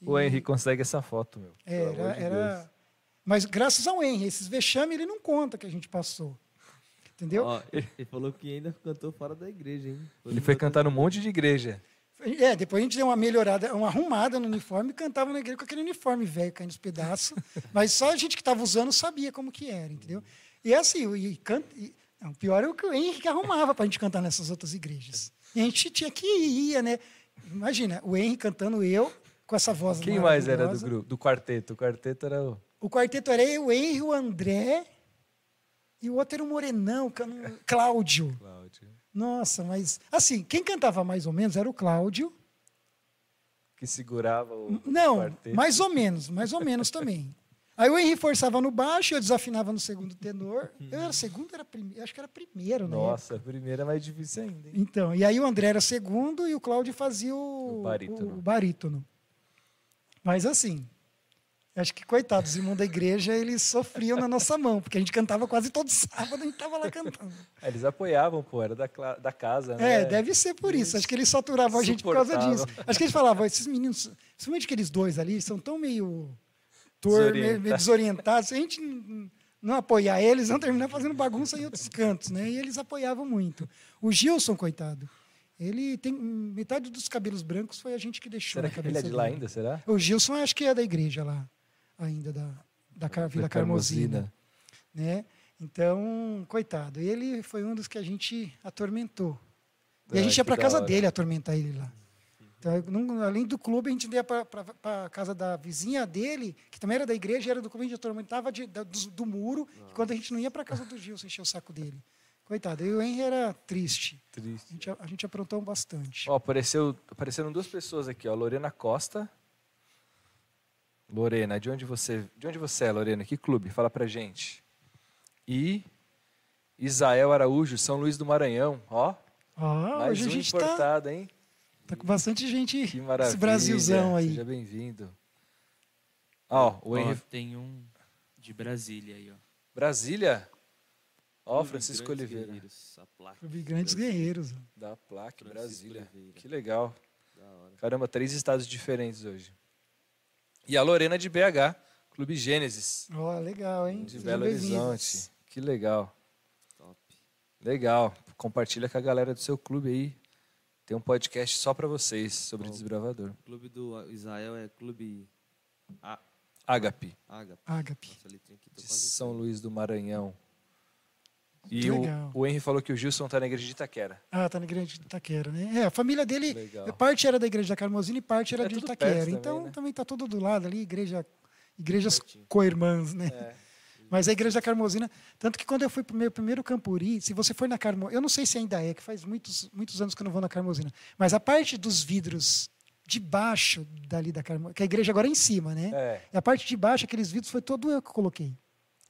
O Henry consegue essa foto, meu. É, Era, de era... Mas graças ao Henry, esses vexames ele não conta que a gente passou. Entendeu? Ó, ele falou que ainda cantou fora da igreja, hein? Ele foi cantar num monte de igreja. É, depois a gente deu uma melhorada, uma arrumada no uniforme e cantava na igreja com aquele uniforme velho caindo nos pedaços. mas só a gente que estava usando sabia como que era, entendeu? E é assim, o- e can- e- não, o pior é o que o Henrique que arrumava para a gente cantar nessas outras igrejas. E a gente tinha que ir, ia, né? Imagina, o Henrique cantando eu, com essa voz Quem mais era do grupo? Do quarteto. O quarteto era o. O quarteto era eu, o Henry, o André e o outro era o Morenão, Cláudio. Cláudio. Nossa, mas assim, quem cantava mais ou menos era o Cláudio. Que segurava o. Não, quarteto. mais ou menos, mais ou menos também. Aí o Henry forçava no baixo, eu desafinava no segundo tenor. Eu era segundo, era primeiro, acho que era primeiro, né? Nossa, a primeira é mais difícil ainda. hein? Então, e aí o André era segundo e o Cláudio fazia o, O barítono. o barítono. Mas assim, acho que coitados, os irmãos da igreja, eles sofriam na nossa mão, porque a gente cantava quase todo sábado, a gente estava lá cantando. Ah, Eles apoiavam, pô, era da, da casa, né? É, deve ser por isso. Acho que eles saturavam a gente por causa disso. Acho que eles falavam, esses meninos, principalmente aqueles dois ali, são tão meio, tor, meio, desorientados. Se a gente não- apoiar eles, vão terminar fazendo bagunça em outros cantos, né? E eles apoiavam muito. O Gilson, coitado, ele tem metade dos cabelos brancos foi a gente que deixou Será que cabeça ele é de lá dele. ainda, será? O Gilson acho que é da igreja lá, ainda da, da Car- Vila Da Carmosina né? Então, coitado, ele foi um dos que a gente atormentou. E a Ah, gente ia para casa hora. dele atormentar ele lá. Então, não- além do clube, a gente ia para a casa da vizinha dele, que também era da igreja, era do clube, a gente atormentava de- do, do muro, enquanto a gente não ia para a casa do Gilson encher o saco dele. Coitado, e o Henry era triste. A Triste. gente, a gente aprontou bastante. Ó, apareceu, apareceram duas pessoas aqui, ó. Lorena Costa. Lorena, de onde você, de onde você é, Lorena? Que clube? Fala pra gente. E Isael Araújo, São Luís do Maranhão, ó. Ó, mais hoje a um gente está importado, hein? tá com bastante gente, Que maravilha. esse Brasilzão aí. Seja bem-vindo. Ó, o Ó, Henry tem um de Brasília aí, ó. Brasília. Ó, Clube Francisco Oliveira. Guerreiros, a placa. Clube Grandes Guerreiros. Da Plaque, Francisco Brasília. Oliveira. Que legal. Da hora. Caramba, três estados diferentes hoje. E a Lorena de BH, Clube Gênesis, Ó, legal, hein? de Belo. Horizonte. Que legal. Top. Legal. Compartilha com a galera do seu clube aí. Tem um podcast só para vocês sobre Bom. desbravador. O clube do Israel é clube A- Agape, Ágape. Ágape. Nossa, de São Luís do Maranhão. E o, o Henry falou que o Gilson tá na igreja de Itaquera. Ah, tá na igreja de Itaquera, né? É, a família dele, Legal. parte era da igreja da Carmozina e parte era É de Itaquera. também, então né? também tá tudo do lado ali, igreja, igrejas co-irmãs, né? É. Mas a igreja da Carmozina, tanto que quando eu fui pro meu primeiro Campuri, se você for na Carmozina, eu não sei se ainda é, que faz muitos, muitos anos que eu não vou na Carmozina, mas a parte dos vidros de baixo dali da Carmozina, que a igreja agora é em cima, né? É. E a parte de baixo, aqueles vidros, foi todo eu que coloquei.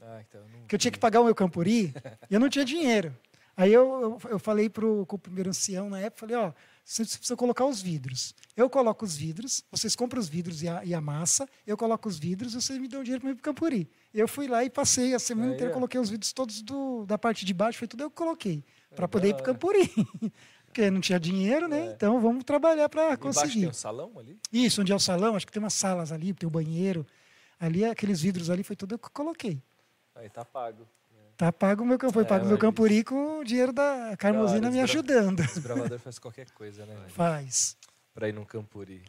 Ah, então que eu tinha que pagar o meu campuri e eu não tinha dinheiro. Aí eu, eu, eu falei para o primeiro ancião na época, falei, ó, você precisa colocar os vidros. Eu coloco os vidros, vocês compram os vidros e a, e a massa, eu coloco os vidros e vocês me dão dinheiro para ir para o campuri. Eu fui lá e passei a semana Aí, inteira, ó. coloquei os vidros todos do, da parte de baixo, foi tudo eu que coloquei, para É poder ir para o campuri. Porque não tinha dinheiro, né? É. Então vamos trabalhar para conseguir. tem um salão ali? Isso, onde é o salão, acho que tem umas salas ali, tem o banheiro. Ali, aqueles vidros ali, foi tudo eu que coloquei. Aí tá pago. Tá pago o meu campo, foi É, pago o meu mas- Campuri com o dinheiro da Carmozina me ajudando. Desbravador faz qualquer coisa, né? Faz. Pra ir num campuri.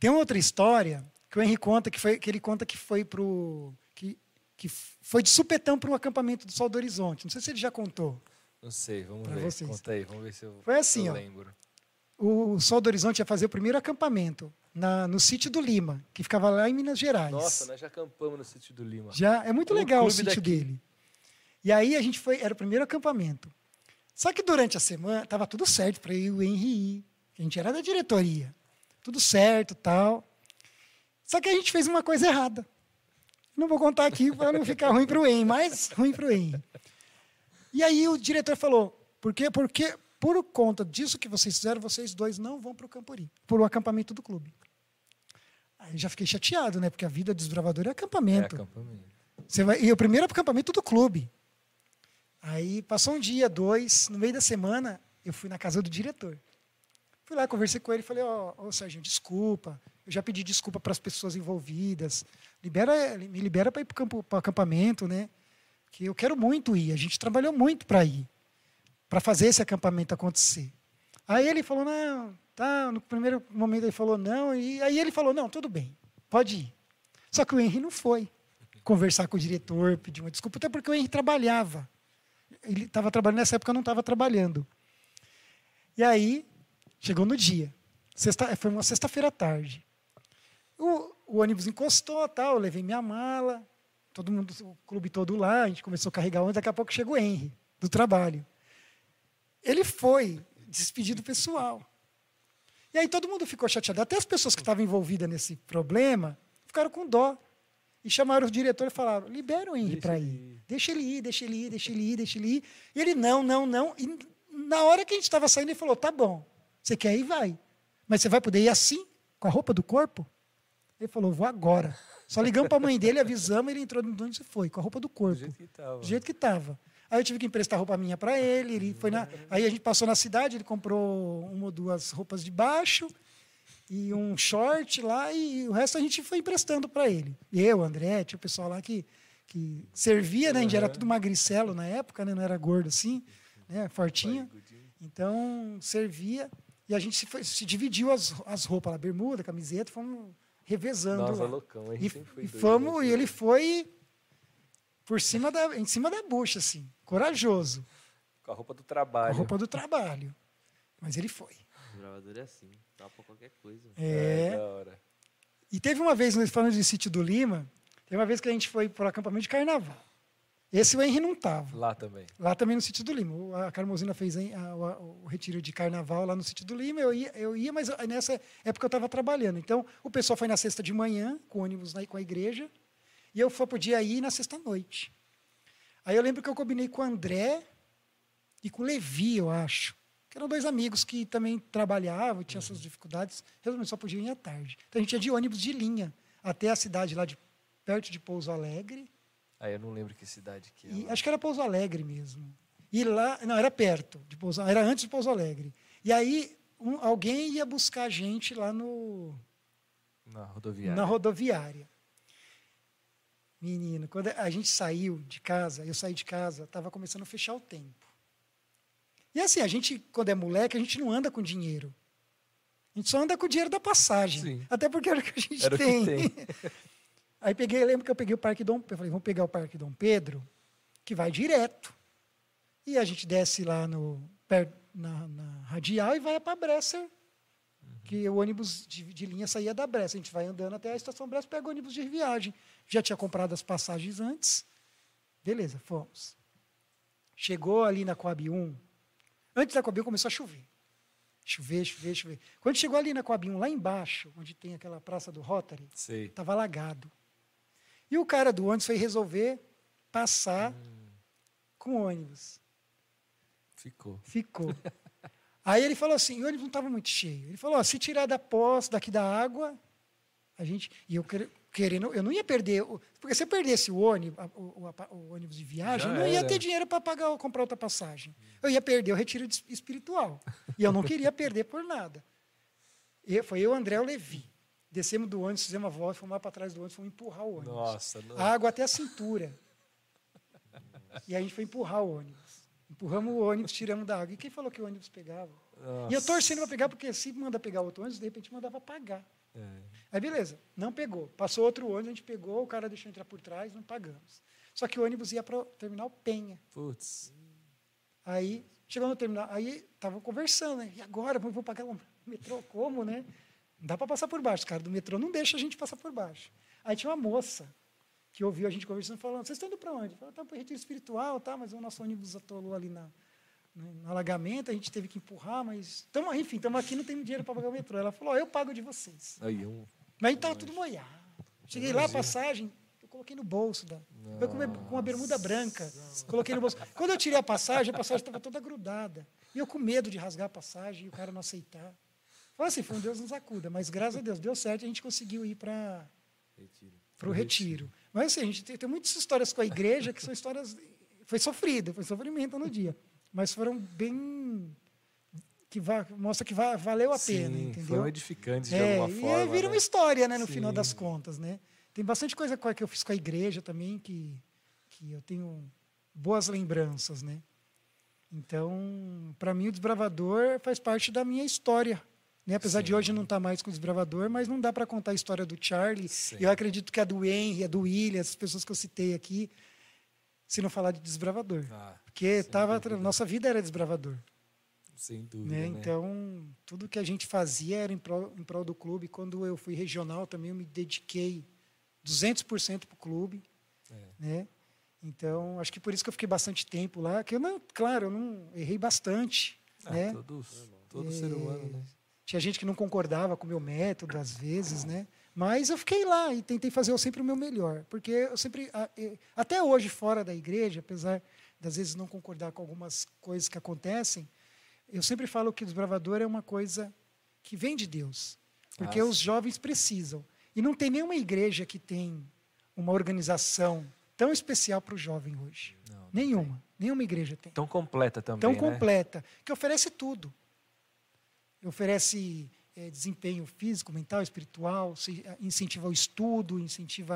Tem uma outra história que o Henry conta, que, foi, que ele conta que foi pro. que, que foi de supetão para o acampamento do Sol do Horizonte. Não sei se ele já contou. Não sei, vamos Pra ver. vocês. Conta aí, vamos ver se eu, Foi assim, eu ó. lembro. O Sol do Horizonte ia fazer o primeiro acampamento na, no sítio do Lima, que ficava lá em Minas Gerais. Nossa, nós já acampamos no sítio do Lima. Já é muito No legal o sítio daqui. dele. E aí a gente foi, era o primeiro acampamento. Só que durante a semana estava tudo certo para eu e o Henry ir. A gente era da diretoria. Tudo certo, tal. Só que a gente fez uma coisa errada. Não vou contar aqui para não ficar ruim para o Henry, mais ruim para o Henry. E aí o diretor falou: Porque, porque por conta disso que vocês fizeram, vocês dois não vão para o Campuri, para o acampamento do clube. Aí já fiquei chateado, né? Porque a vida do desbravador é É acampamento. acampamento. Você vai, e o primeiro acampamento do clube. Aí passou um dia, dois, no meio da semana, eu fui na casa do diretor. Fui lá, conversei com ele, falei, ó, ô Sérgio, desculpa. Eu já pedi desculpa para as pessoas envolvidas. Libera, me libera para ir para o acampamento, né? Que eu quero muito ir. A gente trabalhou muito para ir, para fazer esse acampamento acontecer. Aí ele falou, não, tá. No primeiro momento ele falou não, e aí ele falou, não, tudo bem, pode ir. Só que o Henry não foi conversar com o diretor, pedir uma desculpa, até porque o Henry trabalhava. Ele estava trabalhando, nessa época não estava trabalhando. E aí, chegou no dia. Sexta, foi uma sexta-feira à tarde. O, o ônibus encostou, tal, eu levei minha mala, todo mundo, o clube todo lá, a gente começou a carregar ônibus, daqui a pouco chegou o Henry, do trabalho. Ele foi despedir do pessoal. E aí todo mundo ficou chateado. Até as pessoas que estavam envolvidas nesse problema ficaram com dó. E chamaram o diretor e falaram: libera o Henry para ir. Deixa ele ir, deixa ele ir, deixa ele ir, deixa ele ir. E ele: não, não, não. E na hora que a gente estava saindo, ele falou: tá bom, você quer ir, vai. Mas você vai poder ir assim, com a roupa do corpo? Ele falou: vou agora. Só ligamos para a mãe dele, avisamos, ele entrou no onde você foi, com a roupa do Do corpo. jeito que tava. Do jeito que estava. Aí eu tive que emprestar roupa minha para ele. ele foi na... Aí a gente passou na cidade, ele comprou uma ou duas roupas de baixo e um short lá, e o resto a gente foi emprestando para ele. Eu, André, tinha o pessoal lá que, que servia, né? A gente era tudo magricelo na época, né? não era gordo assim, né? fortinho. Então, servia. E a gente se, foi- se dividiu as, as roupas lá, bermuda, camiseta, fomos revezando Nossa, lá. loucão. A gente E, sempre foi e doido, fomos, né? e ele foi por cima da, em cima da bucha, assim, corajoso, Com a roupa do com trabalho. a roupa do trabalho. Mas ele foi. Desbravador é assim, topa qualquer coisa. É. da hora. E teve uma vez, nós falando de sítio do Lima, teve uma vez que a gente foi para o acampamento de carnaval. Esse o Henry não estava. Lá também. Lá também no sítio do Lima. O- A Carmosina fez hein, a- o, o retiro de carnaval lá no sítio do Lima. Eu ia, eu ia mas nessa época eu estava trabalhando. Então, o pessoal foi na sexta de manhã, com o ônibus lá, com a igreja, e eu só podia ir na sexta-noite. Aí eu lembro que eu combinei com o André e com o Levi, eu acho. Que eram dois amigos que também trabalhavam, tinham suas dificuldades. Resumindo, só podiam ir à tarde. Então, a gente ia de ônibus de linha até a cidade lá de perto de Pouso Alegre. Aí eu não lembro que cidade que. E acho que era Pouso Alegre mesmo. E lá, não, era perto de Pouso, era antes de Pouso Alegre. E aí um- alguém ia buscar a gente lá no, Na rodoviária. na rodoviária. Menino, quando a gente saiu de casa, eu saí de casa, estava começando a fechar o tempo. E assim, a gente, quando é moleque, a gente não anda com dinheiro. A gente só anda com o dinheiro da passagem. Sim. Até porque era o que a gente Era tem. tem. Aí peguei, lembro que eu peguei o Parque Dom, eu falei, vamos pegar o Parque Dom Pedro, que vai direto. E a gente desce lá no na, na radial e vai para Bresser, que o ônibus de, de linha saía da Bresser. A gente vai andando até a estação Bresser, pega o ônibus de viagem. Já tinha comprado as passagens antes. Beleza, fomos. Chegou ali na Coab 1. Antes da Coab 1 começou a chover. Chover, chover, chover. Quando chegou ali na Coab 1, lá embaixo, onde tem aquela praça do Rotary, estava alagado. E o cara do ônibus foi resolver passar com o ônibus. Ficou. Ficou. Aí ele falou assim, o ônibus não estava muito cheio. Ele falou, ó, se tirar da posse, daqui da água, a gente. E eu quer- querendo, eu não ia perder. Porque se eu perdesse o ônibus, o, o o ônibus de viagem, Já eu não ia era. ter dinheiro para pagar comprar outra passagem. Eu ia perder o retiro espiritual. E eu não queria perder por nada. E foi eu, André o Levi. Descemos do ônibus, fizemos a volta, fomos lá para trás do ônibus, fomos empurrar o ônibus. Nossa, não. A água até a cintura. E a gente foi empurrar o ônibus. Empurramos o ônibus, tiramos da água. E quem falou que o ônibus pegava? E eu Nossa. torcendo para pegar, porque se manda pegar outro ônibus, de repente mandava pagar. É. Aí beleza, não pegou. Passou outro ônibus, a gente pegou, o cara deixou entrar por trás, não pagamos. Só que o ônibus ia para o terminal Penha. Putz. Aí, chegou no terminal, aí estavam conversando, né? E agora, vou pagar o metrô como, né? Não dá para passar por baixo. Os caras do metrô não deixam a gente passar por baixo. Aí tinha uma moça que ouviu a gente conversando, falando, vocês estão indo para onde? Falou, tá para o retiro espiritual, tá, mas o nosso ônibus atolou ali na, no, no alagamento, a gente teve que empurrar, mas... Tamo, enfim, estamos aqui, não tem dinheiro para pagar o metrô. Ela falou, ó, eu pago de vocês. Aí um. Mas estava tudo molhado. Cheguei lá, passagem, coloquei no bolso. Da, foi com uma- com uma bermuda branca. Coloquei no bolso. Quando eu tirei a passagem, a passagem estava toda grudada. E eu com medo de rasgar a passagem e o cara não aceitar. Falei assim, foi um Deus nos acuda. Mas graças a Deus, deu certo e a gente conseguiu ir para o retiro. Mas assim, a gente tem, tem muitas histórias com a igreja que são histórias. Foi sofrido, foi sofrimento no dia. Mas foram bem. que va- mostra que va- valeu a pena, Sim, entendeu? foram edificantes de É, alguma e forma. aí vira né? uma história, né, no Sim. final das contas, né? Tem bastante coisa co- que eu fiz com a igreja também que, que eu tenho boas lembranças, né? Então, para mim, o desbravador faz parte da minha história. Né? Apesar de Sim. hoje não estar mais com o desbravador, mas não dá para contar a história do Charlie. Sim. Eu acredito que a do Henry, a do William, as pessoas que eu citei aqui, se não falar de desbravador. Ah, Porque tava, dúvida. nossa vida era desbravador. sem dúvida. Né? né? Então, tudo que a gente fazia era em prol, em prol do clube. Quando eu fui regional também, eu me dediquei 200% para o clube. É. Né? Então, acho que por isso que eu fiquei bastante tempo lá. Que eu não, claro, eu não errei bastante. Ah, né? todo todo ser humano, né? Tinha gente que não concordava com o meu método, às vezes, né? Mas eu fiquei lá e tentei fazer sempre o meu melhor. Porque eu sempre, até hoje, fora da igreja, apesar das vezes não concordar com algumas coisas que acontecem, eu sempre falo que o desbravador é uma coisa que vem de Deus. Porque Ah, os jovens precisam. E não tem nenhuma igreja que tem uma organização tão especial para o jovem hoje. Não, não Nenhuma. Nenhuma igreja tem Tão completa também, tão né? completa, que oferece tudo. Oferece eh, desempenho físico, mental, espiritual, se- eh, incentiva o estudo, incentiva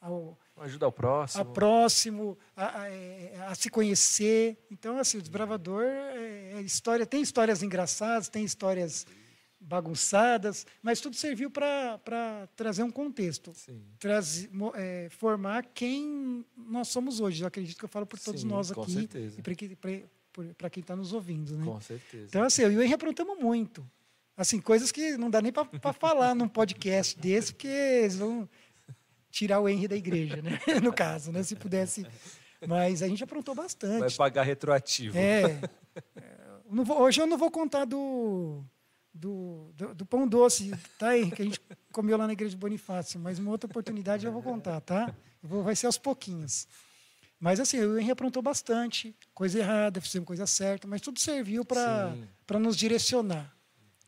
a, ao, Ajuda ao próximo. a próximo, a, a, eh, a se conhecer. Então, assim, o desbravador é, é história, tem histórias engraçadas, tem histórias bagunçadas, mas tudo serviu para trazer um contexto mo- eh, formar quem nós somos hoje. Eu acredito que eu falo por todos Sim, nós com aqui certeza. e para quem está nos ouvindo. Né? Com certeza. Então, assim, eu e o Henry aprontamos muito. Assim, coisas que não dá nem para falar num podcast desse, porque eles vão tirar o Henry da igreja, né? no caso, né? se pudesse. Mas a gente aprontou Vai bastante. pagar retroativo. É. É, vou- hoje eu não vou contar do, do, do, do pão doce, tá, Henrique? Que a gente comeu lá na igreja de Bonifácio. Mas uma outra oportunidade eu vou contar, tá? Eu vou- vai ser aos pouquinhos. Mas assim, eu o Henrique aprontou bastante. Coisa errada, fizemos coisa certa, mas tudo serviu para nos direcionar.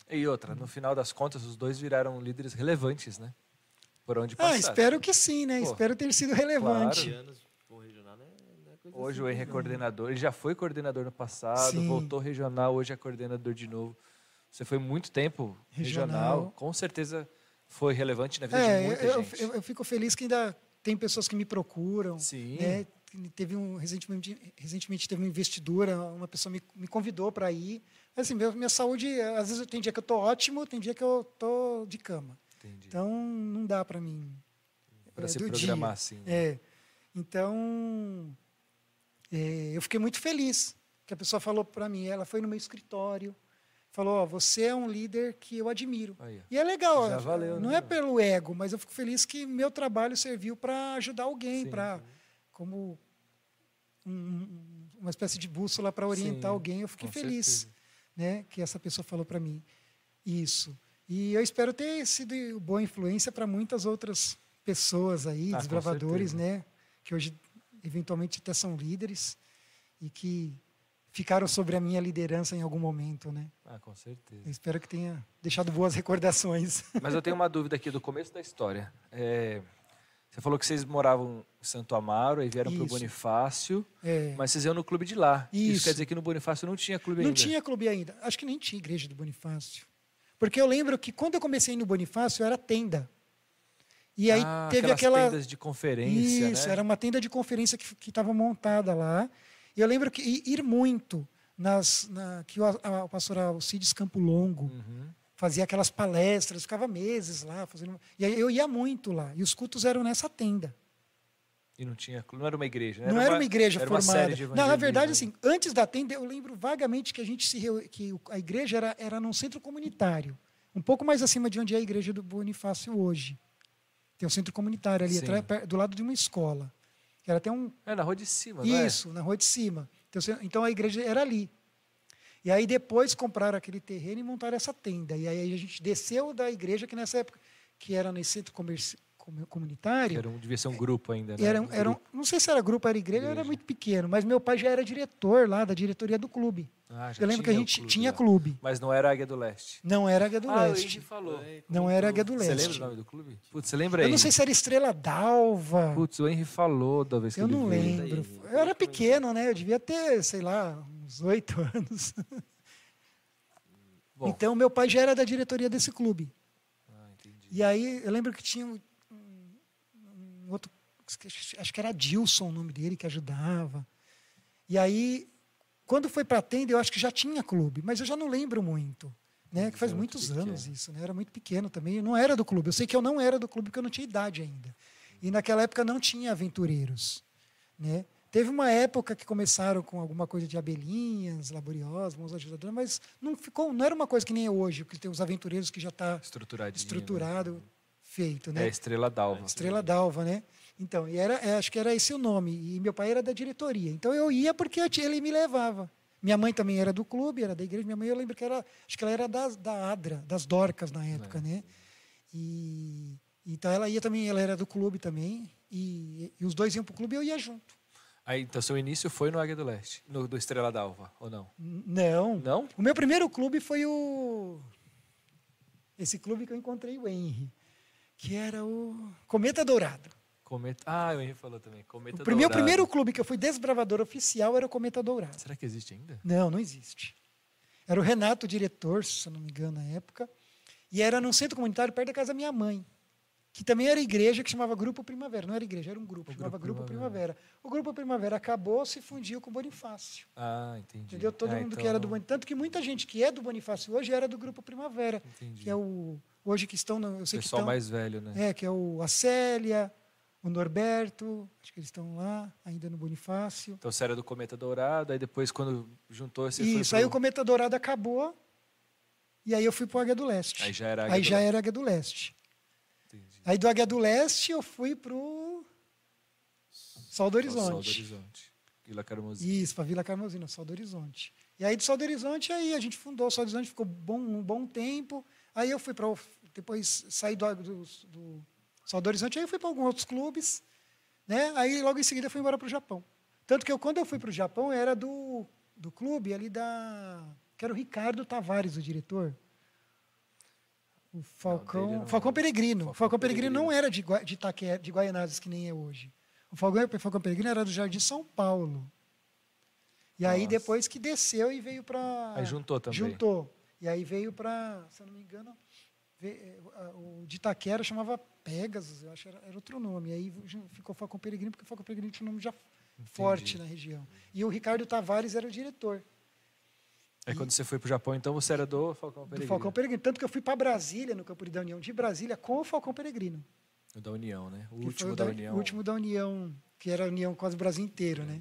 E outra, no final das contas, os dois viraram líderes relevantes, né? Por onde Ah, passaram. espero que sim, né? Pô, espero ter sido relevante. claro. é, é Hoje assim, o Henry é coordenador, ele já foi coordenador no passado, Sim. voltou regional, hoje é coordenador de novo. Você foi muito tempo regional, Regional. com certeza foi relevante na vida É, de muita eu, gente. eu, eu fico feliz que ainda tem pessoas que me procuram. Sim. né? Teve um, recentemente, recentemente teve uma investidura, uma pessoa me, me convidou para ir. Assim, meu- minha saúde, às vezes tem dia que eu estou ótimo, tem dia que eu estou de cama. Entendi. Então, não dá para mim. Para é, se programar dia. assim. né? É. Então, é, eu fiquei muito feliz que a pessoa falou para mim, ela foi no meu escritório, falou, ó, você é um líder que eu admiro. Aí, ó. E é legal, Já valeu, não né? é pelo ego, mas eu fico feliz que meu trabalho serviu para ajudar alguém, para como um- um- uma espécie de bússola para orientar Sim, alguém. Eu fiquei feliz, certeza. né, que essa pessoa falou para mim isso. E eu espero ter sido boa influência para muitas outras pessoas aí, Ah, com desbravadores, né, que hoje eventualmente até são líderes e que ficaram sobre a minha liderança em algum momento, né? Ah, com certeza. Eu espero que tenha deixado boas recordações. Mas eu tenho uma dúvida aqui do começo da história. É, você falou que vocês moravam em Santo Amaro e vieram para o. Bonifácio, É, mas vocês iam no clube de lá. Isso. Isso. quer dizer que no Bonifácio não tinha clube não ainda. tinha clube ainda. Acho que nem tinha igreja do Bonifácio. Porque eu lembro que quando eu comecei no Bonifácio era tenda. E aí ah, teve aquela. tendas de conferência, Isso, né? era uma tenda de conferência que estava montada lá. E eu lembro que ir muito nas, na, que o, a, Alcides Campo Longo Uhum. Fazia aquelas palestras, ficava meses lá fazendo. E aí eu ia muito lá. E os cultos eram nessa tenda. E não tinha não era uma igreja, né? Não era uma igreja era uma formada. de não, na verdade, assim, antes da tenda, eu lembro vagamente que a gente se reu... que a igreja era, era num centro comunitário, um pouco mais acima de onde é a igreja do Bonifácio hoje. Tem um centro comunitário ali, atrás, do lado de uma escola. Era até um. É na rua de cima, é? Isso, na rua de cima. Então, então a igreja era ali. E aí depois compraram aquele terreno e montaram essa tenda. E aí a gente desceu da igreja, que nessa época, que era nesse centro comunitário. Era um, devia ser um grupo ainda, né? Era, Um era um- não sei se era grupo, era igreja, Igreja. era muito pequeno, mas meu pai já era diretor lá da diretoria do clube. Ah, já Eu lembro que a gente tinha lá. clube. Mas não era Águia do Leste. Não era Águia do ah, o Leste. Falou. Não era Águia do Você Leste. lembra o nome do clube? Putz, você lembra aí? Eu não sei se era Estrela d'Alva. Putz, o Henry falou da vez que Eu ele não veio. lembro. Eu era pequeno, né? Eu devia ter, sei lá, uns oito anos. Bom, Então, meu pai já era da diretoria desse clube. ah. E aí, eu lembro que tinha um, um outro, acho que era Dilson o nome dele, que ajudava. E aí, quando foi para a tenda, eu acho que já tinha clube, mas eu já não lembro muito. Né? Que faz Era muitos anos isso, né? Era muito pequeno também. Eu não era do clube. Eu sei que eu não era do clube porque eu não tinha idade ainda. E naquela época não tinha aventureiros. Né? Teve uma época que começaram com alguma coisa de abelhinhas, laboriosas, mãos ajudadoras, mas não ficou, não era uma coisa que nem é hoje, que tem os aventureiros que já está Estruturadinho. estruturado, feito, Né? né? É Estrela d'Alva. Estrela d'Alva, né? Então, e era, é, acho que era esse o nome. E meu pai era da diretoria. Então eu ia porque eu ele me levava. Minha mãe também era do clube, era da igreja. Minha mãe, eu lembro que era, acho que ela era das, da Adra, das Dorcas na época, né? E então ela ia também, ela era do clube também. E, e os dois iam para o clube e eu ia junto. Aí, então, seu início foi no Águia do Leste, no, do Estrela d'Alva, ou não? Não. Não? O meu primeiro clube foi o. Esse clube que eu encontrei o Henry, que era o Cometa Dourado. Cometa. Ah, o Henry falou também. Cometa O meu Dourado. primeiro clube que eu fui desbravador oficial era o Cometa Dourado. Será que existe ainda? Não, não existe. Era o Renato, o diretor, se eu não me engano, na época. E era num centro comunitário perto da casa da minha mãe. Que também era igreja, que chamava Grupo Primavera. Não era igreja, era um grupo, O chamava Grupo Grupo Primavera. O Grupo Primavera acabou, se fundiu com o Bonifácio. Ah, entendi. Entendeu? Todo Ah, mundo então que era do Bonifácio. Tanto que muita gente que é do Bonifácio hoje era do Grupo Primavera. Entendi. Que é o. Hoje que estão. no- Eu sei que Pessoal estão. mais velho, né? É, que é o a Célia, o Norberto, acho que eles estão lá, ainda no Bonifácio. Então você era do Cometa Dourado, aí depois quando juntou você Isso, foi aí pro... o Cometa Dourado acabou, e aí eu fui para o Águia do Leste. Aí já era Águia Aí do já Leste. era Águia do Leste. Aí do Águia do Leste eu fui para o Sol do Horizonte. Sol do Horizonte. Vila Carmozinho. Isso, para Vila Carmozina, Sol do Horizonte. E aí do Sol do Horizonte, aí a gente fundou o Sol do Horizonte, ficou bom, um bom tempo. Aí eu fui para. Depois saí do, do, do Sol do Horizonte, aí eu fui para alguns outros clubes. Né? Aí logo em seguida eu fui embora para o Japão. Tanto que eu, quando eu fui para o Japão, era do, do clube ali da. que era o Ricardo Tavares, o diretor. O Falcão. não Falcão. Peregrino. Falcão Falcão Peregrino Peregrino. não era de, Gua- de, Itaque, de Guaianazes, que nem é hoje. O Falcão, Falcão Peregrino era do Jardim São Paulo. E aí Nossa. depois que desceu e veio para. Aí juntou também. Juntou. E aí veio para, se eu não me engano, eh, o de Itaquera chamava Pegasus, eu acho que era, era outro nome. E aí ficou Falcão Peregrino, porque o Falcão Peregrino tinha um nome já forte na região. E o Ricardo Tavares era o diretor Aí quando você foi pro Japão, então você era do Falcão do Peregrino. Falcão Peregrino. Tanto que eu fui para Brasília, no Campo da União de Brasília, com o Falcão Peregrino. O Da União, né? O que último o da, União. O último da União, que era a União quase o Brasil inteiro, né?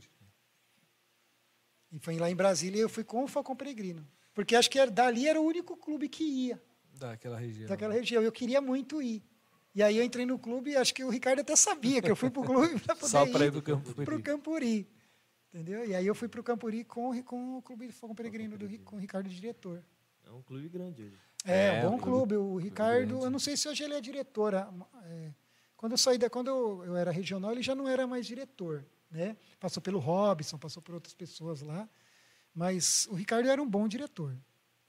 E foi lá em Brasília e eu fui com o Falcão Peregrino. Porque acho que era, dali era o único clube que ia. Daquela região. daquela região. Eu queria muito ir. E aí eu entrei no clube e acho que o Ricardo até sabia que eu fui para o clube para poder Só para ir ir pro Campo para o Campuri. Entendeu? E aí eu fui para o Campuri com, o- com o clube de Fogo Peregrino, do, com o Ricardo diretor. É um clube grande hoje. É, É, um bom um clube. O Ricardo, grande. eu não sei se hoje ele é diretor. é, quando eu saí da, quando eu, eu era regional, ele já não era mais diretor, né? Passou pelo Robson, passou por outras pessoas lá, mas o Ricardo era um bom diretor.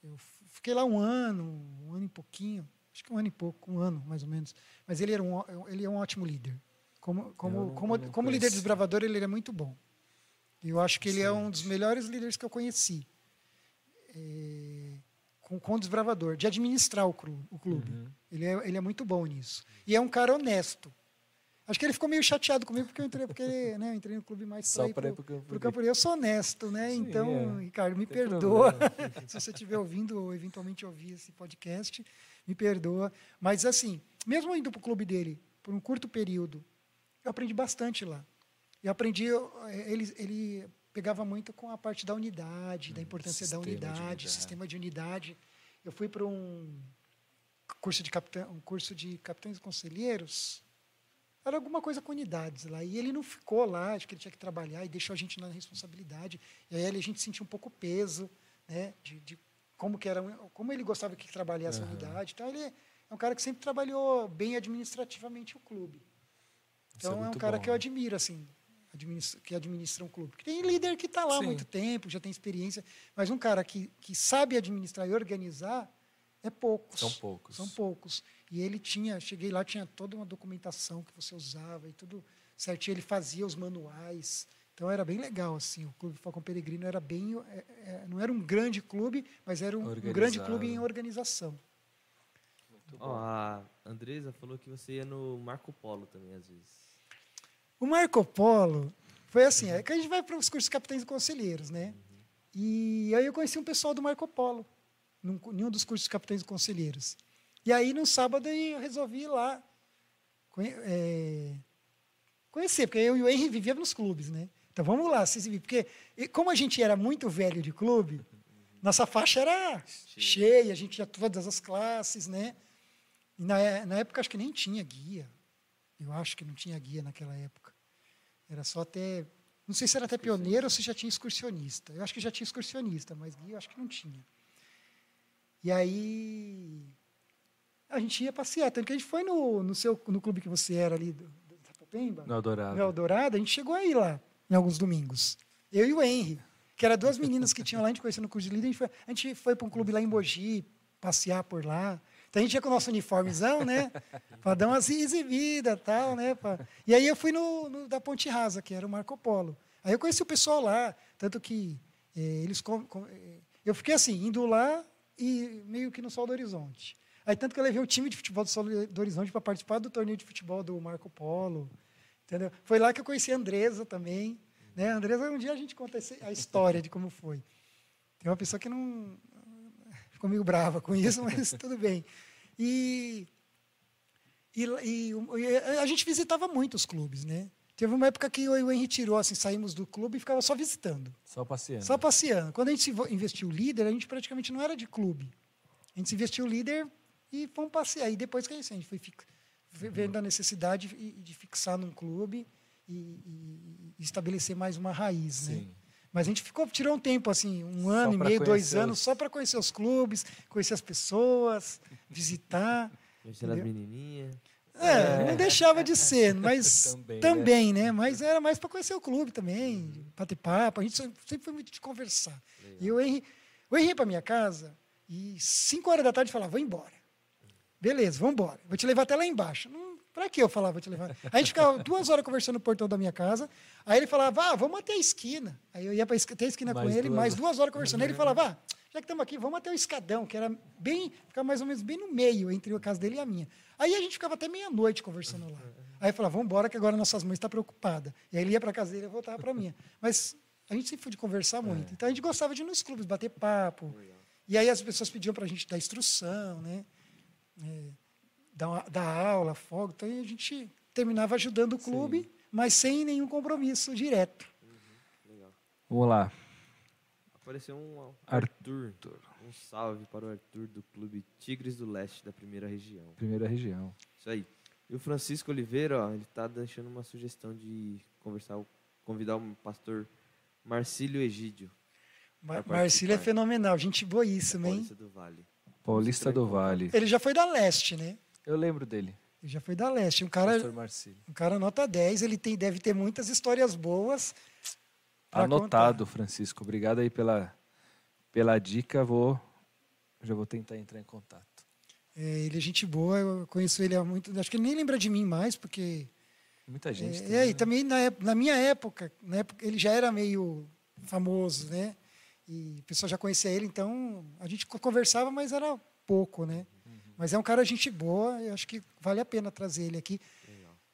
Eu fiquei lá um ano, um ano e pouquinho, acho que um ano e pouco, um ano mais ou menos. Mas ele era um, ele é um ótimo líder. Como como não- como, como líder desbravador, ele é muito bom. Eu acho que ele é um dos melhores líderes que eu conheci. É, com, com o desbravador, de administrar o, clu- o clube. Uhum. Ele, é, ele é muito bom nisso. E é um cara honesto. Acho que ele ficou meio chateado comigo porque eu entrei, porque, né, eu entrei no clube mais Só para ir pro pro, Campo. Eu sou honesto, né? Sim, então, é. Ricardo, me perdoa. Se você estiver ouvindo ou eventualmente ouvir esse podcast, me perdoa. Mas, assim, mesmo indo para o clube dele por um curto período, eu aprendi bastante lá. Eu aprendi, ele, ele pegava muito com a parte da unidade, da importância da Hum, unidade, unidade. sistema de unidade. Eu fui para um curso de capitão, um curso de capitães e conselheiros. Era alguma coisa com unidades lá. E ele não ficou lá, acho que ele tinha que trabalhar e deixou a gente na responsabilidade. E aí a gente sentiu um pouco o peso, né, de, de como que era, como ele gostava que trabalhasse a Aham. unidade. Então ele, é um cara que sempre trabalhou bem administrativamente o clube. É Então é, um muito cara bom, que eu admiro, assim, administra- que administra um clube. Porque tem líder que está lá há muito tempo, já tem experiência, mas um cara que, que sabe administrar e organizar é poucos. São poucos. São poucos. E ele tinha, cheguei lá, tinha toda uma documentação que você usava e tudo certinho. Ele fazia os manuais. Então era bem legal, assim. O Clube Falcão Peregrino era bem. é, é, não era um grande clube, mas era um, um grande clube em organização. Ó, a Andresa falou que você ia no Marco Polo também, às vezes. O Marco Polo foi assim, é que a gente vai para os cursos de capitães e conselheiros, né? E aí eu conheci um pessoal do Marco Polo, num, cu- em um dos cursos de capitães e conselheiros. E aí no sábado eu resolvi ir lá conhe- é, conhecer, porque eu e o Henry vivíamos nos clubes, né? Então vamos lá, se exibir, porque como a gente era muito velho de clube, nossa faixa era cheia, a gente tinha todas as classes, né? E na, na época acho que nem tinha guia. Eu acho que não tinha guia naquela época. Era só até. Não sei se era até pioneiro ou se já tinha excursionista. Eu acho que já tinha excursionista, mas guia eu acho que não tinha. E aí. A gente ia passear. Tanto que a gente foi no, no, seu, no clube que você era ali, do, do Sapopemba, No Eldorado. no Eldorado, a gente chegou aí lá, em alguns domingos. Eu e o Henry, que eram duas meninas que tinham lá, a gente conheceu no curso de líder, a gente foi, foi para um clube lá em Mogi, passear por lá. Então a gente ia com o nosso uniformezão, né? Para dar umas exibidas e tal, né? pra- E aí eu fui no, no da Ponte Rasa, que era o Marco Polo. Aí eu conheci o pessoal lá, tanto que eh, eles. com- com- eh, eu fiquei assim, indo lá e meio que no Sol do Horizonte. Aí tanto que eu levei o time de futebol do Sol do Horizonte para participar do torneio de futebol do Marco Polo. Entendeu? Foi lá que eu conheci a Andresa também. Né? A Andresa, um dia a gente conta a história de como foi. Tem uma pessoa que não ficou meio brava com isso, mas tudo bem. E, e, e a gente visitava muito os clubes, né? Teve uma época que eu e o Henry tirou, assim, saímos do clube e ficava só visitando. Só passeando. Só passeando. Quando a gente investiu líder, a gente praticamente não era de clube. A gente se investiu líder e fomos passear. E depois que a gente, a gente foi fic- ve- vendo a necessidade de, de fixar num clube e, e- estabelecer mais uma raiz, né? Mas a gente ficou, tirou um tempo, assim, um Só ano e meio, dois conhecer anos, os- só para conhecer os clubes, conhecer as pessoas, visitar. Conhecendo as menininhas. É, não deixava de ser, mas Também, também, né? né? Mas era mais para conhecer o clube também, bater papo. A gente sempre foi muito de conversar. E o Henry, o Henry ia para minha casa e cinco horas da tarde falava, vou embora. Beleza, vamos embora. Vou te levar até lá embaixo. Hum, para que eu falava, te levar? Aí a gente ficava duas horas conversando no portão da minha casa. Aí ele falava, ah, vamos até a esquina. Aí eu ia para até a esquina Mais com ele, duas mais duas horas conversando. Aí ele falava, ah, já que estamos aqui, vamos até o escadão, que era bem, ficava mais ou menos bem no meio entre a casa dele e a minha. Aí a gente ficava até meia-noite conversando lá. Aí eu falava, vamos embora, que agora nossas mães estão preocupadas. E aí ele ia para casa dele e voltava para a minha. Mas a gente sempre foi de conversar muito. Então a gente gostava de ir nos clubes, bater papo. E aí as pessoas pediam para a gente dar instrução, né? É, dar, dar aula, folga. Então a gente terminava ajudando o clube, mas sem nenhum compromisso direto. Legal. Vamos lá. Apareceu um Arthur. Arthur. Um salve para o Arthur do Clube Tigres do Leste da primeira região. Primeira região. Isso aí. E o Francisco Oliveira, ó, ele tá deixando uma sugestão de conversar, convidar o pastor Marcílio Egídio, Mar Marcílio é fenomenal, gente boíssima, hein? Paulista do Vale. Paulista do Vale. Ele já foi da Leste, né? Eu lembro dele. Ele já foi da Leste. Um cara, um cara nota 10, ele tem, deve ter muitas histórias boas. Anotado, Francisco. Obrigado aí pela, pela dica. Vou, já vou tentar entrar em contato. É, ele é gente boa, eu conheço ele há muito. Acho que ele nem lembra de mim mais, porque. Muita gente. É, tem, é, e né? também na, na minha época, na época, ele já era meio famoso, né? E o pessoal já conhecia ele, então a gente co- conversava, mas era pouco, né? Mas é um cara gente boa, eu acho que vale a pena trazer ele aqui.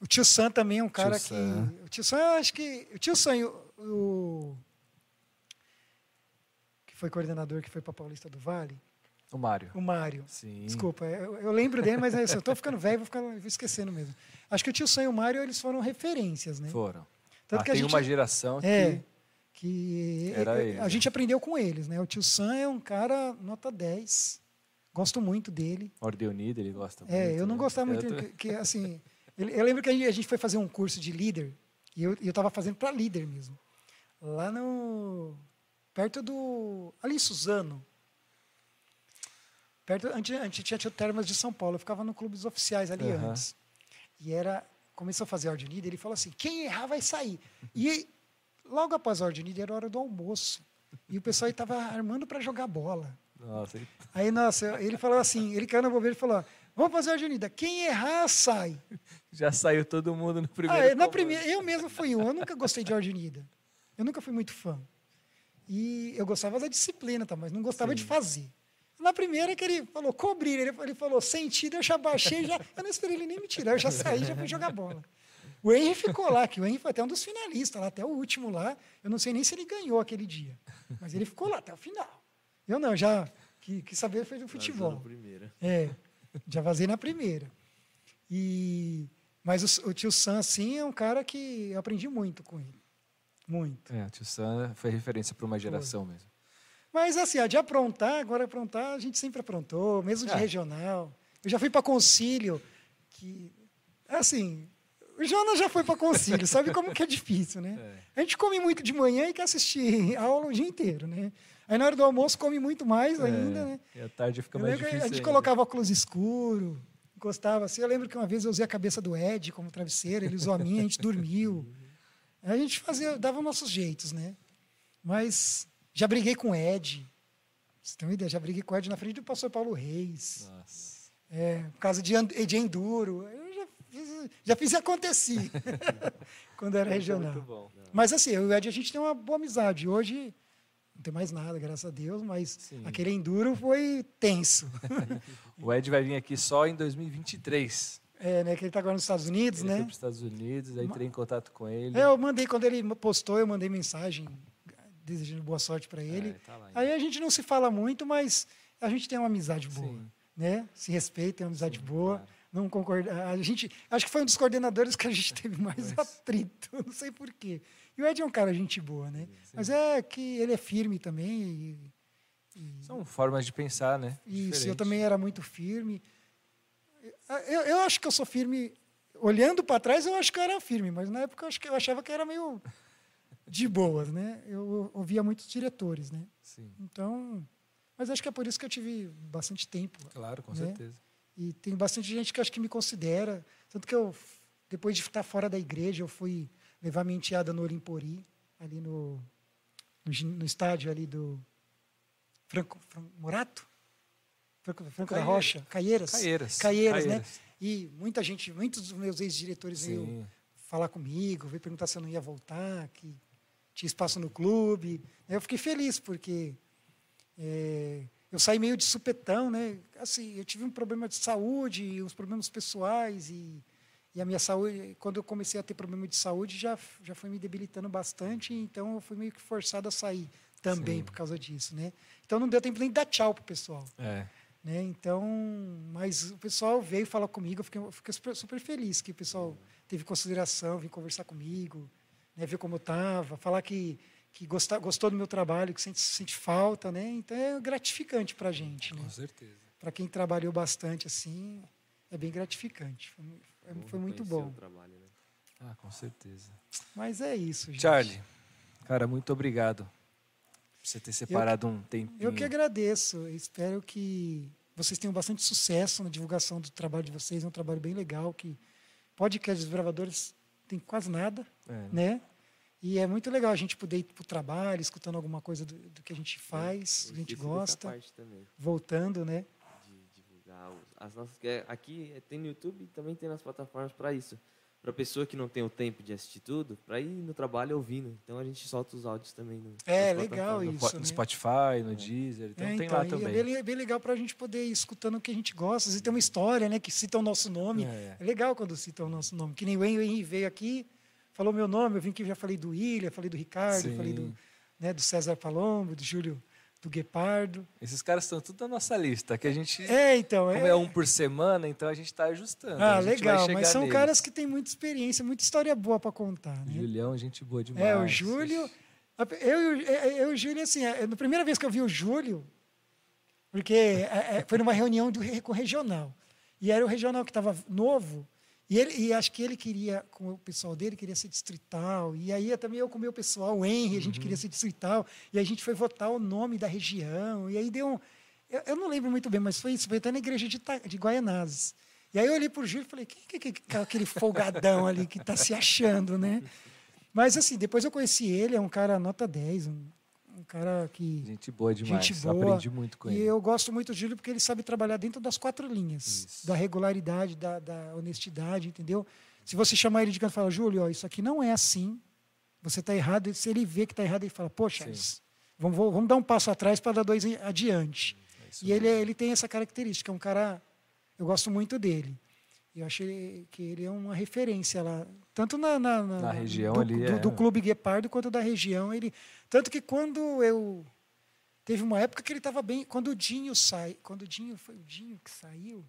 O tio Sam também é um cara que. Sam. O tio Sam, eu acho que. O tio Sam, o, o- que foi coordenador, que foi para Paulista do Vale, O Mário. o Mário. Sim. Desculpa, eu, eu lembro dele, mas assim, eu estou ficando velho, vou, ficar, vou esquecendo mesmo. Acho que o tio Sam e o Mário eles foram referências, né? Foram. Tanto Ah, que a tem gente- uma geração que. É, que Era eh, ele, a né? gente aprendeu com eles, né? O tio Sam é um cara nota 10. Gosto muito dele. Ordem Unida, ele gosta muito. É, eu não né? gostava muito Eu tô- que, que, assim, eu lembro que a gente, foi fazer um curso de líder e eu estava fazendo para líder mesmo. Lá no perto do ali em Suzano. Perto, antes, antes tinha o Termas de São Paulo, eu ficava no clube dos oficiais ali Aham. antes. E era. Começou a fazer a ordem unida, ele falou assim: quem errar vai sair. E logo após a ordem unida era hora do almoço. E o pessoal estava armando para jogar bola. Nossa? Aí, nossa, ele falou assim: ele caiu na bobeira e falou: vamos fazer a ordem unida. Quem errar, sai. já saiu todo mundo no primeiro. Ah, eu- na primeira, eu mesmo fui um. Eu nunca gostei de ordem unida. Eu nunca fui muito fã. E eu gostava da disciplina, tá? mas não gostava de fazer. Na primeira que ele falou cobrir, ele, ele falou sentido, eu já baixei, já, eu não esperei ele nem me tirar, eu já saí, já fui jogar bola. O Henry ficou lá, que o Henry foi até um dos finalistas, lá, até o último lá. Eu não sei nem se ele ganhou aquele dia, mas ele ficou lá até o final. Eu não, já que, que saber foi do futebol. na primeira. É, já vazei na primeira. E, mas o, o tio Sam, assim, é um cara que eu aprendi muito com ele. Muito. É, o tio Sam foi referência para uma geração mesmo. Mas, assim, ó, de aprontar, agora aprontar, a gente sempre aprontou, mesmo de É. regional. Eu já fui para concílio, que, assim, o Jonas já foi para concílio, sabe como que é difícil, né? A gente come muito de manhã e quer assistir aula o dia inteiro, né? Aí, na hora do almoço, come muito mais ainda, né? É, E à tarde fica Eu mais difícil. a gente ainda. colocava óculos escuro, encostava assim. Eu lembro que uma vez eu usei a cabeça do Ed como travesseiro, ele usou a minha, a gente dormiu. A gente fazia, dava nossos jeitos, né? Mas já briguei com o Ed. Você tem uma ideia? Já briguei com o Ed na frente do pastor Paulo Reis. Nossa. É, por causa de, de enduro. Eu já fiz, já fiz e aconteci. quando era regional. Muito bom. Mas assim, eu e o Ed, a gente tem uma boa amizade. Hoje não tem mais nada, graças a Deus, mas Sim. aquele enduro foi tenso. O Ed vai vir aqui só em 2023. É, né? Que ele está agora nos Estados Unidos, Ele foi né? para os Estados Unidos, aí entrei em contato com ele. É, eu mandei, quando ele postou, eu mandei mensagem desejando boa sorte para ele. É, tá lá. Aí a gente não se fala muito, mas a gente tem uma amizade boa, Sim. né? Se respeita, tem uma amizade boa. claro. Não concorda. A gente, acho que foi um dos coordenadores que a gente teve mais atrito, não sei porquê. E o Ed é um cara gente boa, né? Mas é que ele é firme também. E, e- São formas de pensar, né? Isso, eu Diferente. também era muito firme. Eu, eu acho que eu sou firme. Olhando para trás, eu acho que eu era firme, mas na época eu, acho que eu achava que era meio de boas, né? Eu ouvia muitos diretores, né? Sim, Então, mas acho que é por isso que eu tive bastante tempo. claro, com Né? certeza. E tem bastante gente que acho que me considera. Tanto que eu, depois de estar fora da igreja, eu fui levar minha enteada no Olimpori, ali no, no, no estádio ali do Franco, Fran- Morato? Franco, Franco da. Rocha? Caieiras? Caieiras. Caieiras, né? E muita gente, muitos dos meus ex-diretores veio falar comigo, veio perguntar se eu não ia voltar, que tinha espaço no clube. Eu fiquei feliz, porque é, eu saí meio de supetão, né? Assim, eu tive um problema de saúde, uns problemas pessoais e, e a minha saúde, quando eu comecei a ter problema de saúde, já já foi me debilitando bastante, então eu fui meio que forçado a sair também Sim. por causa disso, né? Então não deu tempo nem de dar tchau pro pessoal É. né? Então, mas o pessoal veio falar comigo, eu fiquei, eu fiquei super, super feliz que o pessoal teve consideração, veio conversar comigo, né? ver como eu estava, falar que, que gostar, gostou do meu trabalho, que sente, sente falta, né? Então é gratificante para a gente, né? Com certeza. Para quem trabalhou bastante assim, é bem gratificante. Foi, Bom foi muito bom. o trabalho, né? Ah, com certeza. Mas é isso, gente. Charlie, cara, muito obrigado por você ter separado um tempinho. Eu que agradeço. Espero que vocês tenham bastante sucesso na divulgação do trabalho de vocês. É um trabalho bem legal que podcast dos gravadores tem quase nada, É, né? né? E é muito legal a gente poder ir para o trabalho, escutando alguma coisa do, do que a gente faz, Eu a gente gosta, parte também, voltando, né? de divulgar os- as nossas. que é- Aqui é- tem no YouTube e também tem nas plataformas para isso. Para pessoa que não tem o tempo de assistir tudo, para ir no trabalho ouvindo. Então a gente solta os áudios também. No, É, legal no, isso, no né? Spotify, no Deezer, então É, tem então, lá e também. É bem, bem legal para a gente poder ir escutando o que a gente gosta. E tem uma história, né? Que cita o nosso nome. É. É legal quando citam o nosso nome. Que nem o Henry veio aqui, falou meu nome, eu vim aqui já falei do William, falei do Ricardo, Sim. falei do, né, do César Palombo, do Júlio do Guepardo. Esses caras estão tudo na nossa lista, que a gente, É, então. como é um por semana, então a gente está ajustando. Ah, legal, mas são neles. caras que têm muita experiência, muita história boa para contar. Né? Julião, gente boa demais. É, o Júlio. Eu, eu, eu e o Júlio, assim, é, na primeira vez que eu vi o Júlio, porque é, é, foi numa reunião do, com o regional. E era o regional que estava novo, e, ele, e acho que ele queria, com o pessoal dele, queria ser distrital. E aí também eu com o meu pessoal, o Henry, a gente queria ser distrital. E a gente foi votar o nome da região. E aí deu um. Eu, eu não lembro muito bem, mas foi isso. Foi até na igreja de, Ta- de Guaianazes. E aí eu olhei para o Júlio e falei, quem que, que, que é aquele folgadão ali que está se achando, né? Mas assim, depois eu conheci ele, é um cara nota 10, um, um cara que... Gente boa demais. Gente boa. Aprendi muito com E ele. eu gosto muito do Júlio porque ele sabe trabalhar dentro das quatro linhas. Isso. Da regularidade, da, da honestidade, entendeu? Se você chamar ele de canto e falar, Júlio, ó, isso aqui não é assim, você está errado. Se ele vê que está errado, ele fala, poxa, isso- vamos, vamos dar um passo atrás para dar dois adiante. É isso E ele, é- ele tem essa característica, é um cara, eu gosto muito dele. Eu acho ele- que ele é uma referência lá, tanto na, na, Na região do, ali, do, é. do Clube Guepardo quanto da região. Ele, tanto que quando eu teve uma época que ele estava bem, quando o Dinho sai, quando o Dinho foi o Dinho que saiu.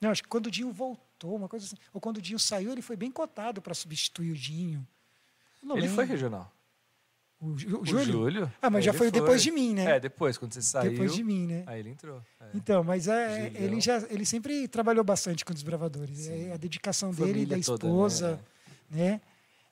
Não, acho que quando o Dinho voltou, uma coisa assim, ou quando o Dinho saiu, ele foi bem cotado para substituir o Dinho. Ele foi lembro. regional. O, Jú- o Júlio? Júlio? Ah, mas já ele foi depois de mim, né? É, depois, quando você saiu. Depois de mim, né? Aí ele entrou. É. Então, mas é, Julião. ele já ele sempre trabalhou bastante com os bravadores. Sim. É a dedicação dele, Família da toda, esposa, né?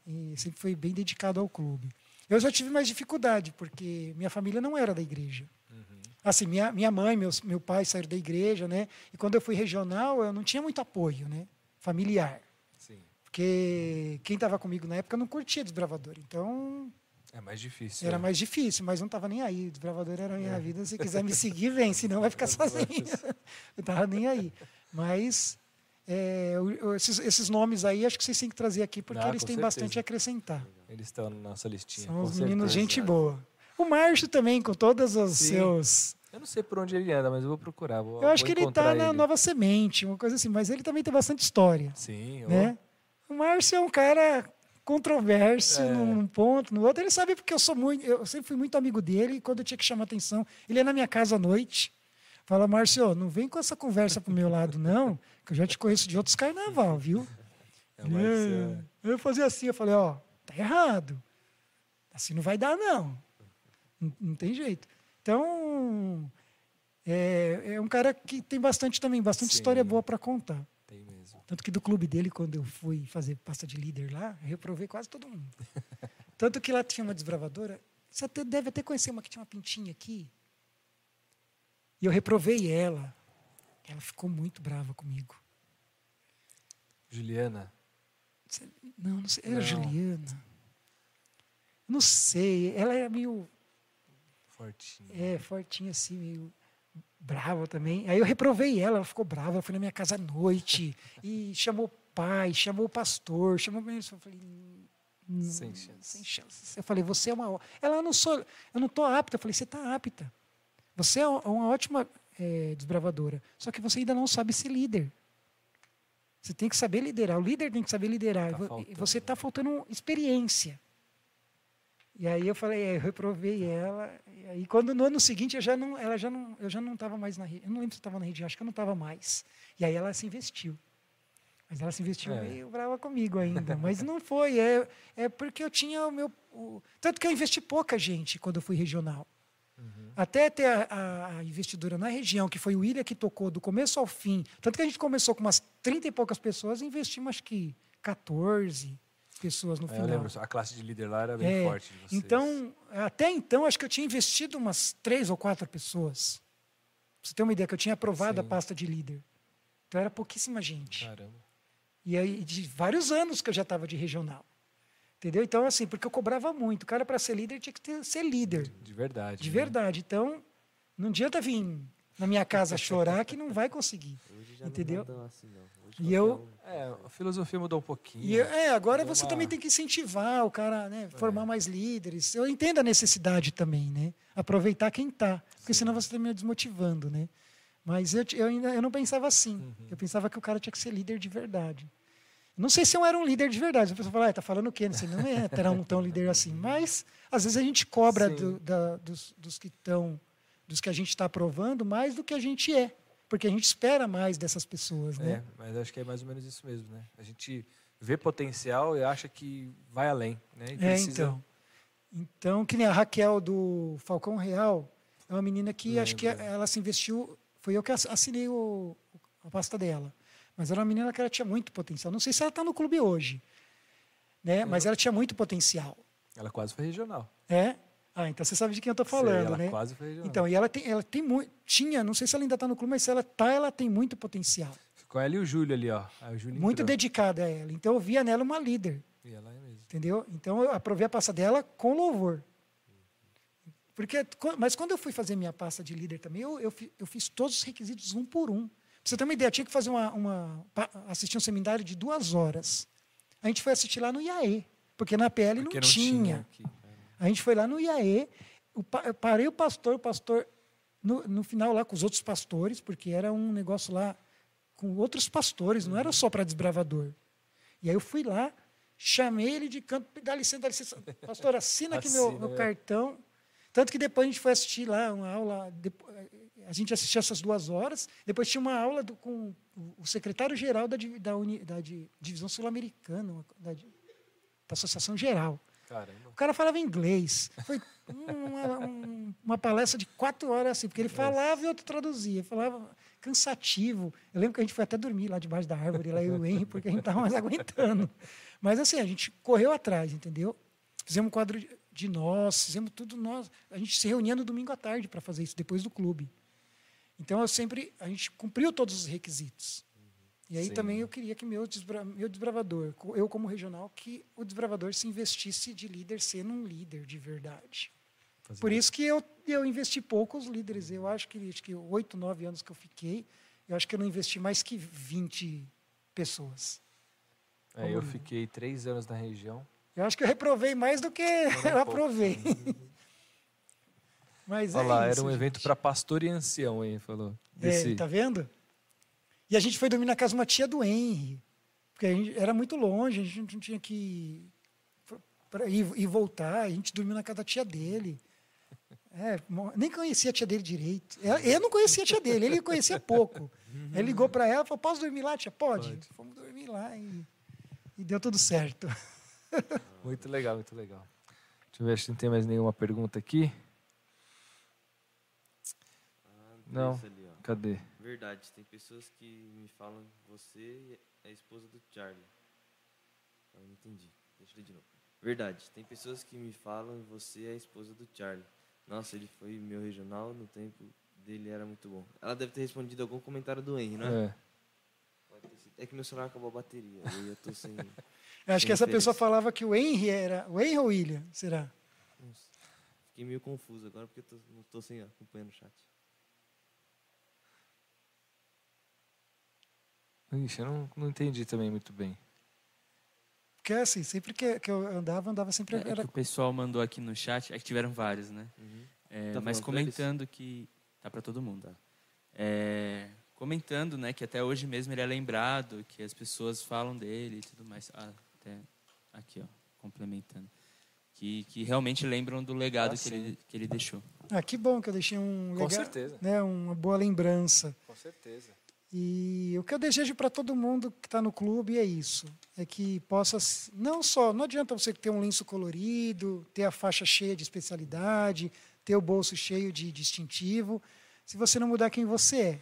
E sempre foi bem dedicado ao clube. Eu já tive mais dificuldade, porque minha família não era da igreja. Uhum. Assim, minha, minha mãe, meus, meu pai saíram da igreja, né? E quando eu fui regional, eu não tinha muito apoio, né? Familiar. Sim. Porque quem estava comigo na época não curtia desbravador. Então, É mais difícil. era é. mais difícil, mas não estava nem aí. Desbravador era a minha vida. Se quiser me seguir, vem, senão vai ficar sozinho. Eu estava nem aí. Mas é, esses, esses nomes aí, acho que vocês têm que trazer aqui, porque Ah, eles têm certeza. bastante a acrescentar. Eles estão na nossa listinha. São com os meninos certeza. gente boa. O Márcio também, com todos os Sim. seus. Eu não sei por onde ele anda, mas eu vou procurar. Vou, Eu acho que ele está na. Nova Semente, uma coisa assim, mas ele também tem bastante história. Sim, ó. né? O Márcio é um cara controverso É. num ponto, no outro. Ele sabe porque eu sou muito, eu sempre fui muito amigo dele e quando eu tinha que chamar atenção, ele ia na minha casa à noite. Fala, Márcio, não vem com essa conversa pro meu lado, não, que eu já te conheço de outros carnaval, viu? É, É. é, Eu fazia assim, eu falei, ó, tá errado. Assim não vai dar, não. Não, não tem jeito. Então, é, é um cara que tem bastante também, bastante Sim. história boa para contar. Tanto que do clube dele, quando eu fui fazer pasta de líder lá, eu reprovei quase todo mundo. Tanto que lá tinha uma desbravadora. Você até deve até conhecer uma que tinha uma pintinha aqui. E eu reprovei ela. Ela ficou muito brava comigo. Juliana. Não, não sei. Era Não. Juliana. Não sei. Ela era meio Fortinha. é, fortinha assim, meio brava também. Aí eu reprovei ela, ela ficou brava. Ela foi na minha casa à noite e chamou o pai, chamou o pastor, chamou. Eu falei, "Não, Sem chance." Sem chance. Eu falei, você é uma. Ela, não sou. Eu não estou apta. Eu falei, você está apta. Você é uma ótima eh, desbravadora. Só que você ainda não sabe ser líder. Você tem que saber liderar. O líder tem que saber liderar. Tá você está né? faltando experiência. E aí eu falei, é, eu reprovei ela. E aí quando no ano seguinte eu já não, ela já não, eu já não estava mais na rede. Eu não lembro se estava na rede, acho que eu não estava mais. E aí ela se investiu. Mas ela se investiu É. meio brava comigo ainda. Mas não foi. É, é porque eu tinha o meu. o- tanto que eu investi pouca gente quando eu fui regional. Uhum. Até ter a, a- a investidora na região, que foi o William que tocou do começo ao fim. Tanto que a gente começou com umas 30 e poucas pessoas e investimos acho que 14 pessoas no É, eu final. lembro, a classe de líder lá era bem É, forte. Então, até então, acho que eu tinha investido umas três ou quatro pessoas. Pra você ter uma ideia, que eu tinha aprovado a Sim. pasta de líder. Então era pouquíssima gente. Caramba. E aí, de vários anos que eu já estava de regional. Entendeu? Então, assim, porque eu cobrava muito. O cara, para ser líder, tinha que ter, ser líder. De verdade. De né? verdade. Então, não adianta vir na minha casa chorar que não vai conseguir. Hoje já Entendeu? não assim, não. E eu- É, a filosofia mudou um pouquinho. E, é, agora você uma- também tem que incentivar o cara, né? É. Formar mais líderes. Eu entendo a necessidade também, né? Aproveitar quem está. Porque senão você termina desmotivando, né? Mas eu, eu ainda eu não pensava assim. Uhum. Eu pensava que o cara tinha que ser líder de verdade. Não sei se eu era um líder de verdade. A pessoa fala, ah, tá falando o quê? Você não é terá um tão líder assim. Mas, às vezes, a gente cobra do- da- dos, dos que estão, dos que a gente está aprovando mais do que a gente é. Porque a gente espera mais dessas pessoas, né? É, mas acho que é mais ou menos isso mesmo, né? A gente vê potencial e acha que vai além, né? E É, precisa- então. Então, que nem a Raquel do Falcão Real, é uma menina que acho que ela se investiu. Foi eu que ass- assinei o, a pasta dela. Mas era uma menina que ela tinha muito potencial. Não sei se ela está no clube hoje, né? Mas ela tinha muito potencial. Ela quase foi regional. É? Ah, então você sabe de quem eu estou Sei, falando, ela né? quase foi. Então, e ela tem, ela tem muito. Tinha, não sei se ela ainda está no clube, mas se ela tá, ela tem muito potencial. Ficou ela e o Júlio ali, ó. Júlio Muito entrou. dedicada a ela. Então eu via nela uma líder. E ela é mesmo. Entendeu? Então eu aprovei a pasta dela com louvor. Porque, mas quando eu fui fazer minha pasta de líder também, eu, eu, eu fiz todos os requisitos um por um. Pra você ter uma ideia, eu tinha que fazer uma, uma assistir um seminário de duas horas. A gente foi assistir lá no IAE, porque na PL Porque não, tinha. aqui. A gente foi lá no IAE, eu parei o pastor, o pastor, no, no final lá com os outros pastores, porque era um negócio lá com outros pastores, não era só para desbravador. E aí eu fui lá, chamei ele de canto, dá licença, dá licença, pastor, assina aqui meu, Assina, meu é. cartão. Tanto que depois a gente foi assistir lá uma aula, a gente assistiu essas duas horas, depois tinha uma aula do- com o- secretário-geral da, da, da di- Divisão Sul-Americana, da, da Associação Geral. Caramba. O cara falava inglês. Foi uma, um- uma palestra de quatro horas assim, porque ele falava e outro traduzia. Falava cansativo. Eu lembro que a gente foi até dormir lá debaixo da árvore, lá eu e o Henry, porque a gente estava mais aguentando. Mas assim, a gente correu atrás, entendeu? Fizemos um quadro de- de nós, fizemos tudo nós. A gente se reunia no domingo à tarde para fazer isso, depois do clube. Então eu sempre, a gente cumpriu todos os requisitos. E aí Sim. também eu queria que meu, desbra, meu desbravador, eu como regional, que o desbravador se investisse de líder sendo um líder de verdade. Por isso que eu, eu investi poucos líderes. Eu acho que acho que oito, nove anos que eu fiquei, eu acho que eu não investi mais que 20 pessoas. É, eu fiquei três anos na região. Eu acho que eu reprovei mais do que eu aprovei. Mas Olha é lá, isso, era um evento gente. para pastor e ancião, hein? Falou. É, Desse... tá vendo? E a gente foi dormir na casa de uma tia do Henry. Porque a gente, era muito longe, a gente não tinha que ir e voltar. A gente dormiu na casa da tia dele. É, nem conhecia a tia dele direito. Eu, eu não conhecia a tia dele, ele conhecia pouco. Ele ligou para ela e falou: Posso dormir lá, tia? Pode. Pode. Fomos dormir lá e, e deu tudo certo. Muito legal, muito legal. Deixa eu ver se não tem mais nenhuma pergunta aqui. Ah, Não. Cadê? Verdade, tem pessoas que me falam você é a esposa do Charlie. Eu não entendi. Deixa eu ler de novo. Verdade, tem pessoas que me falam você é a esposa do Charlie. Nossa, ele foi meu regional, no tempo dele era muito bom. Ela deve ter respondido algum comentário do Henry, não é? É. Sido. É que meu celular acabou a bateria. E eu tô sem. Eu acho que essa Sem pessoa falava que o Henry era. O Henry ou o William? Será? Nossa, Fiquei meio confuso agora porque eu tô, não tô sem acompanhando o chat. Ixi, eu não, não entendi também muito bem. Porque assim, sempre que, que eu andava, andava sempre. É que Era, o pessoal mandou aqui no chat, é que tiveram vários, né? É, Tá mas comentando que. Tá para todo mundo. É, comentando, né, que até hoje mesmo ele é lembrado, que as pessoas falam dele e tudo mais. Ah, até aqui, ó, complementando. Que, que realmente lembram do legado Ah, que, sim. ele, que ele deixou. ah, que bom que eu deixei um Com legal, certeza. né, uma boa lembrança. Com certeza. E o que eu desejo para todo mundo que está no clube é isso: é que possa, não só, não adianta você ter um lenço colorido, ter a faixa cheia de especialidade, ter o bolso cheio de distintivo, se você não mudar quem você é.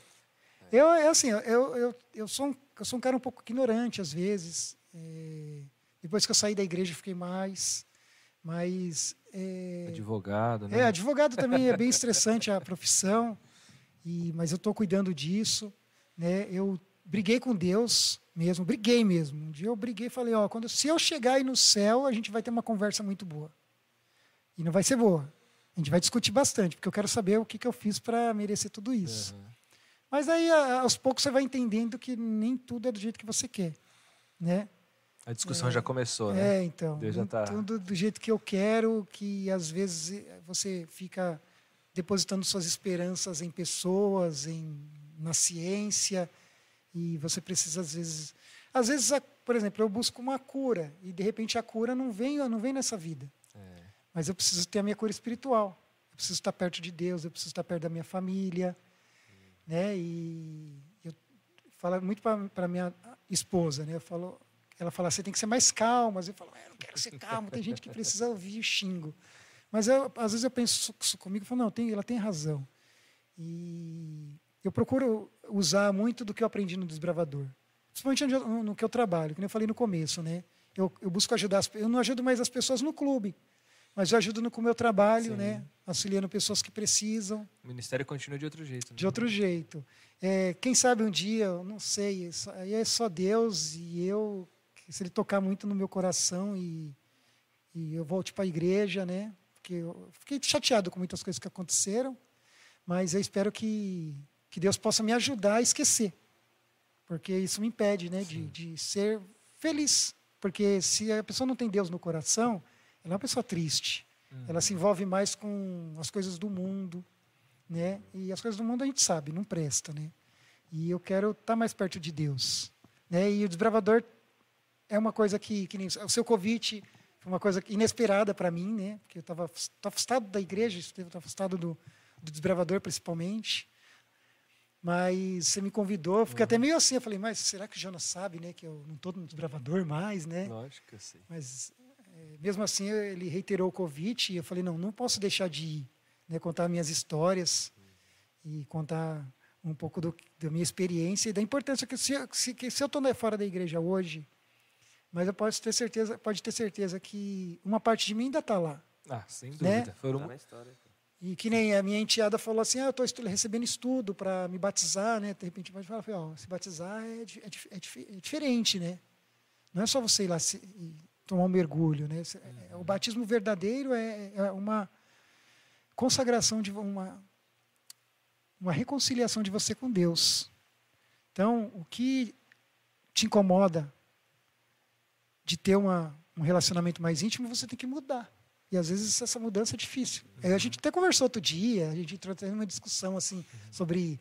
Eu, é assim, eu, eu, eu, sou um, eu sou um cara um pouco ignorante às vezes. é, depois que eu saí da igreja, fiquei mais. Mas. é, Advogado, né? é, advogado também é bem estressante a profissão, e, mas eu estou cuidando disso. Né? Eu briguei com Deus mesmo, briguei mesmo. Um dia eu briguei e falei, ó, quando, se eu chegar aí no céu, a gente vai ter uma conversa muito boa. E não vai ser boa. A gente vai discutir bastante, porque eu quero saber o que, que eu fiz para merecer tudo isso. Uhum. Mas aí, aos poucos, você vai entendendo que nem tudo é do jeito que você quer. Né? A discussão já começou, né? É, então. Deus já tá- Tudo do jeito que eu quero, que às vezes você fica depositando suas esperanças em pessoas, em na ciência, e você precisa às vezes, às vezes, por exemplo, eu busco uma cura e de repente a cura não vem, não vem nessa vida. É. Mas eu preciso ter a minha cura espiritual. Eu preciso estar perto de Deus, eu preciso estar perto da minha família, né? E eu falo muito para minha esposa, né? Eu falo, ela fala, você tem que ser mais calma. Eu falo, "É, eu não quero ser calmo. Tem gente que precisa ouvir xingo. Mas eu, às vezes eu penso comigo, falo, não, tem, ela tem razão. E eu procuro usar muito do que eu aprendi no desbravador, principalmente eu- no que eu trabalho, nem eu falei no começo, né? Eu, eu busco ajudar, as, eu não ajudo mais as pessoas no clube. mas eu ajudo no, com o meu trabalho, Sim. né? Auxiliando pessoas que precisam O ministério continua de outro jeito. né? de outro jeito. É, quem sabe um dia, eu não sei, isso aí é só Deus e eu, se Ele tocar muito no meu coração e, e eu volte para a igreja, né? Porque eu fiquei chateado com muitas coisas que aconteceram, mas eu espero que, que Deus possa me ajudar a esquecer, porque isso me impede, né, de, de ser feliz. Porque se a pessoa não tem Deus no coração, ela é uma pessoa triste. Ela se envolve mais com as coisas do mundo, né? E as coisas do mundo a gente sabe, não presta, né? E eu quero estar mais perto de Deus, né? E o desbravador é uma coisa que, que nem o seu convite foi uma coisa inesperada para mim, né? Porque eu estava afastado da igreja, estava afastado do, do desbravador principalmente. Mas você me convidou, eu fiquei até meio assim, eu falei, mas será que o Jonas sabe, né, que eu não estou no desbravador mais, né? Lógico sei. Mas é, mesmo assim ele reiterou o convite e eu falei não, não posso deixar de ir, né, contar minhas histórias e contar um pouco do, da minha experiência e da importância que se, se, que se eu estou fora da igreja hoje, mas eu posso ter certeza, pode ter certeza que uma parte de mim ainda está lá. Ah, sem Né? dúvida. Foram Tá na história. E que nem a minha enteada falou assim, ah, eu estou recebendo estudo para me batizar, né? De repente, eu falei, ó, se batizar é, é, é é diferente, né? Não é só você ir lá se- tomar um mergulho, né? Cê- é- O batismo verdadeiro é, é uma consagração de uma uma reconciliação de você com Deus. Então, o que te incomoda de ter uma, um relacionamento mais íntimo, você tem que mudar. E às vezes essa mudança é difícil. A gente até conversou outro dia, a gente entrou até numa discussão assim sobre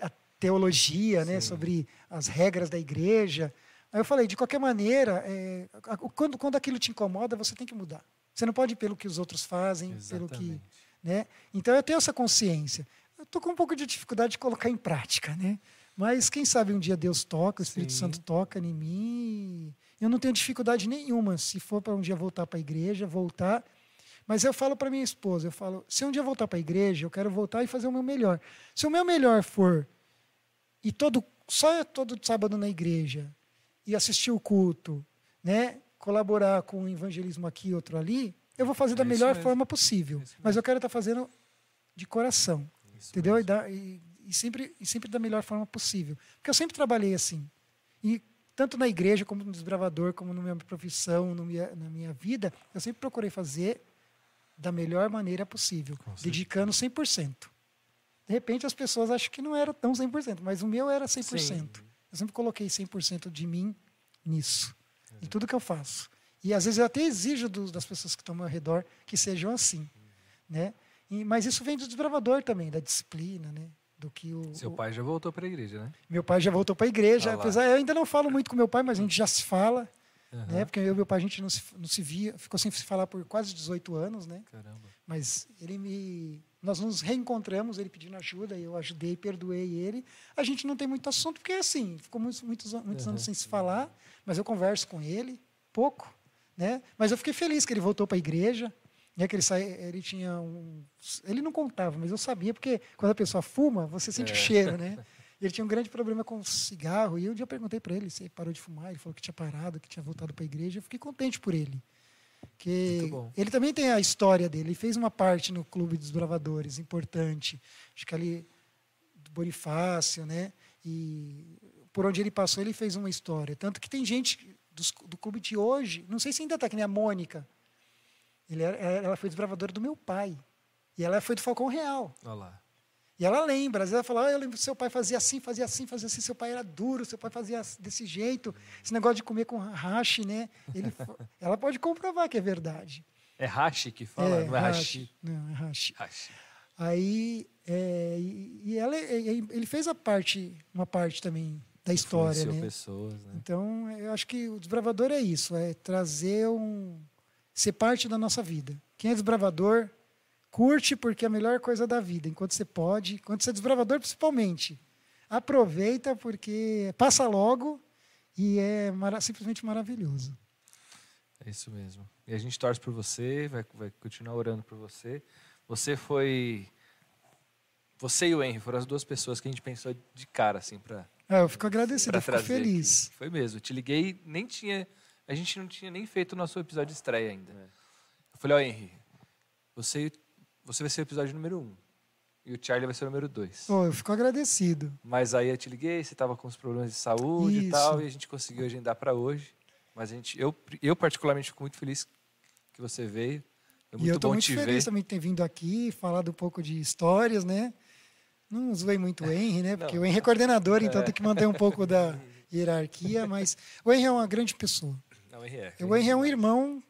a teologia, né, sobre as regras da igreja. Aí eu falei, de qualquer maneira, é, quando, quando aquilo te incomoda, você tem que mudar. Você não pode ir pelo que os outros fazem, pelo que, Exatamente. né? Então eu tenho essa consciência. Eu estou com um pouco de dificuldade de colocar em prática, né? Mas quem sabe um dia Deus toca, o Espírito Sim. Santo toca em mim. Eu não tenho dificuldade nenhuma se for para um dia voltar para a igreja, voltar. Mas eu falo para minha esposa, eu falo, se um dia eu voltar para a igreja, eu quero voltar e fazer o meu melhor. Se o meu melhor for e todo só todo sábado na igreja e assistir o culto, né, colaborar com o evangelismo aqui e outro ali, eu vou fazer da É melhor mesmo. forma possível. Isso Mas eu quero estar fazendo de coração, Isso entendeu? E, da- e- e sempre e sempre da melhor forma possível, porque eu sempre trabalhei assim. E tanto na igreja como no desbravador, como na minha profissão, minha, na minha vida, eu sempre procurei fazer da melhor maneira possível, Com dedicando 100%. De repente as pessoas acham que não era tão 100%, mas o meu era 100%. Eu sempre coloquei 100% de mim nisso, em tudo que eu faço. E às vezes eu até exijo dos- das pessoas que estão ao meu redor que sejam assim, né? E- mas isso vem do desbravador também, da disciplina, né? Do que o, Seu o- pai já voltou para a igreja, né? meu pai já voltou para a igreja, Ah apesar eu ainda não falo muito com meu pai, mas a gente já se fala, Aham. né? Porque eu e meu pai a gente não se, não se via, ficou sem se falar por quase 18 anos, né? Caramba. Mas ele me nós nos reencontramos, ele pedindo ajuda, eu ajudei, perdoei ele. A gente não tem muito assunto porque assim, ficou muitos muitos, muitos anos Uhum. sem se falar, mas eu converso com ele pouco, né? Mas eu fiquei feliz que ele voltou para a igreja, né? Que ele sai, ele tinha um, ele não contava, mas eu sabia porque quando a pessoa fuma, você sente o É. cheiro, né? Ele tinha um grande problema com cigarro e um dia eu perguntei para ele se ele parou de fumar, ele falou que tinha parado, que tinha voltado para a igreja. Eu fiquei contente por ele. Que ele também tem a história dele. Ele fez uma parte no Clube dos Bravadores, importante. Acho que ali do Bonifácio, né? E por onde ele passou, ele fez uma história. Tanto que tem gente dos- do clube de hoje, não sei se ainda está, que nem a Mônica. Ele era- ela foi desbravadora do meu pai. E ela foi do Falcão Real. Olha lá. E ela lembra, às vezes ela fala, ah, eu lembro que seu pai fazia assim, fazia assim, fazia assim, seu pai era duro, seu pai fazia desse jeito, esse negócio de comer com hashi, né? Ele, ela pode comprovar que é verdade. É hashi que fala, não é hashi. hashi. Não, é hashi. Hashi. Aí, é, e, ela, ele fez a parte, uma parte também da história, né? pessoas, né? Então, eu acho que o desbravador é isso, é trazer um. ser parte da nossa vida. Quem é desbravador, curte porque é a melhor coisa da vida, enquanto você pode, enquanto você é desbravador, principalmente. Aproveita porque passa logo e é mara- simplesmente maravilhoso. É isso mesmo. E a gente torce por você, vai, vai continuar orando por você. Você foi. Você e o Henry foram as duas pessoas que a gente pensou de cara, assim, pra, Ah, eu fico agradecido, eu fico feliz. aqui. Foi mesmo. Eu te liguei, nem tinha. A gente não tinha nem feito o nosso episódio de estreia ainda. É. Eu falei, ó, Henry, você, você vai ser o episódio número um. E o Charlie vai ser o número dois. Pô, eu fico agradecido. Mas aí eu te liguei, você estava com os problemas de saúde Isso. e tal, e a gente conseguiu agendar para hoje. Mas a gente, eu, eu particularmente fico muito feliz que você veio. Foi muito e eu bom muito feliz ver. também de ter vindo aqui, falado um pouco de histórias, né? Não zoei muito o Henry, né? Porque Não. o Henry é coordenador, então É. tem que manter um pouco da hierarquia, mas o Henry é uma grande pessoa. Não, Henry é. O Henry é um irmão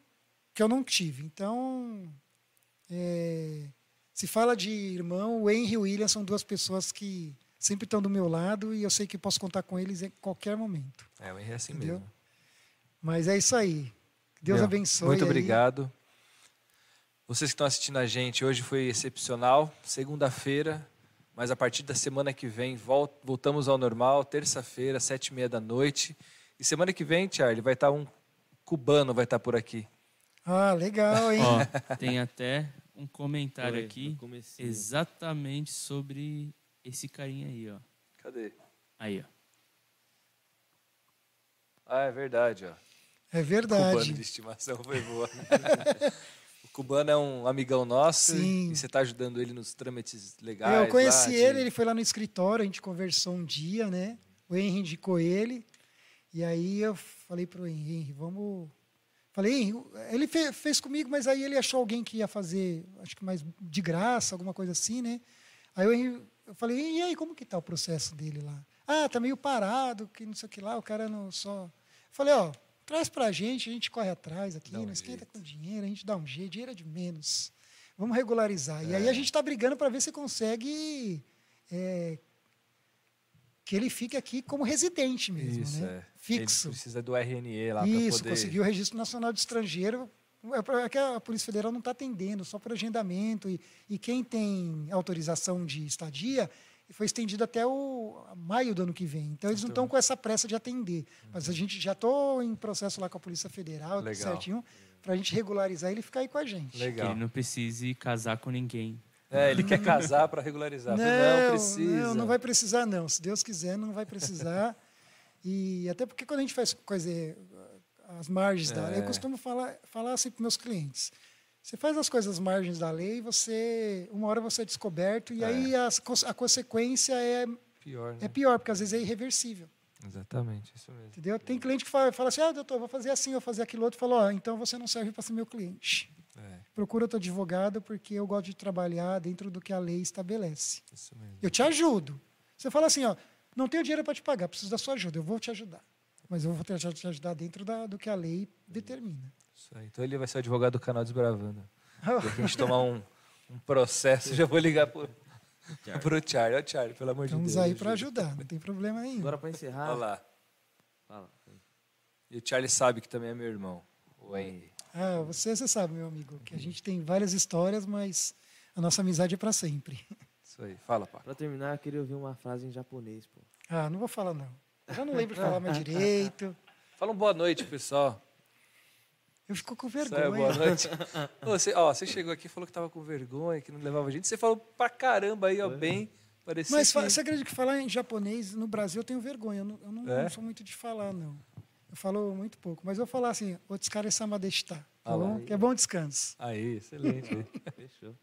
que eu não tive. Então, é, se fala de irmão, o Henry e o William são duas pessoas que sempre estão do meu lado e eu sei que posso contar com eles em qualquer momento. É, o Henry é assim Entendeu? mesmo. Mas é isso aí. Deus Meu, abençoe. Muito aí. obrigado. Vocês que estão assistindo a gente, hoje foi excepcional, segunda-feira, mas a partir da semana que vem vol- voltamos ao normal, terça-feira, sete e meia da noite. E semana que vem, Charlie, vai estar um cubano vai estar por aqui. Ah, legal, hein? Ó, tem até um comentário Foi, aqui exatamente sobre esse carinha aí, ó. Cadê? Aí, ó. Ah, é verdade, ó. É Cubano verdade. de estimação foi boa. o cubano é um amigão nosso Sim. e você está ajudando ele nos trâmites legais. Eu conheci lá de- ele, ele foi lá no escritório, a gente conversou um dia, né? O Henry indicou ele. E aí eu falei pro Henry, Henry, vamos. Falei, ele fe- fez comigo, mas aí ele achou alguém que ia fazer, acho que mais de graça, alguma coisa assim, né? Aí Henry, eu falei, e aí, como que tá o processo dele lá? Ah, tá meio parado, que não sei o que lá, o cara não só. Eu falei, ó, traz pra gente, a gente corre atrás aqui, Dá um não esquenta jeito. com dinheiro, a gente dá um jeito, dinheiro é de menos. Vamos regularizar. E É. aí a gente está brigando para ver se consegue é, que ele fique aqui como residente mesmo, Isso, né? é. Fixo. Ele precisa do RNE lá para Isso, poder... conseguiu o registro nacional de estrangeiro. É é que a Polícia Federal não está atendendo, só por agendamento. E, e quem tem autorização de estadia foi estendido até o maio do ano que vem. Então, eles não estão com essa pressa de atender. Mas a gente já estou em processo lá com a Polícia Federal, tudo Legal. certinho, para a gente regularizar ele e ficar aí com a gente. Que Legal. ele não precise casar com ninguém. É, ele quer casar para regularizar. Falei, Não, precisa. Não, não vai precisar, não. Se Deus quiser, não vai precisar. E até porque quando a gente faz coisa eh, às margens da lei, eu É. costumo falar, falar assim para meus clientes. Você faz as coisas às margens da lei, você uma hora você é descoberto e É. aí as a, consequência é, Pior, né? é pior, porque às vezes é irreversível. Exatamente, isso mesmo. Entendeu? Tem cliente que fala, fala assim: ah, doutor, vou fazer assim, vou fazer aquilo outro. Falou, ó, então você não serve para ser meu cliente. É, Procura outro advogado, porque eu gosto de trabalhar dentro do que a lei estabelece. isso mesmo. Eu te ajudo. Você fala assim, ó, não tenho dinheiro para te pagar, preciso da sua ajuda, eu vou te ajudar. Mas eu vou tentar te ajudar dentro da, do que a lei determina. Isso aí. Então ele vai ser o advogado do canal Desbravando. Se a gente tomar um, um processo, já vou ligar pro, pro Charlie. Ó, Charlie, pelo amor de Estamos Deus. aí para ajuda. ajudar, não tem problema nenhum. Agora para encerrar. Olha lá. Fala. E o Charlie sabe que também é meu irmão, o Henry. Ah, você, você sabe, meu amigo, que a gente tem várias histórias, mas a nossa amizade é para sempre. Isso aí. Fala, pá. Para terminar, eu queria ouvir uma frase em japonês, pô. Ah, não vou falar não. Eu já não lembro de falar mais direito. Fala um boa noite, pessoal. Eu fico com Isso aí, vergonha. boa noite. Você, ó, você chegou aqui e falou que tava com vergonha, que não levava gente. Você falou pra caramba aí, ó, bem. Parecia Mas que... você acredita que falar em japonês no Brasil eu tenho vergonha. Eu não, eu não- É? não sou muito de falar, não. Eu falo muito pouco. Mas eu vou falar assim, Otskare sama deshita. Tá Ah bom? Que é bom descanso. Aí, excelente. Fechou.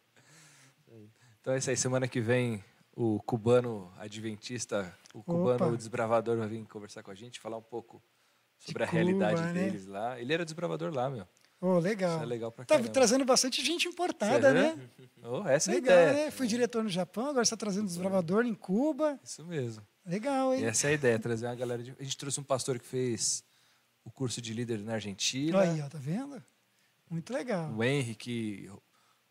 então é isso aí. Semana que vem, o cubano adventista, o cubano Opa. desbravador vai vir conversar com a gente, falar um pouco sobre a Cuba, realidade né? deles lá. Ele era desbravador lá, meu. Oh, legal. Isso é legal pra Tá caramba. trazendo bastante gente importada, vê? né? Oh, essa é a Legal, ideia. né? Fui diretor no Japão, agora está trazendo desbravador em Cuba. Isso mesmo. Legal, E hein? essa é a ideia, trazer uma galera de... A gente trouxe um pastor que fez o curso de líder na Argentina. Aí, ó, tá vendo? Muito legal. O Henry, que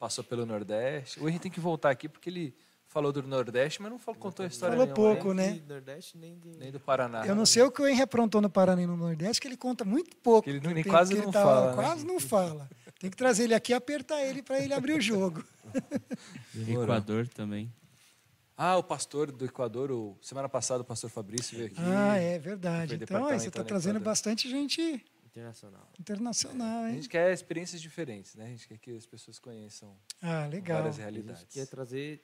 passou pelo Nordeste. O Henry tem que voltar aqui porque ele falou do Nordeste, mas não falou, contou a história Falou nenhuma, pouco, nem né? de Nordeste, nem de... nem do Paraná. Eu não sei o que o Henry aprontou no Paraná e no Nordeste, que ele conta muito pouco. Que ele não- Tem- quase que ele não tá- fala, né? Quase não fala. Tem que trazer ele aqui e apertar ele para ele abrir o jogo. Demorou. Equador também. Ah, o pastor do Equador, o... semana passada o pastor Fabrício veio aqui. Ah, é verdade. Então, aí, você está trazendo Equador. bastante gente Internacional. internacional, A hein? gente quer experiências diferentes, né? A gente quer que as pessoas conheçam Ah, legal. várias A realidades. gente quer trazer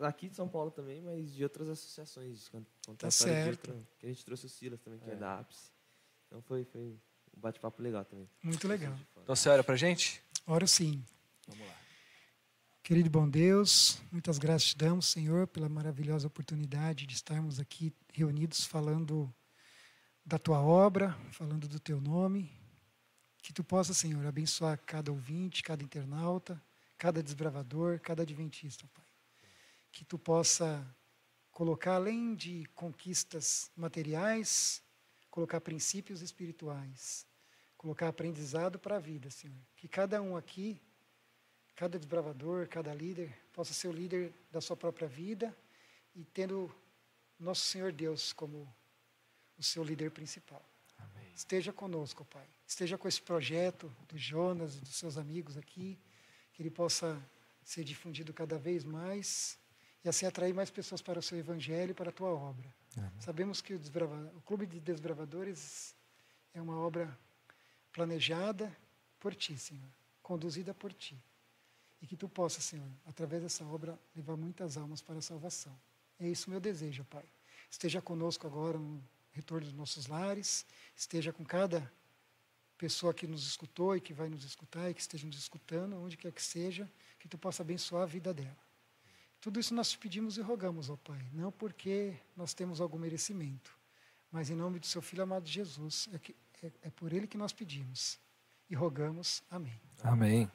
aqui de São Paulo também, mas de outras associações. Con- Contar Tá a certo. outra- que a gente trouxe o Silas também, que é, É. da APS. Então foi, foi um bate-papo legal também. Muito legal. Então você olha pra gente? Oro sim. Vamos lá. Querido bom Deus, muitas graças te damos, Senhor, pela maravilhosa oportunidade de estarmos aqui reunidos falando da tua obra, falando do teu nome. Que tu possa, Senhor, abençoar cada ouvinte, cada internauta, cada desbravador, cada adventista, Pai. Que tu possa colocar, além de conquistas materiais, colocar princípios espirituais, colocar aprendizado para a vida, Senhor. Que cada um aqui, cada desbravador, cada líder, possa ser o líder da sua própria vida e tendo nosso Senhor Deus como o seu líder principal. Amém. Esteja conosco, Pai. Esteja com esse projeto do Jonas e dos seus amigos aqui, que ele possa ser difundido cada vez mais e assim atrair mais pessoas para o seu evangelho e para a tua obra. Amém. Sabemos que o, o Clube de Desbravadores é uma obra planejada por ti, Senhor, conduzida por ti. E que tu possa, Senhor, através dessa obra, levar muitas almas para a salvação. É isso meu desejo, Pai. Esteja conosco agora retorno dos nossos lares, esteja com cada pessoa que nos escutou e que vai nos escutar e que esteja nos escutando, onde quer que seja, que tu possa abençoar a vida dela. Tudo isso nós te pedimos e rogamos, ó Pai, não porque nós temos algum merecimento, mas em nome do seu Filho amado Jesus, é, que, é, é por ele que nós pedimos e rogamos. Amém. Amém.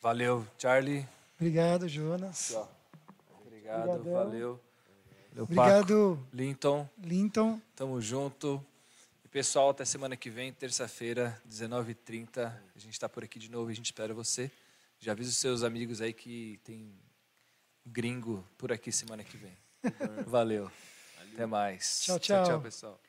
Valeu, Charlie. Obrigado, Jonas. Obrigado, Obrigadão. valeu. Valeu, Paco. Obrigado, Linton, Linton. tamo junto. E pessoal, até semana que vem, terça-feira, 19h30. A gente está por aqui de novo e a gente espera você. Já avisa os seus amigos aí que tem gringo por aqui semana que vem. Valeu. Até mais. Tchau, tchau. Tchau, pessoal.